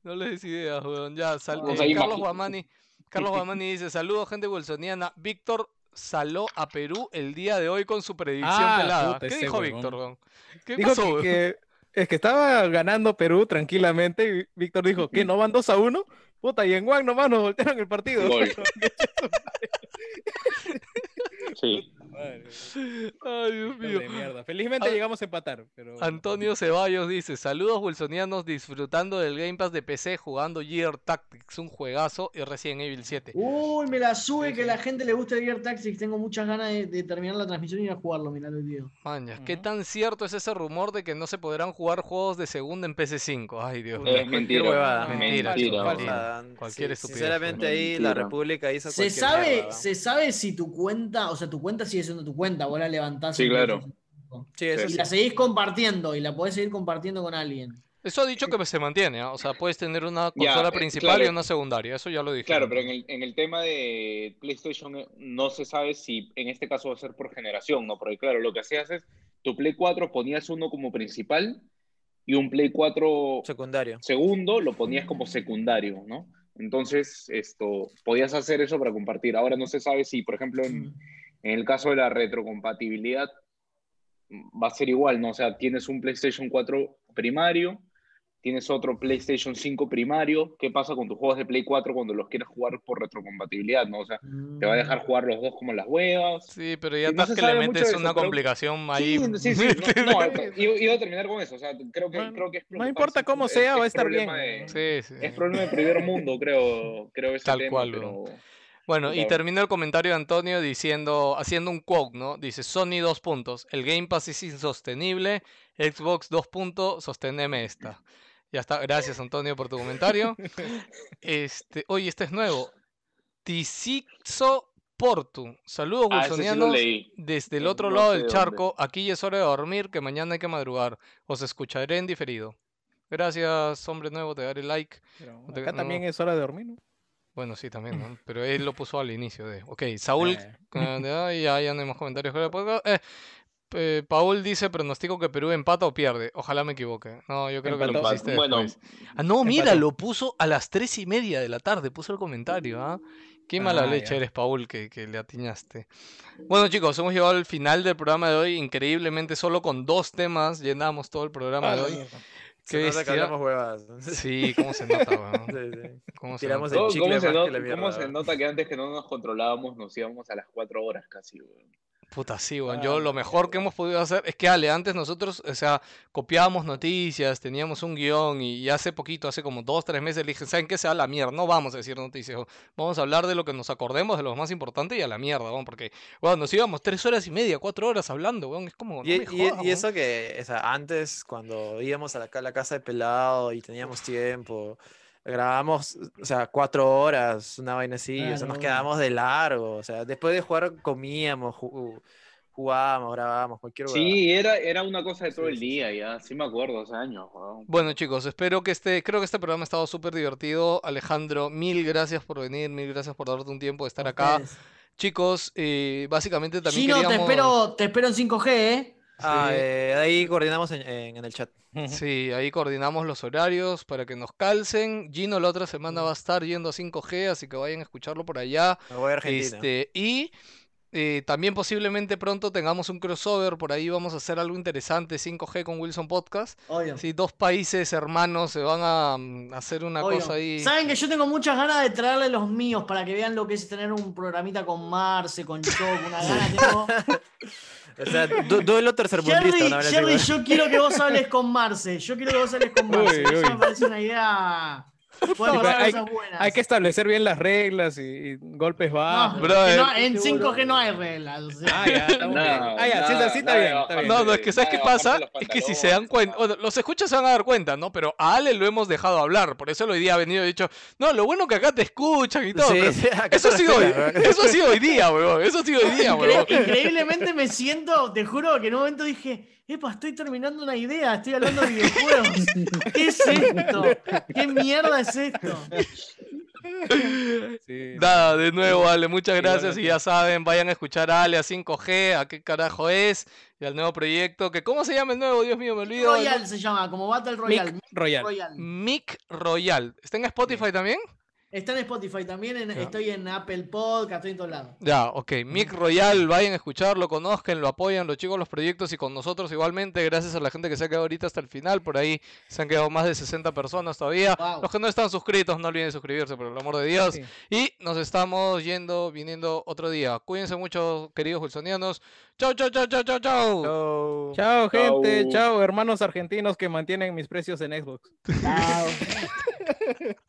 No les des ideas, weón. Ya, sal- eh, Carlos Guamani, Carlos Guamani dice, saludos gente bolsoniana. Víctor saló a Perú el día de hoy con su predicción Ah, pelada. puta, ¿Qué dijo. Víctor, weón? ¿Qué Dijo pasó, que, weón? que- es que estaba ganando Perú tranquilamente y Víctor dijo que no van 2 a 1. Puta, y en Juan nomás nos voltearon el partido. Sí. Ay, Dios mío. de mierda. Felizmente Ah, llegamos a empatar. Pero... Antonio Ceballos dice, saludos wilsonianos disfrutando del Game Pass de PC jugando Gear Tactics, un juegazo y Resident Evil 7. Uy, me la sube que a la gente le gusta el Gear Tactics. Tengo muchas ganas de, de terminar la transmisión y ir a jugarlo. Mirá el video. Mañas, ¿qué Ujú. tan cierto es ese rumor de que no se podrán jugar juegos de segunda en PC5? Ay, Dios mío. Es mentira. huevada. Mentira, Mentira. falsa. Cualquier Sí, estupidez, Sinceramente ahí la Mentira. República hizo ¿Se sabe, mierda, ¿Se sabe si tu cuenta, o sea, tu cuenta sigue siendo tu cuenta? Vos la levantás. Sí, claro. Sí, eso. Y sí. la seguís compartiendo y la podés seguir compartiendo con alguien. Eso ha dicho que se mantiene, ¿ah? o sea, puedes tener una consola eh, principal y claro. una secundaria, eso ya lo dije. Claro, pero en el, en el tema de PlayStation eh, no se sabe si en este caso va a ser por generación, ¿no? Porque claro, lo que hacías es, tu Play 4 ponías uno como principal y un Play 4 Secundario. segundo lo ponías como secundario, ¿no? Entonces, esto, podías hacer eso para compartir. Ahora no se sabe si, por ejemplo, en, en el caso de la retrocompatibilidad va a ser igual, ¿no? O sea, tienes un PlayStation 4 primario, tienes otro PlayStation 5 primario, ¿qué pasa con tus juegos de Play 4 cuando los quieres jugar por retrocompatibilidad, ¿no? O sea, te va a dejar jugar los dos como las huevas. Sí, pero ya no estás se que le metes eso, una pero- complicación ahí. Sí, sí, sí, no, no, iba, a terminar con eso, o sea, creo que, Bueno, creo que es no importa cómo sea, va a estar bien. De, Sí, sí. es problema de primer mundo, creo, creo ese Tal tema, cual, pero... Bueno, y Claro. termina el comentario de Antonio diciendo, haciendo un quote, ¿no? Dice, Sony dos puntos, el Game Pass es insostenible, Xbox dos puntos, sosteneme esta. Ya está, gracias Antonio por tu comentario. Este, oye, este es nuevo. Tisixo Portu. Saludos, Ah, sí desde el otro no lado del dónde. charco. Aquí ya es hora de dormir, que mañana hay que madrugar. Os escucharé en diferido. Gracias, hombre nuevo, te daré like. Pero No te- acá también es hora de dormir, ¿no? Bueno, sí, también, ¿no? Pero él lo puso al inicio de. Ok, Saúl. Eh. ya, ya no hay más comentarios. pongo. Eh, eh, Paul dice: pronostico que Perú empata o pierde. Ojalá me equivoque. No, yo creo que lo pusiste Bueno. Ah, no, mira, empató. lo puso a las tres y media de la tarde. Puso el comentario, ¿ah? Qué mala Ah, leche ya. eres, Paul, que, que le atiñaste. Bueno, chicos, hemos llegado al final del programa de hoy. Increíblemente, solo con dos temas llenamos todo el programa Ah, de hoy. mierda. Se Qué nota que hablamos huevas. Sí, cómo se nota, weón. Sí, sí. Cómo se Tiramos nota. el ¿Cómo, chicle cómo se más no- que la cómo se mierda. nota que antes que no nos controlábamos nos íbamos a las cuatro horas casi, weón? Puta, sí, weón. Ah, Yo lo mejor que hemos podido hacer es que, Ale, antes nosotros, o sea, copiábamos noticias, teníamos un guion y, y hace poquito, hace como dos, tres meses, le dije, ¿saben qué? Sea la mierda, no vamos a decir noticias, vamos a hablar de lo que nos acordemos, de lo más importante y a la mierda, weón, porque, weón, nos íbamos tres horas y media, cuatro horas hablando, weón, es como, no Y, me jodas, y eso que, o sea, antes, cuando íbamos a la casa de pelado y teníamos tiempo, grabamos, o sea, cuatro horas, una vaina así, o sea, nos Claro. quedábamos de largo, o sea, después de jugar comíamos, ju- jugábamos, grabábamos, cualquier huevada. Sí, era, era una cosa de todo Sí, el día ya, sí me acuerdo, hace años, weón. Bueno, chicos, espero que este, creo que este programa ha estado súper divertido. Alejandro, mil gracias por venir, mil gracias por darte un tiempo de estar acá. Ustedes. Chicos, eh, básicamente también te queríamos... espero, te espero en 5G, ¿eh? Ah, Sí. eh, ahí coordinamos en, en- en el chat. Sí, ahí coordinamos los horarios para que nos calcen. Gino la otra semana va a estar yendo a 5G, así que vayan a escucharlo por allá. Me voy a Argentina. Este, y eh, también posiblemente pronto tengamos un crossover, por ahí vamos a hacer algo interesante, 5G con Wilson Podcast. Obvio. Sí, dos países hermanos se van a mm, hacer una Obvio. cosa ahí. Saben que yo tengo muchas ganas de traerle los míos para que vean lo que es tener un programita con Marce, con Choc, una gana tengo. O sea, du- duelo tercermundista. Jerry, Jerry, yo quiero que vos hables con Marce. Yo quiero que vos hables con Marce. Uy, Eso me parece una idea. Hay- que establecer bien las reglas y, y golpes No, bajos. No, en seguro. 5G no hay reglas. o sea. Ah, ya, Ah, está de bien, está bien. No, no, es que ¿sabes qué pasa? Es que si se dan cuenta, bueno, los escuchas se van a dar cuenta, ¿no? Pero a Ale lo hemos dejado hablar, por eso hoy día ha venido y dicho, no, lo bueno que acá te escuchan y todo, Sí, pero sí, acá eso, ha sido hoy, eso ha sido hoy día, weón, eso ha sido hoy día, weón. increíblemente me siento, te juro que en un momento dije, epa, estoy terminando una idea, estoy hablando de videojuegos. ¿Qué es esto? ¿Qué mierda es esto? Sí. Nada, de nuevo, Ale, muchas gracias y ya saben, vayan a escuchar a Ale a 5G, a qué carajo es, y al nuevo proyecto, que ¿cómo se llama el nuevo? Dios mío, me olvido. Royal se llama, como Battle Royale. Mick Royal. Royal. Mic Royal. ¿Está en Spotify también? Está en Spotify también, en- estoy en Apple Podcast, estoy en todos lados. Ya, ok. Mic Royal, vayan a escucharlo, conozcan, lo apoyan, los chicos, los proyectos y con nosotros igualmente. Gracias a la gente que se ha quedado ahorita hasta el final. Por ahí se han quedado más de 60 personas todavía. Wow. Los que no están suscritos, no olviden suscribirse, por el amor de Dios. Sí. Y nos estamos yendo, viniendo otro día. Cuídense mucho, queridos wilsonianos. Chau, chau, chau, chau, chau, chau. Chau. Chao, gente. Chau. Chao, hermanos argentinos que mantienen mis precios en Xbox. Chao.